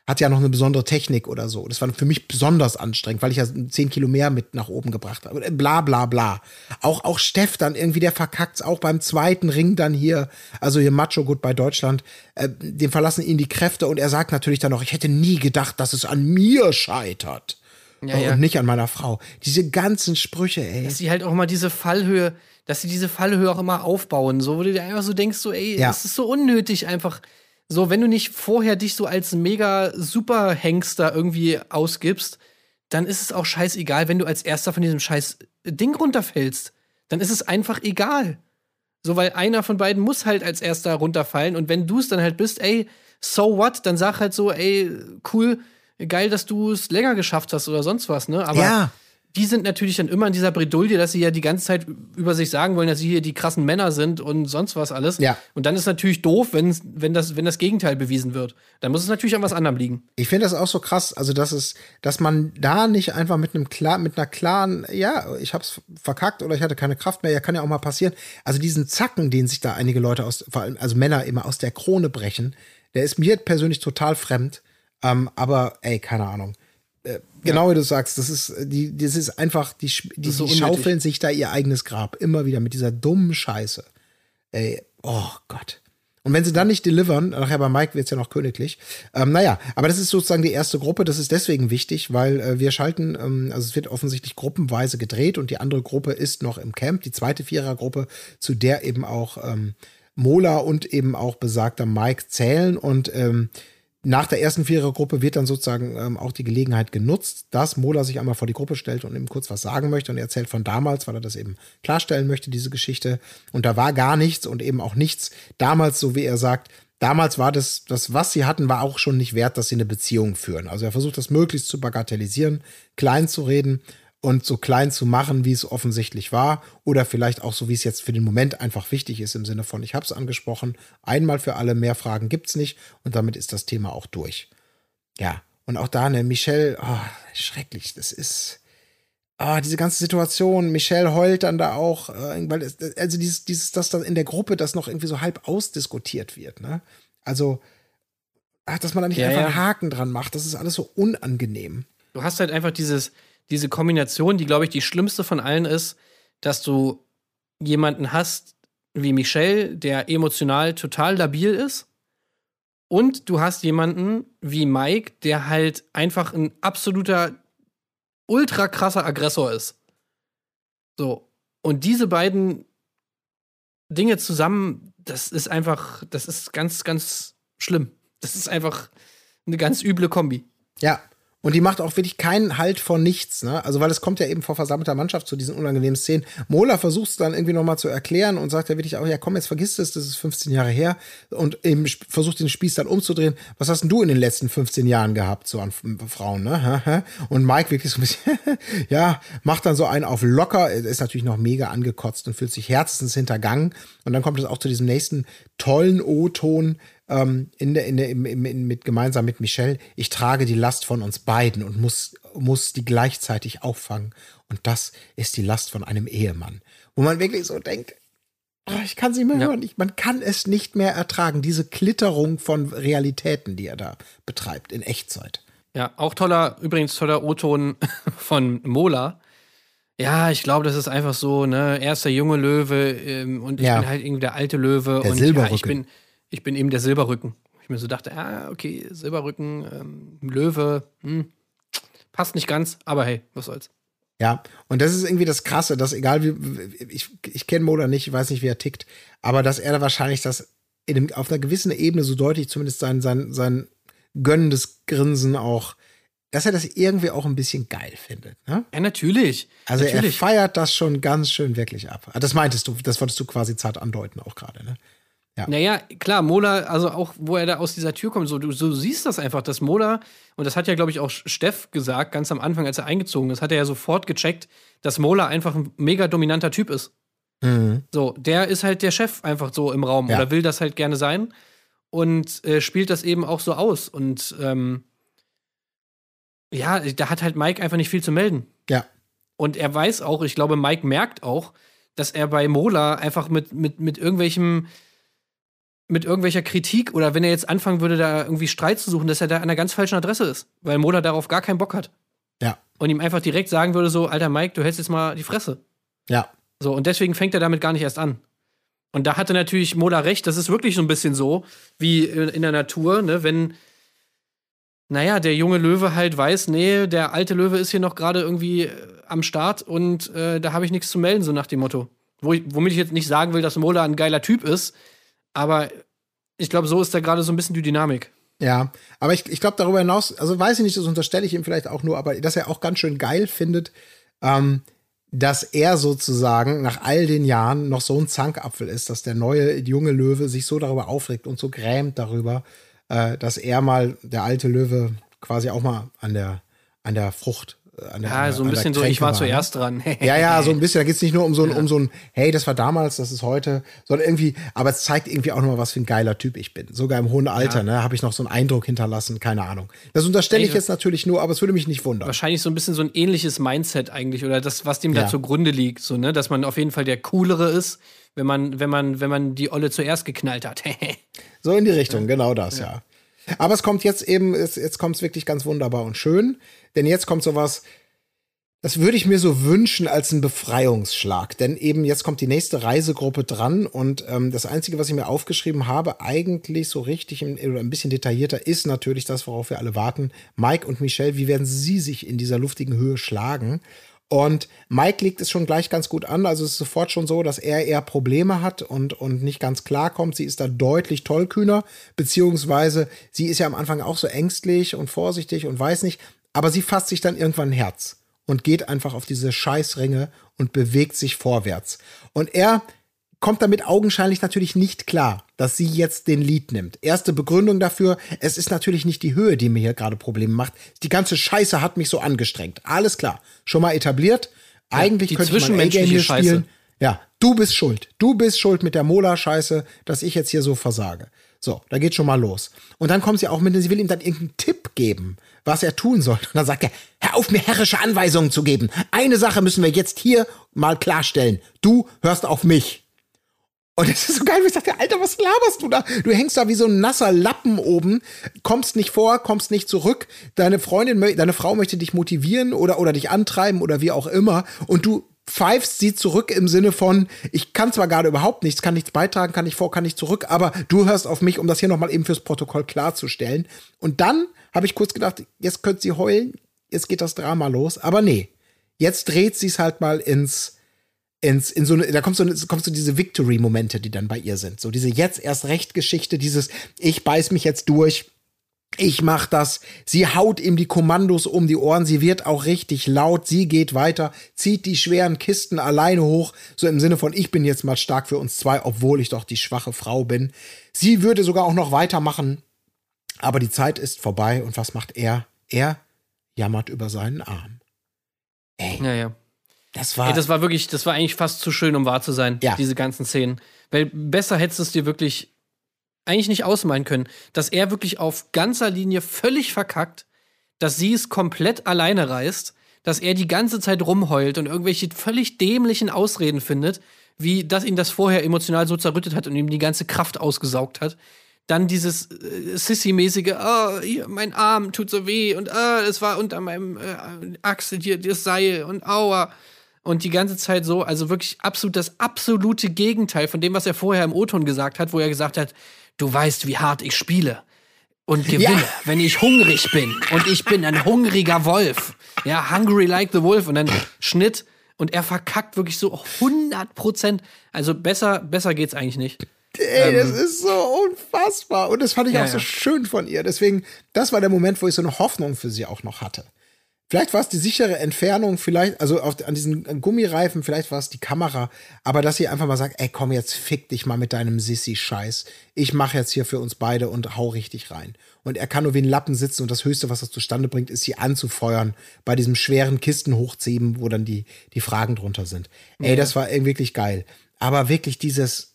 Speaker 1: hat ja noch eine besondere Technik oder so. Das war für mich besonders anstrengend, weil ich ja zehn Kilo mehr mit nach oben gebracht habe. Bla bla bla. Auch, auch Steff dann irgendwie, der verkackt's auch beim zweiten Ring dann hier, also hier Macho gut bei Deutschland, äh, dem verlassen ihn die Kräfte und er sagt natürlich dann noch, ich hätte nie gedacht, dass es an mir scheitert.
Speaker 5: Ja,
Speaker 1: und
Speaker 5: ja.
Speaker 1: nicht an meiner Frau. Diese ganzen Sprüche, ey.
Speaker 5: Dass sie halt auch mal diese Fallhöhe, dass sie diese Fallhöhe auch immer aufbauen, so, wo du dir einfach so denkst, so, ey,
Speaker 1: Ja.
Speaker 5: das ist so unnötig einfach. So, wenn du nicht vorher dich so als mega super Hengster irgendwie ausgibst, dann ist es auch scheißegal, wenn du als erster von diesem scheiß Ding runterfällst. Dann ist es einfach egal. So, weil einer von beiden muss halt als erster runterfallen und wenn du es dann halt bist, ey, so what, dann sag halt so, ey, cool, geil, dass du es länger geschafft hast oder sonst was, ne? Aber
Speaker 1: Ja.
Speaker 5: Die sind natürlich dann immer in dieser Bredouille, dass sie ja die ganze Zeit über sich sagen wollen, dass sie hier die krassen Männer sind und sonst was alles.
Speaker 1: Ja.
Speaker 5: Und dann ist natürlich doof, wenn, wenn, das, wenn das Gegenteil bewiesen wird. Dann muss es natürlich an was anderem liegen.
Speaker 1: Ich finde das auch so krass, also dass es, dass man da nicht einfach mit einem klar, mit einer klaren, ja, ich hab's verkackt oder ich hatte keine Kraft mehr, ja, kann ja auch mal passieren. Also diesen Zacken, den sich da einige Leute aus, vor allem, also Männer immer aus der Krone brechen, der ist mir persönlich total fremd. Ähm, aber ey, keine Ahnung. Äh, Genau wie du sagst, das ist, die, das ist einfach, die, die,
Speaker 5: so
Speaker 1: die schaufeln sich da ihr eigenes Grab immer wieder mit dieser dummen Scheiße. Ey, oh Gott. Und wenn sie dann nicht delivern, nachher bei Mike wird's ja noch königlich. Ähm, naja, aber das ist sozusagen die erste Gruppe. Das ist deswegen wichtig, weil äh, wir schalten, ähm, also es wird offensichtlich gruppenweise gedreht und die andere Gruppe ist noch im Camp, die zweite Vierergruppe, zu der eben auch ähm, Mola und eben auch besagter Mike zählen. Und ähm, nach der ersten Vierergruppe wird dann sozusagen ähm, auch die Gelegenheit genutzt, dass Mola sich einmal vor die Gruppe stellt und ihm kurz was sagen möchte. Und er erzählt von damals, weil er das eben klarstellen möchte, diese Geschichte. Und da war gar nichts und eben auch nichts damals, so wie er sagt, damals war das, das, was sie hatten, war auch schon nicht wert, dass sie eine Beziehung führen. Also er versucht das möglichst zu bagatellisieren, klein zu reden und so klein zu machen, wie es offensichtlich war. Oder vielleicht auch so, wie es jetzt für den Moment einfach wichtig ist, im Sinne von, ich habe es angesprochen, einmal für alle, mehr Fragen gibt's nicht und damit ist das Thema auch durch. Ja, und auch da, ne, Michelle, oh, schrecklich, das ist. Ah, diese ganze Situation, Michelle heult dann da auch, äh, weil es, also dieses, dieses, dass da in der Gruppe das noch irgendwie so halb ausdiskutiert wird, ne? Also, ach, dass man da nicht
Speaker 5: Ja,
Speaker 1: einfach
Speaker 5: ja.
Speaker 1: einen Haken dran macht, das ist alles so unangenehm.
Speaker 5: Du hast halt einfach dieses, diese Kombination, die, glaube ich, die schlimmste von allen ist, dass du jemanden hast wie Michelle, der emotional total labil ist. Und du hast jemanden wie Mike, der halt einfach ein absoluter, ultra krasser Aggressor ist. So. Und diese beiden Dinge zusammen, das ist einfach, das ist ganz, ganz schlimm. Das ist einfach eine ganz üble Kombi.
Speaker 1: Ja. Und die macht auch wirklich keinen Halt vor nichts, ne? Also, weil es kommt ja eben vor versammelter Mannschaft zu diesen unangenehmen Szenen. Mola versucht es dann irgendwie nochmal zu erklären und sagt ja wirklich auch, ja komm, jetzt vergiss es, das ist 15 Jahre her. Und eben versucht den Spieß dann umzudrehen. Was hast denn du in den letzten 15 Jahren gehabt, so an Frauen, ne? Und Mike wirklich so ein bisschen, ja, macht dann so einen auf locker, Er ist natürlich noch mega angekotzt und fühlt sich herzens hintergangen. Und dann kommt es auch zu diesem nächsten tollen O-Ton, ähm, in der, in der, im, im, mit, gemeinsam mit Michelle, ich trage die Last von uns beiden und muss, muss die gleichzeitig auffangen. Und das ist die Last von einem Ehemann. Wo man wirklich so denkt, oh, ich kann sie mehr
Speaker 5: Ja.
Speaker 1: hören. Ich, man kann es nicht mehr ertragen. Diese Klitterung von Realitäten, die er da betreibt in Echtzeit.
Speaker 5: Ja, auch toller, übrigens toller O-Ton von Mola. Ja, ich glaube, das ist einfach so, ne, er ist der junge Löwe ähm, und ich
Speaker 1: Ja.
Speaker 5: bin halt irgendwie der alte Löwe
Speaker 1: Der
Speaker 5: und ja, ich bin, ich bin eben der Silberrücken. Ich mir so dachte, ah, okay, Silberrücken, ähm, Löwe, hm, passt nicht ganz, aber hey, was soll's.
Speaker 1: Ja, und das ist irgendwie das Krasse, dass egal wie, ich, ich kenne Mola nicht, ich weiß nicht, wie er tickt, aber dass er da wahrscheinlich das in dem, auf einer gewissen Ebene so deutlich zumindest sein, sein, sein gönnendes Grinsen auch, dass er das irgendwie auch ein bisschen geil findet. Ne?
Speaker 5: Ja, natürlich.
Speaker 1: Also
Speaker 5: natürlich.
Speaker 1: er feiert das schon ganz schön wirklich ab. Ah, Das meintest du, das wolltest du quasi zart andeuten auch gerade, ne?
Speaker 5: Naja, klar, Mola, also auch, wo er da aus dieser Tür kommt, so, du, so siehst das einfach, dass Mola, und das hat ja, glaube ich, auch Steff gesagt, ganz am Anfang, als er eingezogen ist, hat er ja sofort gecheckt, dass Mola einfach ein mega dominanter Typ ist. So, der ist halt der Chef einfach so im Raum
Speaker 1: Ja.
Speaker 5: oder will das halt gerne sein und äh, spielt das eben auch so aus. Und ähm, ja, da hat halt Mike einfach nicht viel zu melden.
Speaker 1: Ja.
Speaker 5: Und er weiß auch, ich glaube, Mike merkt auch, dass er bei Mola einfach mit, mit, mit irgendwelchem, mit irgendwelcher Kritik oder wenn er jetzt anfangen würde, da irgendwie Streit zu suchen, dass er da an einer ganz falschen Adresse ist, weil Mola darauf gar keinen Bock hat.
Speaker 1: Ja.
Speaker 5: Und ihm einfach direkt sagen würde: so, Alter Mike, du hältst jetzt mal die Fresse.
Speaker 1: Ja.
Speaker 5: So, und deswegen fängt er damit gar nicht erst an. Und da hatte natürlich Mola recht, das ist wirklich so ein bisschen so, wie in, der Natur, ne, wenn, naja, der junge Löwe halt weiß, nee, der alte Löwe ist hier noch gerade irgendwie äh, am Start und äh, da habe ich nichts zu melden, so nach dem Motto. Wo ich, womit ich jetzt nicht sagen will, dass Mola ein geiler Typ ist, aber ich glaube, so ist da gerade so ein bisschen die Dynamik.
Speaker 1: Ja, aber ich, ich glaube darüber hinaus, also weiß ich nicht, das unterstelle ich ihm vielleicht auch nur, aber dass er auch ganz schön geil findet, ähm, dass er sozusagen nach all den Jahren noch so ein Zankapfel ist, dass der neue junge Löwe sich so darüber aufregt und so grämt darüber, äh, dass er mal, der alte Löwe, quasi auch mal an der, an der Frucht, an der,
Speaker 5: Ja, so ein bisschen so, ich
Speaker 1: Kränke
Speaker 5: war
Speaker 1: ne?
Speaker 5: zuerst dran.
Speaker 1: Ja, ja, so ein bisschen. Da geht's nicht nur um so ein, um so ein, hey, das war damals, das ist heute, sondern irgendwie, aber es zeigt irgendwie auch nochmal, was für ein geiler Typ ich bin. Sogar im hohen Alter,
Speaker 5: Ja.
Speaker 1: ne, habe ich noch so einen Eindruck hinterlassen, keine Ahnung. Das unterstelle ich jetzt natürlich nur, aber es würde mich nicht wundern.
Speaker 5: wahrscheinlich so ein bisschen so ein ähnliches Mindset eigentlich oder das, was dem
Speaker 1: Ja.
Speaker 5: da zugrunde liegt, so, ne, dass man auf jeden Fall der coolere ist, wenn man, wenn man, wenn man die Olle zuerst geknallt hat.
Speaker 1: So in die Richtung, genau das, ja. Aber es kommt jetzt eben, es, jetzt kommt es wirklich ganz wunderbar und schön, denn jetzt kommt sowas, das würde ich mir so wünschen als ein Befreiungsschlag, denn eben jetzt kommt die nächste Reisegruppe dran und ähm, das Einzige, was ich mir aufgeschrieben habe, eigentlich so richtig oder ein bisschen detaillierter, ist natürlich das, worauf wir alle warten. Mike und Michelle, wie werden sie sich in dieser luftigen Höhe schlagen? Und Mike legt es schon gleich ganz gut an. Also es ist sofort schon so, dass er eher Probleme hat und, und nicht ganz klar kommt. Sie ist da deutlich tollkühner, beziehungsweise sie ist ja am Anfang auch so ängstlich und vorsichtig und weiß nicht. Aber sie fasst sich dann irgendwann ein Herz und geht einfach auf diese Scheißringe und bewegt sich vorwärts. Und er kommt damit augenscheinlich natürlich nicht klar, dass sie jetzt den Lied nimmt. Erste Begründung dafür, es ist natürlich nicht die Höhe, die mir hier gerade Probleme macht. Die ganze Scheiße hat mich so angestrengt. Alles klar. Schon mal etabliert. Eigentlich
Speaker 5: die
Speaker 1: könnte
Speaker 5: zwischenmenschliche
Speaker 1: hier
Speaker 5: Scheiße.
Speaker 1: spielen. Ja, du bist schuld. Du bist schuld mit der Mola-Scheiße, dass ich jetzt hier so versage. So, da geht schon mal los. Und dann kommt sie auch mit, sie will ihm dann irgendeinen Tipp geben, was er tun soll. Und dann sagt er, hör auf, mir herrische Anweisungen zu geben. Eine Sache müssen wir jetzt hier mal klarstellen. Du hörst auf mich. Und es ist so geil, wie ich dachte, Alter, was laberst du da? Du hängst da wie so ein nasser Lappen oben, kommst nicht vor, kommst nicht zurück. Deine Freundin, deine Frau möchte dich motivieren oder, oder dich antreiben oder wie auch immer. Und du pfeifst sie zurück im Sinne von, ich kann zwar gerade überhaupt nichts, kann nichts beitragen, kann nicht vor, kann nicht zurück, aber du hörst auf mich, um das hier nochmal eben fürs Protokoll klarzustellen. Und dann habe ich kurz gedacht, jetzt könnte sie heulen, jetzt geht das Drama los. Aber nee, jetzt dreht sie es halt mal ins, ins, in so eine, da kommt so, eine, kommt so diese Victory-Momente, die dann bei ihr sind. So diese jetzt erst recht Geschichte, dieses, ich beiß mich jetzt durch. Ich mach das. Sie haut ihm die Kommandos um die Ohren. Sie wird auch richtig laut. Sie geht weiter, zieht die schweren Kisten alleine hoch. So im Sinne von, ich bin jetzt mal stark für uns zwei, obwohl ich doch die schwache Frau bin. Sie würde sogar auch noch weitermachen. Aber die Zeit ist vorbei. Und was macht er? Er jammert über seinen Arm. Ey,
Speaker 5: ja, ja.
Speaker 1: Das war.
Speaker 5: Ey, das war wirklich, das war eigentlich fast zu schön, um wahr zu sein,
Speaker 1: Ja.
Speaker 5: diese ganzen Szenen. Weil besser hättest du es dir wirklich eigentlich nicht ausmalen können, dass er wirklich auf ganzer Linie völlig verkackt, dass sie es komplett alleine reißt, dass er die ganze Zeit rumheult und irgendwelche völlig dämlichen Ausreden findet, wie dass ihn das vorher emotional so zerrüttet hat und ihm die ganze Kraft ausgesaugt hat. Dann dieses äh, Sissy-mäßige, oh, hier, mein Arm tut so weh und ah, es war unter meinem äh, Achsel hier das Seil und aua. Und die ganze Zeit so, also wirklich absolut das absolute Gegenteil von dem, was er vorher im O-Ton gesagt hat, wo er gesagt hat, du weißt, wie hart ich spiele und gewinne,
Speaker 1: Ja.
Speaker 5: wenn ich hungrig bin. Und ich bin ein hungriger Wolf. Ja, hungry like the wolf. Und dann Schnitt. Und er verkackt wirklich so 100 Prozent. Also besser, besser geht's eigentlich nicht.
Speaker 1: Ey, das ist so unfassbar. Und das fand ich
Speaker 5: Ja,
Speaker 1: auch so
Speaker 5: ja.
Speaker 1: schön von ihr. Deswegen, das war der Moment, wo ich so eine Hoffnung für sie auch noch hatte. Vielleicht war es die sichere Entfernung, vielleicht, also auf, an diesen Gummireifen, vielleicht war es die Kamera, aber dass sie einfach mal sagt, ey, komm jetzt, fick dich mal mit deinem Sissi-Scheiß. Ich mache jetzt hier für uns beide und hau richtig rein. Und er kann nur wie ein Lappen sitzen und das Höchste, was das zustande bringt, ist sie anzufeuern bei diesem schweren Kisten hochziehen, wo dann die, die Fragen drunter sind. Ey, das war ey, wirklich geil. Aber wirklich dieses,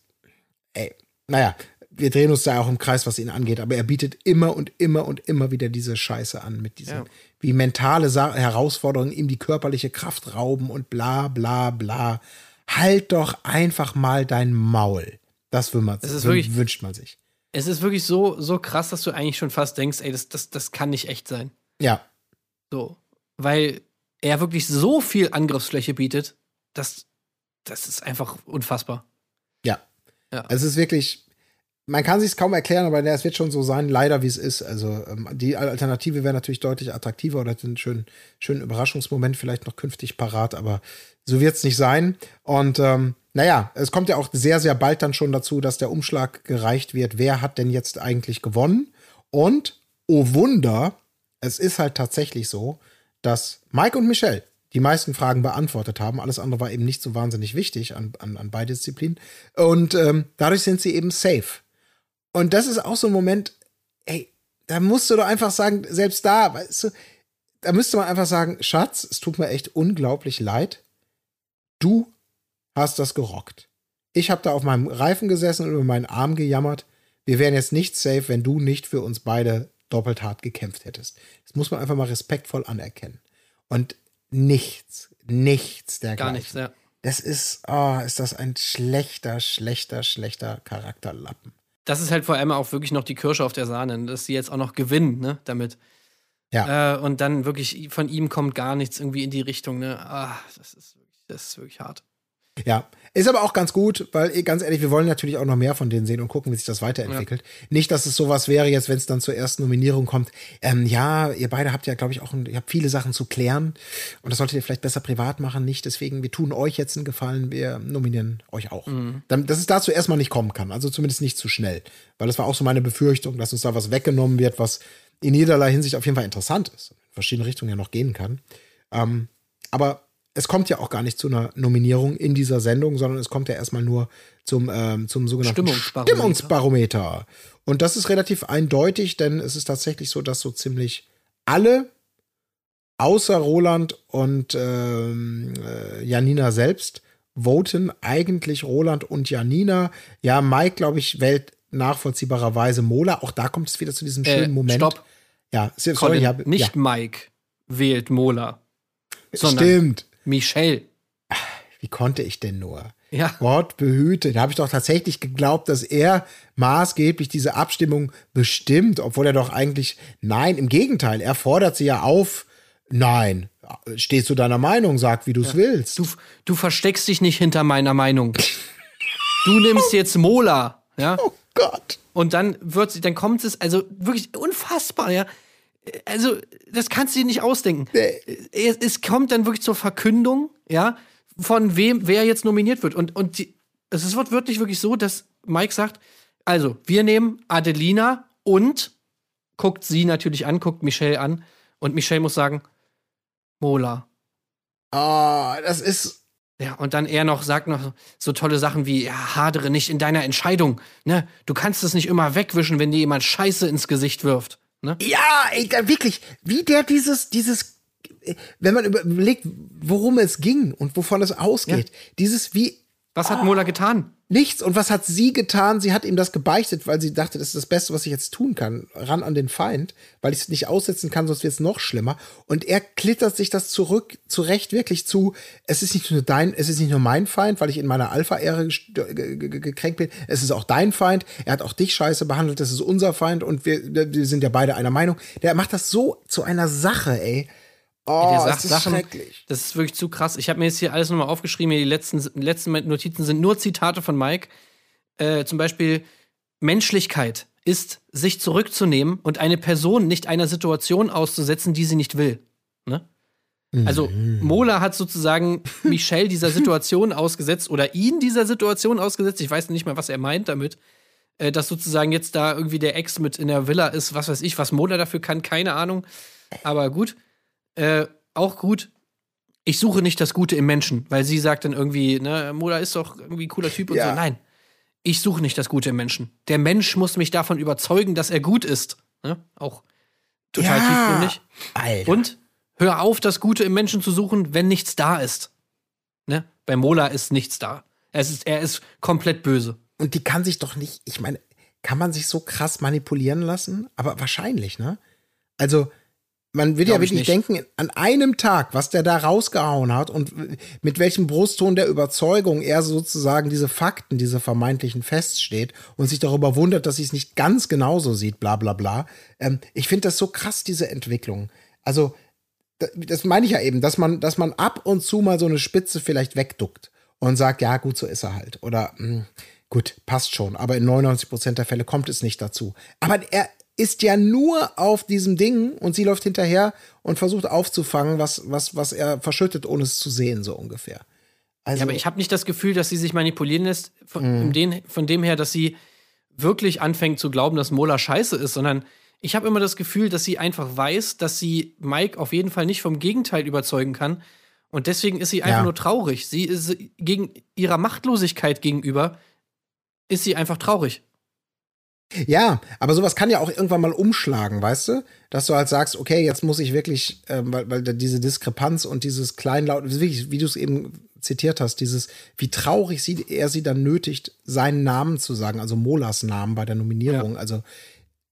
Speaker 1: ey, naja, wir drehen uns da auch im Kreis, was ihn angeht, aber er bietet immer und immer und immer wieder diese Scheiße an mit diesen,
Speaker 5: Ja.
Speaker 1: wie mentale Sa Herausforderungen ihm die körperliche Kraft rauben und bla bla bla. Halt doch einfach mal dein Maul. Das man, wün-
Speaker 5: wirklich-
Speaker 1: wünscht man sich.
Speaker 5: Es ist wirklich so, so krass, dass du eigentlich schon fast denkst, ey, das, das, das kann nicht echt sein.
Speaker 1: Ja,
Speaker 5: So. Weil er wirklich so viel Angriffsfläche bietet, dass das ist einfach unfassbar.
Speaker 1: ja.
Speaker 5: Ja.
Speaker 1: Es ist wirklich, man kann sich kaum erklären, aber es wird schon so sein, leider wie es ist. Also ähm, die Alternative wäre natürlich deutlich attraktiver oder hätte einen schönen, schönen Überraschungsmoment vielleicht noch künftig parat, aber so wird es nicht sein. Und ähm, naja, es kommt ja auch sehr, sehr bald dann schon dazu, dass der Umschlag gereicht wird. Wer hat denn jetzt eigentlich gewonnen? Und, oh Wunder, es ist halt tatsächlich so, dass Mike und Michelle die meisten Fragen beantwortet haben. Alles andere war eben nicht so wahnsinnig wichtig an, an, an beide Disziplinen. Und ähm, dadurch sind sie eben safe. Und das ist auch so ein Moment, ey, da musst du doch einfach sagen, selbst da, weißt du, da müsste man einfach sagen, Schatz, es tut mir echt unglaublich leid. Du hast das gerockt. Ich habe da auf meinem Reifen gesessen und über meinen Arm gejammert. Wir wären jetzt nicht safe, wenn du nicht für uns beide doppelt hart gekämpft hättest. Das muss man einfach mal respektvoll anerkennen. Und nichts, nichts dergleichen.
Speaker 5: Gar nichts, ja.
Speaker 1: Das ist, oh, ist das ein schlechter, schlechter, schlechter Charakterlappen.
Speaker 5: Das ist halt vor allem auch wirklich noch die Kirsche auf der Sahne, dass sie jetzt auch noch gewinnen, ne, damit.
Speaker 1: Ja.
Speaker 5: Äh, und dann wirklich von ihm kommt gar nichts irgendwie in die Richtung, ne? Ah, das ist wirklich, das ist wirklich hart.
Speaker 1: Ja, ist aber auch ganz gut, weil eh, ganz ehrlich, wir wollen natürlich auch noch mehr von denen sehen und gucken, wie sich das weiterentwickelt. Nicht, dass es sowas wäre jetzt, wenn es dann zur ersten Nominierung kommt. Ähm, ja, ihr beide habt ja, glaube ich, auch ein, ihr habt viele Sachen zu klären und das solltet ihr vielleicht besser privat machen. Nicht deswegen, wir tun euch jetzt einen Gefallen, wir nominieren euch auch. Dann, dass es dazu erstmal nicht kommen kann, also zumindest nicht zu schnell, weil das war auch so meine Befürchtung, dass uns da was weggenommen wird, was in jederlei Hinsicht auf jeden Fall interessant ist, in verschiedene Richtungen ja noch gehen kann. Ähm, aber es kommt ja auch gar nicht zu einer Nominierung in dieser Sendung, sondern es kommt ja erstmal nur zum, ähm, zum sogenannten
Speaker 5: Stimmungsbarometer.
Speaker 1: Stimmungsbarometer. Und das ist relativ eindeutig, denn es ist tatsächlich so, dass so ziemlich alle, außer Roland und ähm, äh, Janina selbst, voten eigentlich Roland und Janina. Ja, Mike, glaube ich, wählt nachvollziehbarerweise Mola. Auch da kommt es wieder zu diesem schönen
Speaker 5: Äh,
Speaker 1: Moment.
Speaker 5: Stopp.
Speaker 1: Ja, sorry,
Speaker 5: Colin,
Speaker 1: ja,
Speaker 5: nicht
Speaker 1: ja,
Speaker 5: Mike wählt Mola, sondern
Speaker 1: stimmt.
Speaker 5: Michelle.
Speaker 1: Wie konnte ich denn nur?
Speaker 5: Ja.
Speaker 1: Gott behüte. Da habe ich doch tatsächlich geglaubt, dass er maßgeblich diese Abstimmung bestimmt, obwohl er doch eigentlich, nein, im Gegenteil, er fordert sie ja auf, nein, stehst du deiner Meinung, sag, wie du es willst.
Speaker 5: Du, du versteckst dich nicht hinter meiner Meinung. Du nimmst jetzt Mola, ja?
Speaker 1: oh Gott.
Speaker 5: Und dann wird sie, dann kommt es, also wirklich unfassbar, ja. Also, das kannst du dir nicht ausdenken. Es, es kommt dann wirklich zur Verkündung, ja, von wem, wer jetzt nominiert wird. Und, und die, es wird wirklich wirklich so, dass Mike sagt, also, wir nehmen Adelina und guckt sie natürlich an, guckt Michelle an. Und Michelle muss sagen, Mola.
Speaker 1: Oh, das ist,
Speaker 5: Ja, und dann er noch sagt noch so tolle Sachen wie, ja, hadere nicht in deiner Entscheidung, ne? Du kannst es nicht immer wegwischen, wenn dir jemand Scheiße ins Gesicht wirft, ne?
Speaker 1: ja, ey, wirklich, wie der dieses, dieses, äh, wenn man überlegt, worum es ging und wovon es ausgeht, dieses wie
Speaker 5: Was hat Mola getan?
Speaker 1: Nichts. Und was hat sie getan? Sie hat ihm das gebeichtet, weil sie dachte, das ist das Beste, was ich jetzt tun kann. Ran an den Feind, weil ich es nicht aussetzen kann, sonst wird es noch schlimmer. Und er klittert sich das zurück, zurecht wirklich zu. Es ist nicht nur dein, es ist nicht nur mein Feind, weil ich in meiner Alpha-Ehre ge- ge- gekränkt bin. Es ist auch dein Feind. Er hat auch dich scheiße behandelt. Das ist unser Feind und wir, wir sind ja beide einer Meinung. Der macht das so zu einer Sache, ey. Oh, es
Speaker 5: sagt
Speaker 1: ist
Speaker 5: Sachen,
Speaker 1: schrecklich.
Speaker 5: das ist wirklich zu krass. Ich habe mir jetzt hier alles nochmal aufgeschrieben. Hier die letzten, letzten Notizen sind nur Zitate von Mike. Äh, zum Beispiel, Menschlichkeit ist, sich zurückzunehmen und eine Person nicht einer Situation auszusetzen, die sie nicht will. Ne? Also, Mola hat sozusagen Michelle dieser Situation ausgesetzt oder ihn dieser Situation ausgesetzt. Ich weiß nicht mal, was er meint damit. Äh, dass sozusagen jetzt da irgendwie der Ex mit in der Villa ist, was weiß ich, was Mola dafür kann, keine Ahnung. Aber gut. Äh, auch gut. Ich suche nicht das Gute im Menschen, weil sie sagt dann irgendwie, ne, Mola ist doch irgendwie ein cooler Typ und
Speaker 1: Ja.
Speaker 5: so. Nein, ich suche nicht das Gute im Menschen. Der Mensch muss mich davon überzeugen, dass er gut ist. Ne? Auch total
Speaker 1: Ja.
Speaker 5: tiefgründig.
Speaker 1: Alter.
Speaker 5: Und hör auf, das Gute im Menschen zu suchen, wenn nichts da ist. Ne? Bei Mola ist nichts da. Es ist, er ist komplett böse.
Speaker 1: Und die kann sich doch nicht, ich meine, kann man sich so krass manipulieren lassen? Aber wahrscheinlich, ne? Also, man wird ja wirklich
Speaker 5: nicht.
Speaker 1: denken, an einem Tag, was der da rausgehauen hat und mit welchem Brustton der Überzeugung er sozusagen diese Fakten, diese vermeintlichen feststeht und sich darüber wundert, dass sie es nicht ganz genauso sieht, bla bla bla. Ähm, ich finde das so krass, diese Entwicklung. Also, da- das meine ich ja eben, dass man, dass man ab und zu mal so eine Spitze vielleicht wegduckt und sagt, ja, gut, so ist er halt. Oder mh, gut, passt schon. Aber in 99 Prozent der Fälle kommt es nicht dazu. Aber er ist ja nur auf diesem Ding und sie läuft hinterher und versucht aufzufangen, was, was, was er verschüttet, ohne es zu sehen, so ungefähr. Also,
Speaker 5: Ja, aber ich habe nicht das Gefühl, dass sie sich manipulieren lässt, von,
Speaker 1: Mhm.
Speaker 5: den, von dem her, dass sie wirklich anfängt zu glauben, dass Mola scheiße ist, sondern ich habe immer das Gefühl, dass sie einfach weiß, dass sie Mike auf jeden Fall nicht vom Gegenteil überzeugen kann. Und deswegen ist sie einfach
Speaker 1: Ja.
Speaker 5: nur traurig. Sie ist gegen ihrer Machtlosigkeit gegenüber ist sie einfach traurig.
Speaker 1: Ja, aber sowas kann ja auch irgendwann mal umschlagen, weißt du? Dass du halt sagst, okay, jetzt muss ich wirklich, ähm, weil, weil diese Diskrepanz und dieses Kleinlaut, wirklich, wie du es eben zitiert hast, dieses, wie traurig sie, er sie dann nötigt, seinen Namen zu sagen, also Molas Namen bei der Nominierung. Also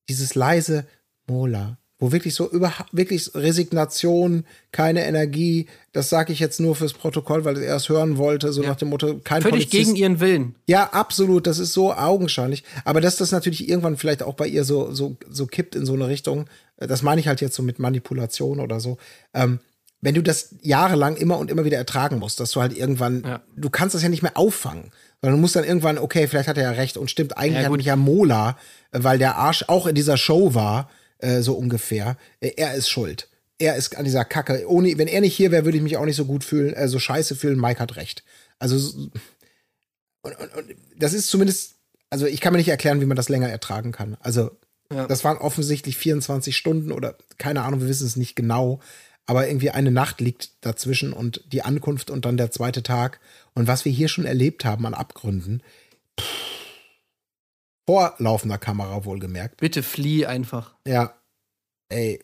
Speaker 1: dieses leise Mola, wo wirklich so über wirklich Resignation, keine Energie, das sage ich jetzt nur fürs Protokoll, weil er es hören wollte, so nach dem Motto, kein
Speaker 5: Völlig
Speaker 1: Polizist.
Speaker 5: gegen ihren Willen.
Speaker 1: Ja, absolut, das ist so augenscheinlich. Aber dass das natürlich irgendwann vielleicht auch bei ihr so, so, so kippt in so eine Richtung, äh, das meine ich halt jetzt so mit Manipulation oder so. Ähm, wenn du das jahrelang immer und immer wieder ertragen musst, dass du halt irgendwann,
Speaker 5: Ja.
Speaker 1: du kannst das ja nicht mehr auffangen. Sondern du musst dann irgendwann, okay, vielleicht hat er ja recht und stimmt, eigentlich
Speaker 5: Ja,
Speaker 1: hat
Speaker 5: gut.
Speaker 1: mich ja Mola, äh, weil der Arsch auch in dieser Show war, äh, so ungefähr, äh, er ist schuld. Er ist an dieser Kacke. Ohne, wenn er nicht hier wäre, würde ich mich auch nicht so gut fühlen, äh, so scheiße fühlen. Mike hat recht. Also so- und, und, und das ist zumindest, also ich kann mir nicht erklären, wie man das länger ertragen kann. Also
Speaker 5: Ja.
Speaker 1: das waren offensichtlich 24 Stunden oder keine Ahnung, wir wissen es nicht genau. Aber irgendwie eine Nacht liegt dazwischen und die Ankunft und dann der zweite Tag. Und was wir hier schon erlebt haben an Abgründen, pff, vor laufender Kamera wohlgemerkt.
Speaker 5: Bitte flieh einfach.
Speaker 1: Ja. Ey.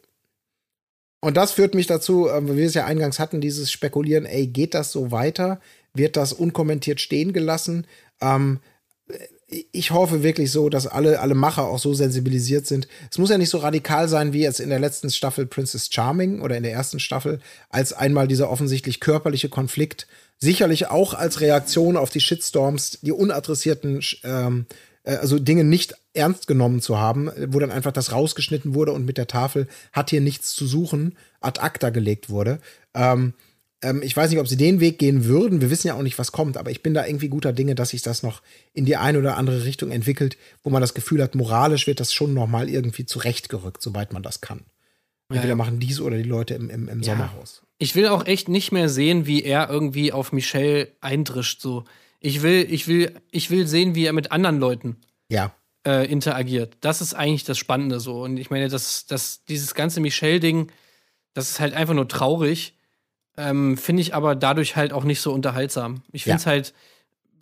Speaker 1: Und das führt mich dazu, äh, wie wir es ja eingangs hatten, dieses Spekulieren, ey, geht das so weiter? Wird das unkommentiert stehen gelassen? Ähm, ich hoffe wirklich so, dass alle, alle Macher auch so sensibilisiert sind. Es muss ja nicht so radikal sein wie jetzt in der letzten Staffel Princess Charming oder in der ersten Staffel, als einmal dieser offensichtlich körperliche Konflikt, sicherlich auch als Reaktion auf die Shitstorms, die unadressierten ähm, äh, also Dinge nicht ernst genommen zu haben, wo dann einfach das rausgeschnitten wurde und mit der Tafel hat hier nichts zu suchen, ad acta gelegt wurde. Ähm, ähm, ich weiß nicht, ob sie den Weg gehen würden. Wir wissen ja auch nicht, was kommt, aber ich bin da irgendwie guter Dinge, dass sich das noch in die eine oder andere Richtung entwickelt, wo man das Gefühl hat, moralisch wird das schon noch mal irgendwie zurechtgerückt, sobald man das kann. Entweder
Speaker 5: ja.
Speaker 1: machen dies oder die Leute im, im, im Sommerhaus.
Speaker 5: Ich will auch echt nicht mehr sehen, wie er irgendwie auf Michelle eindrischt. So. Ich will, ich will, ich will sehen, wie er mit anderen Leuten
Speaker 1: Ja.
Speaker 5: äh, interagiert. Das ist eigentlich das Spannende so. Und ich meine, das, das, dieses ganze Michelle-Ding, das ist halt einfach nur traurig. Ähm, finde ich aber dadurch halt auch nicht so unterhaltsam. Ich finde es
Speaker 1: Ja.
Speaker 5: halt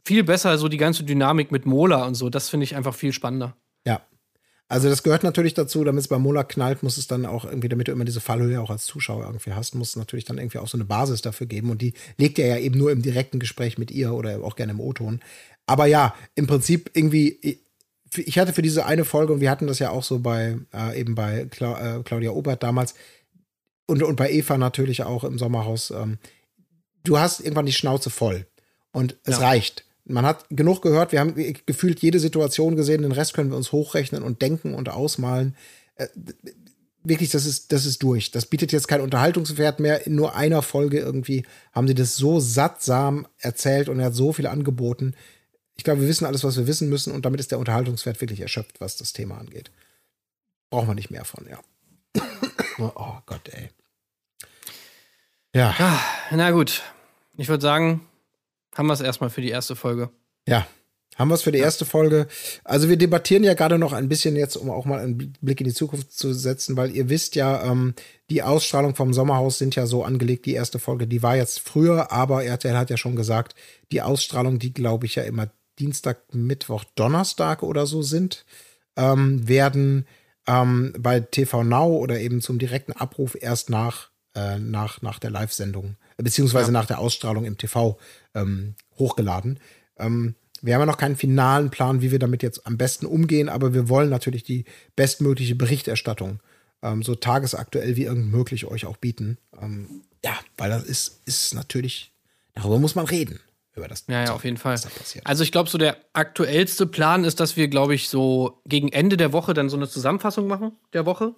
Speaker 5: viel besser, so die ganze Dynamik mit Mola und so. Das finde ich einfach viel spannender.
Speaker 1: Ja. Also das gehört natürlich dazu, damit es bei Mola knallt, muss es dann auch irgendwie, damit du immer diese Fallhöhe auch als Zuschauer irgendwie hast, muss es natürlich dann irgendwie auch so eine Basis dafür geben. Und die legt er ja eben nur im direkten Gespräch mit ihr oder auch gerne im O-Ton. Aber ja, im Prinzip irgendwie, ich hatte für diese eine Folge, und wir hatten das ja auch so bei, äh, eben bei Cla äh, Claudia Obert damals und, und bei Eva natürlich auch im Sommerhaus, ähm, du hast irgendwann die Schnauze voll. Und es
Speaker 5: Ja.
Speaker 1: reicht. Man hat genug gehört, wir haben gefühlt jede Situation gesehen, den Rest können wir uns hochrechnen und denken und ausmalen. Äh, wirklich, das ist, das ist durch. Das bietet jetzt kein Unterhaltungswert mehr. In nur einer Folge irgendwie haben sie das so sattsam erzählt und er hat so viel angeboten. Ich glaube, wir wissen alles, was wir wissen müssen und damit ist der Unterhaltungswert wirklich erschöpft, was das Thema angeht. Brauchen wir nicht mehr von, ja. oh Gott, ey. Ja,
Speaker 5: Ah, na gut. Ich würde sagen, haben wir es erstmal für die erste Folge.
Speaker 1: ja. Haben wir es für die erste Folge. Also wir debattieren ja gerade noch ein bisschen jetzt, um auch mal einen Blick in die Zukunft zu setzen, weil ihr wisst ja, ähm, die Ausstrahlung vom Sommerhaus sind ja so angelegt, die erste Folge, die war jetzt früher, aber RTL hat ja schon gesagt, die Ausstrahlung, die glaube ich ja immer Dienstag, Mittwoch, Donnerstag oder so sind, ähm, werden ähm, bei TV Now oder eben zum direkten Abruf erst nach, äh, nach, nach der Live-Sendung, beziehungsweise ja. nach der Ausstrahlung im TV ähm, hochgeladen. Ähm, wir haben ja noch keinen finalen Plan, wie wir damit jetzt am besten umgehen, aber wir wollen natürlich die bestmögliche Berichterstattung ähm, so tagesaktuell wie irgend möglich euch auch bieten. Ähm, ja, weil das ist, ist natürlich, darüber muss man reden. Über das,
Speaker 5: ja, ja, auf jeden Fall. Also ich glaube, so der aktuellste Plan ist, dass wir, glaube ich, so gegen Ende der Woche dann so eine Zusammenfassung machen der Woche.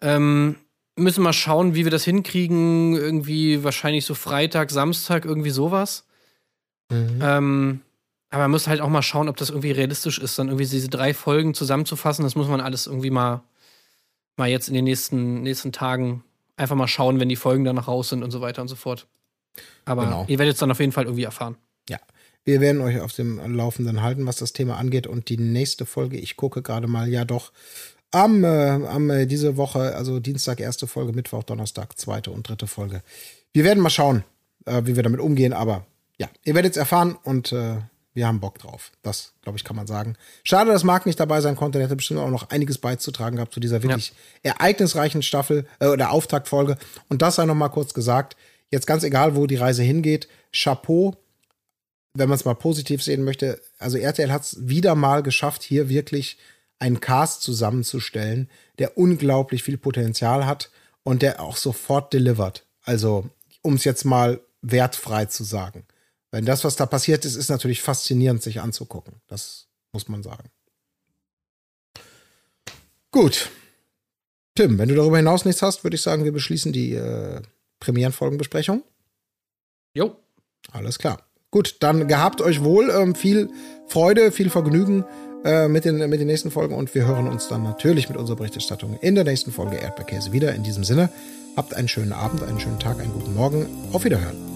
Speaker 5: Ähm, müssen mal schauen, wie wir das hinkriegen. Irgendwie wahrscheinlich so Freitag, Samstag, irgendwie sowas. Mhm. Ähm, aber man muss halt auch mal schauen, ob das irgendwie realistisch ist, dann irgendwie diese drei Folgen zusammenzufassen. Das muss man alles irgendwie mal, mal jetzt in den nächsten, nächsten Tagen einfach mal schauen, wenn die Folgen dann noch raus sind und so weiter und so fort. Aber genau. ihr werdet es dann auf jeden Fall irgendwie erfahren.
Speaker 1: Ja. Wir werden euch auf dem Laufenden halten, was das Thema angeht. Und die nächste Folge, ich gucke gerade mal, ja doch, am, äh, am äh, diese Woche, also Dienstag erste Folge, Mittwoch, Donnerstag zweite und dritte Folge. Wir werden mal schauen, äh, wie wir damit umgehen, aber ja, ihr werdet es erfahren und äh, wir haben Bock drauf. Das, glaube ich, kann man sagen. Schade, dass Marc nicht dabei sein konnte. Der hätte bestimmt auch noch einiges beizutragen gehabt zu dieser wirklich ja. ereignisreichen Staffel äh, oder Auftaktfolge. Und das sei noch mal kurz gesagt. Jetzt ganz egal, wo die Reise hingeht. Chapeau, wenn man es mal positiv sehen möchte. Also RTL hat es wieder mal geschafft, hier wirklich einen Cast zusammenzustellen, der unglaublich viel Potenzial hat und der auch sofort delivert. Also, um es jetzt mal wertfrei zu sagen. Weil das, was da passiert ist, ist natürlich faszinierend, sich anzugucken. Das muss man sagen. Gut. Tim, wenn du darüber hinaus nichts hast, würde ich sagen, wir beschließen die äh, Premierenfolgenbesprechung.
Speaker 5: Jo.
Speaker 1: Alles klar. Gut, dann gehabt euch wohl. Ähm, viel Freude, viel Vergnügen äh, mit, den, mit den nächsten Folgen und wir hören uns dann natürlich mit unserer Berichterstattung in der nächsten Folge Erdbeerkäse wieder. In diesem Sinne, habt einen schönen Abend, einen schönen Tag, einen guten Morgen. Auf Wiederhören.